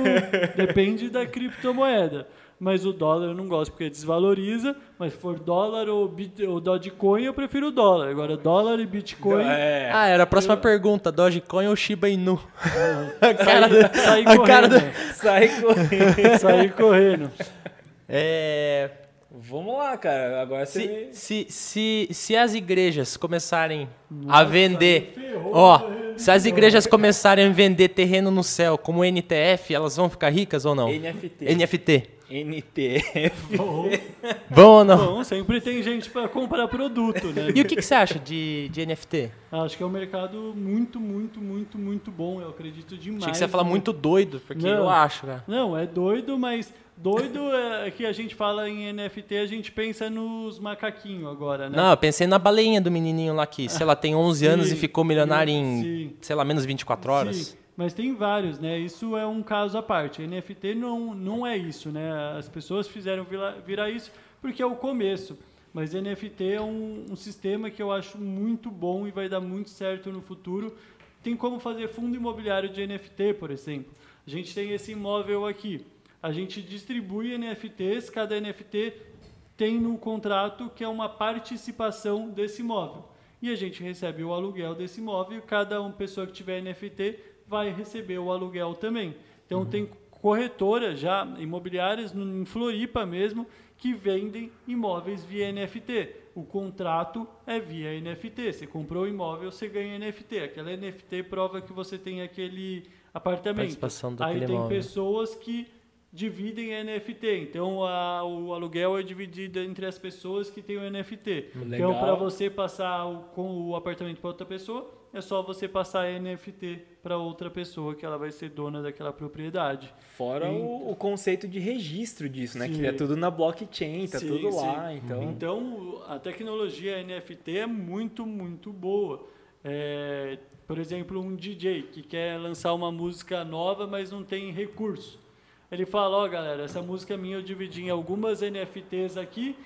Depende da criptomoeda mas o dólar eu não gosto porque desvaloriza. Mas se for dólar ou, bit, ou Dogecoin, eu prefiro o dólar. Agora, dólar e Bitcoin. É. Ah, era a próxima eu... pergunta: Dogecoin ou Shiba Inu? a cara do... Saí correndo. Cara do... Saí correndo. Saí correndo. É. Vamos lá, cara. Agora se, me... se, se, se as igrejas começarem Nossa, a vender. Ferrou, ó, se as igrejas começarem a vender terreno no céu como NTF, elas vão ficar ricas ou não? NFT. NFT. NTF. Bom, Bom ou não? Bom, sempre tem gente para comprar produto, né? E o que, que, você acha de, de NFT? Acho que é um mercado muito, muito, muito, muito bom. Eu acredito demais. Achei que você ia falar muito doido, porque não, eu acho, cara. Não, é doido, mas doido é que a gente fala em NFT, a gente pensa nos macaquinhos agora, né? Não, eu pensei na baleinha do menininho lá que, sei lá, tem 11 sim, anos e ficou milionário em, sim. sei lá, menos 24 horas. Sim. Mas tem vários, né? Isso é um caso à parte. NFT não, não é isso, né? As pessoas fizeram virar, virar isso porque é o começo. Mas NFT é um, um, sistema que eu acho muito bom e vai dar muito certo no futuro. Tem como fazer fundo imobiliário de NFT, por exemplo. A gente tem esse imóvel aqui. A gente distribui NFTs, cada NFT tem no contrato que é uma participação desse imóvel. E a gente recebe o aluguel desse imóvel, cada uma pessoa que tiver NFT vai receber o aluguel também. Então uhum. tem corretoras já imobiliárias em Floripa mesmo que vendem imóveis via NFT. O contrato é via NFT. Você comprou o imóvel, você ganha NFT. Aquela NFT prova que você tem aquele apartamento. Participação Aí tem imóvel. pessoas que dividem NFT. Então a, o aluguel é dividido entre as pessoas que têm o NFT. Legal. Então para você passar o, com o apartamento para outra pessoa, é só você passar NFT para outra pessoa que ela vai ser dona daquela propriedade. Fora e, o, o, conceito de registro disso, né? Sim. Que é tudo na blockchain, tá sim, tudo sim. lá. Então... então a tecnologia NFT é muito, muito boa. É, por exemplo, um DJ que quer lançar uma música nova, mas não tem recurso. Ele fala, ó oh, galera, essa música minha eu dividi em algumas NFTs aqui.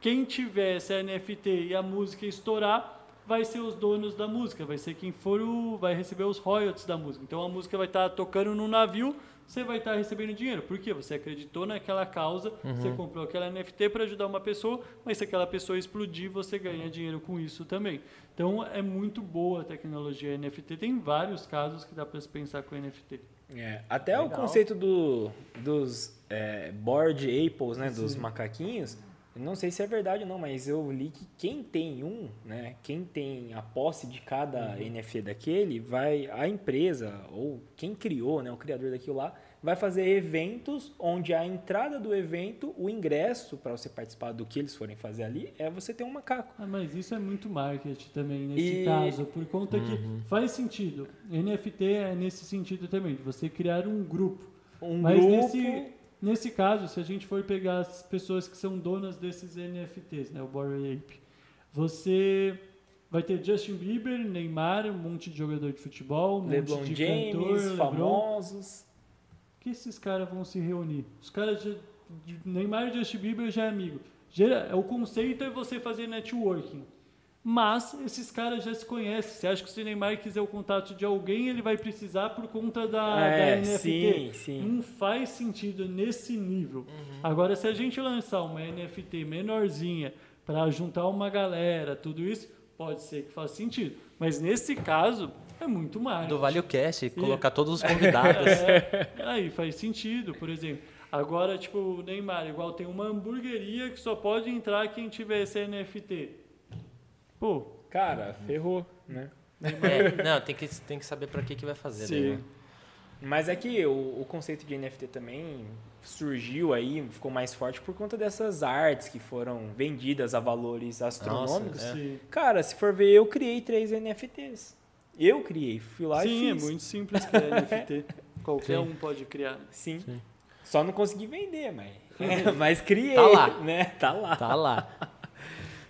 Quem tiver essa NFT e a música estourar, vai ser os donos da música, vai ser quem for o. vai receber os royalties da música. Então a música vai estar tocando no navio, você vai estar recebendo dinheiro. Por quê? Você acreditou naquela causa, uhum. você comprou aquela NFT para ajudar uma pessoa, mas se aquela pessoa explodir, você ganha dinheiro com isso também. Então é muito boa a tecnologia NFT. Tem vários casos que dá para se pensar com NFT. É, até Legal. o conceito do, dos é, board apples, né, dos macaquinhos, não sei se é verdade ou não, mas eu li que quem tem um, né, quem tem a posse de cada uhum. NFT daquele, vai a empresa ou quem criou, né, o criador daquilo lá, vai fazer eventos onde a entrada do evento, o ingresso para você participar do que eles forem fazer ali, é você ter um macaco. Ah, mas isso é muito marketing também nesse e... caso, por conta uhum. que faz sentido. NFT é nesse sentido também, de você criar um grupo. Um mas grupo... nesse Nesse caso, se a gente for pegar as pessoas que são donas desses NFTs, né, o Bored Ape, você vai ter Justin Bieber, Neymar, um monte de jogador de futebol, um LeBron monte de James, cantor, famosos. Que esses caras vão se reunir? Os caras de, de Neymar e Justin Bieber já é amigo. O conceito é você fazer networking. Mas esses caras já se conhecem. Você acha que se o Neymar quiser o contato de alguém, ele vai precisar por conta da, é, da NFT? Sim, sim. Não faz sentido nesse nível. Uhum. Agora, se a gente lançar uma NFT menorzinha para juntar uma galera, tudo isso, pode ser que faça sentido. Mas nesse caso, é muito mais. Do Vale o Cast, colocar todos os convidados. É, aí faz sentido, por exemplo. Agora, tipo, o Neymar, igual tem uma hamburgueria que só pode entrar quem tiver esse NFT. Pô, cara, ferrou, né? É, não, tem que, tem que saber para que, que vai fazer. Sim. Daí, né? Mas é que o, o, conceito de NFT também surgiu aí, ficou mais forte por conta dessas artes que foram vendidas a valores astronômicos. Nossa, é. Cara, se for ver, eu criei três NFTs. Eu criei, fui lá Sim, e fiz. Sim, é muito simples criar NFT. Qualquer Sim. um pode criar. Sim. Sim. Só não consegui vender, mas, mas criei. Tá lá. Né? Tá lá. Tá lá.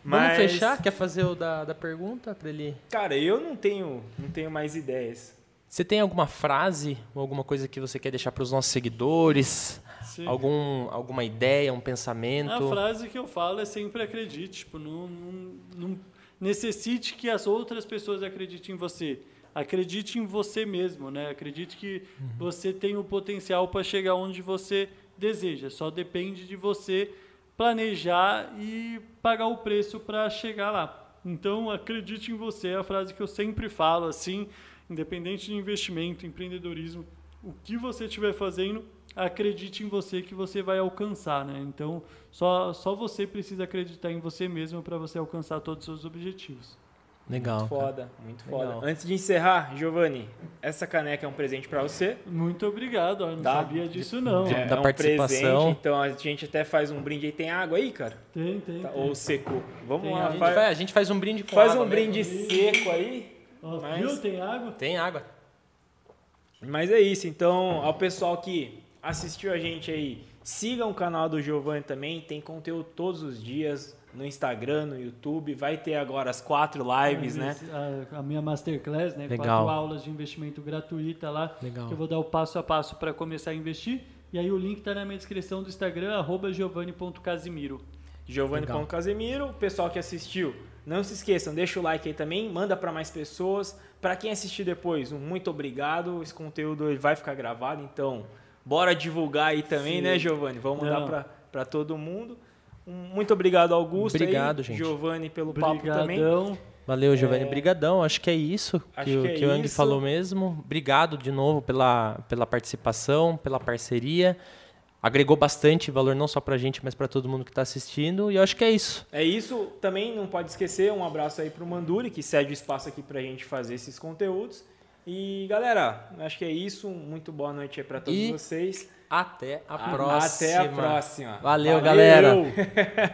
Mas... Vamos fechar? Quer fazer o da, da pergunta para ele? Cara, eu não tenho, não tenho mais ideias. Você tem alguma frase ou alguma coisa que você quer deixar para os nossos seguidores? Sim. Algum, alguma ideia, um pensamento? A frase que eu falo é sempre acredite. Tipo, não, não, não necessite que as outras pessoas acreditem em você. Acredite em você mesmo, né? Acredite que uhum. você tem o potencial para chegar onde você deseja. Só depende de você planejar e pagar o preço para chegar lá. Então, acredite em você, é a frase que eu sempre falo, assim, independente de investimento, empreendedorismo, o que você estiver fazendo, acredite em você que você vai alcançar, né? Então, só, só você precisa acreditar em você mesmo para você alcançar todos os seus objetivos. Legal. Muito foda, muito Legal. foda. Antes de encerrar, Giovanni, essa caneca é um presente para você. Muito obrigado, eu não tá. sabia disso não. É, da é um participação. Presente, então a gente até faz um brinde aí. Tem água aí, cara? Tem, tem. Tá, tem. Ou secou. Vamos tem lá. A gente, faz, a gente, faz, um brinde com faz água. Faz um brinde mesmo. seco aí. Ó, mas... Viu? Tem água? Tem água. Mas é isso. Então, ao pessoal que assistiu a gente aí, siga o canal do Giovanni também. Tem conteúdo todos os dias no Instagram, no YouTube. Vai ter agora as quatro lives, né? A, a, minha masterclass, né? Legal. Quatro aulas de investimento gratuita lá. Legal. Que eu vou dar o passo a passo para começar a investir. E aí o link está na minha descrição do Instagram, arroba giovanni.casimiro. Giovanni.casimiro. O pessoal que assistiu, não se esqueçam, deixa o like aí também, manda para mais pessoas. Para quem assistir depois, um muito obrigado. Esse conteúdo vai ficar gravado, então bora divulgar aí também, Sim. né, Giovanni? Vamos mandar para todo mundo. Muito obrigado, Augusto. Obrigado, aí, gente. Giovanni, pelo Brigadão. papo também. Valeu, Giovanni. É... Brigadão. Acho que é isso que, que, o, é que o Ang falou mesmo. Obrigado de novo pela, pela participação, pela parceria. Agregou bastante valor não só para a gente, mas para todo mundo que está assistindo. E eu acho que é isso. É isso. Também não pode esquecer um abraço aí para o Manduri, que cede o espaço aqui para a gente fazer esses conteúdos. E galera, acho que é isso. Muito boa noite aí para todos e vocês. Até a próxima. Até a próxima. Valeu. Valeu. galera.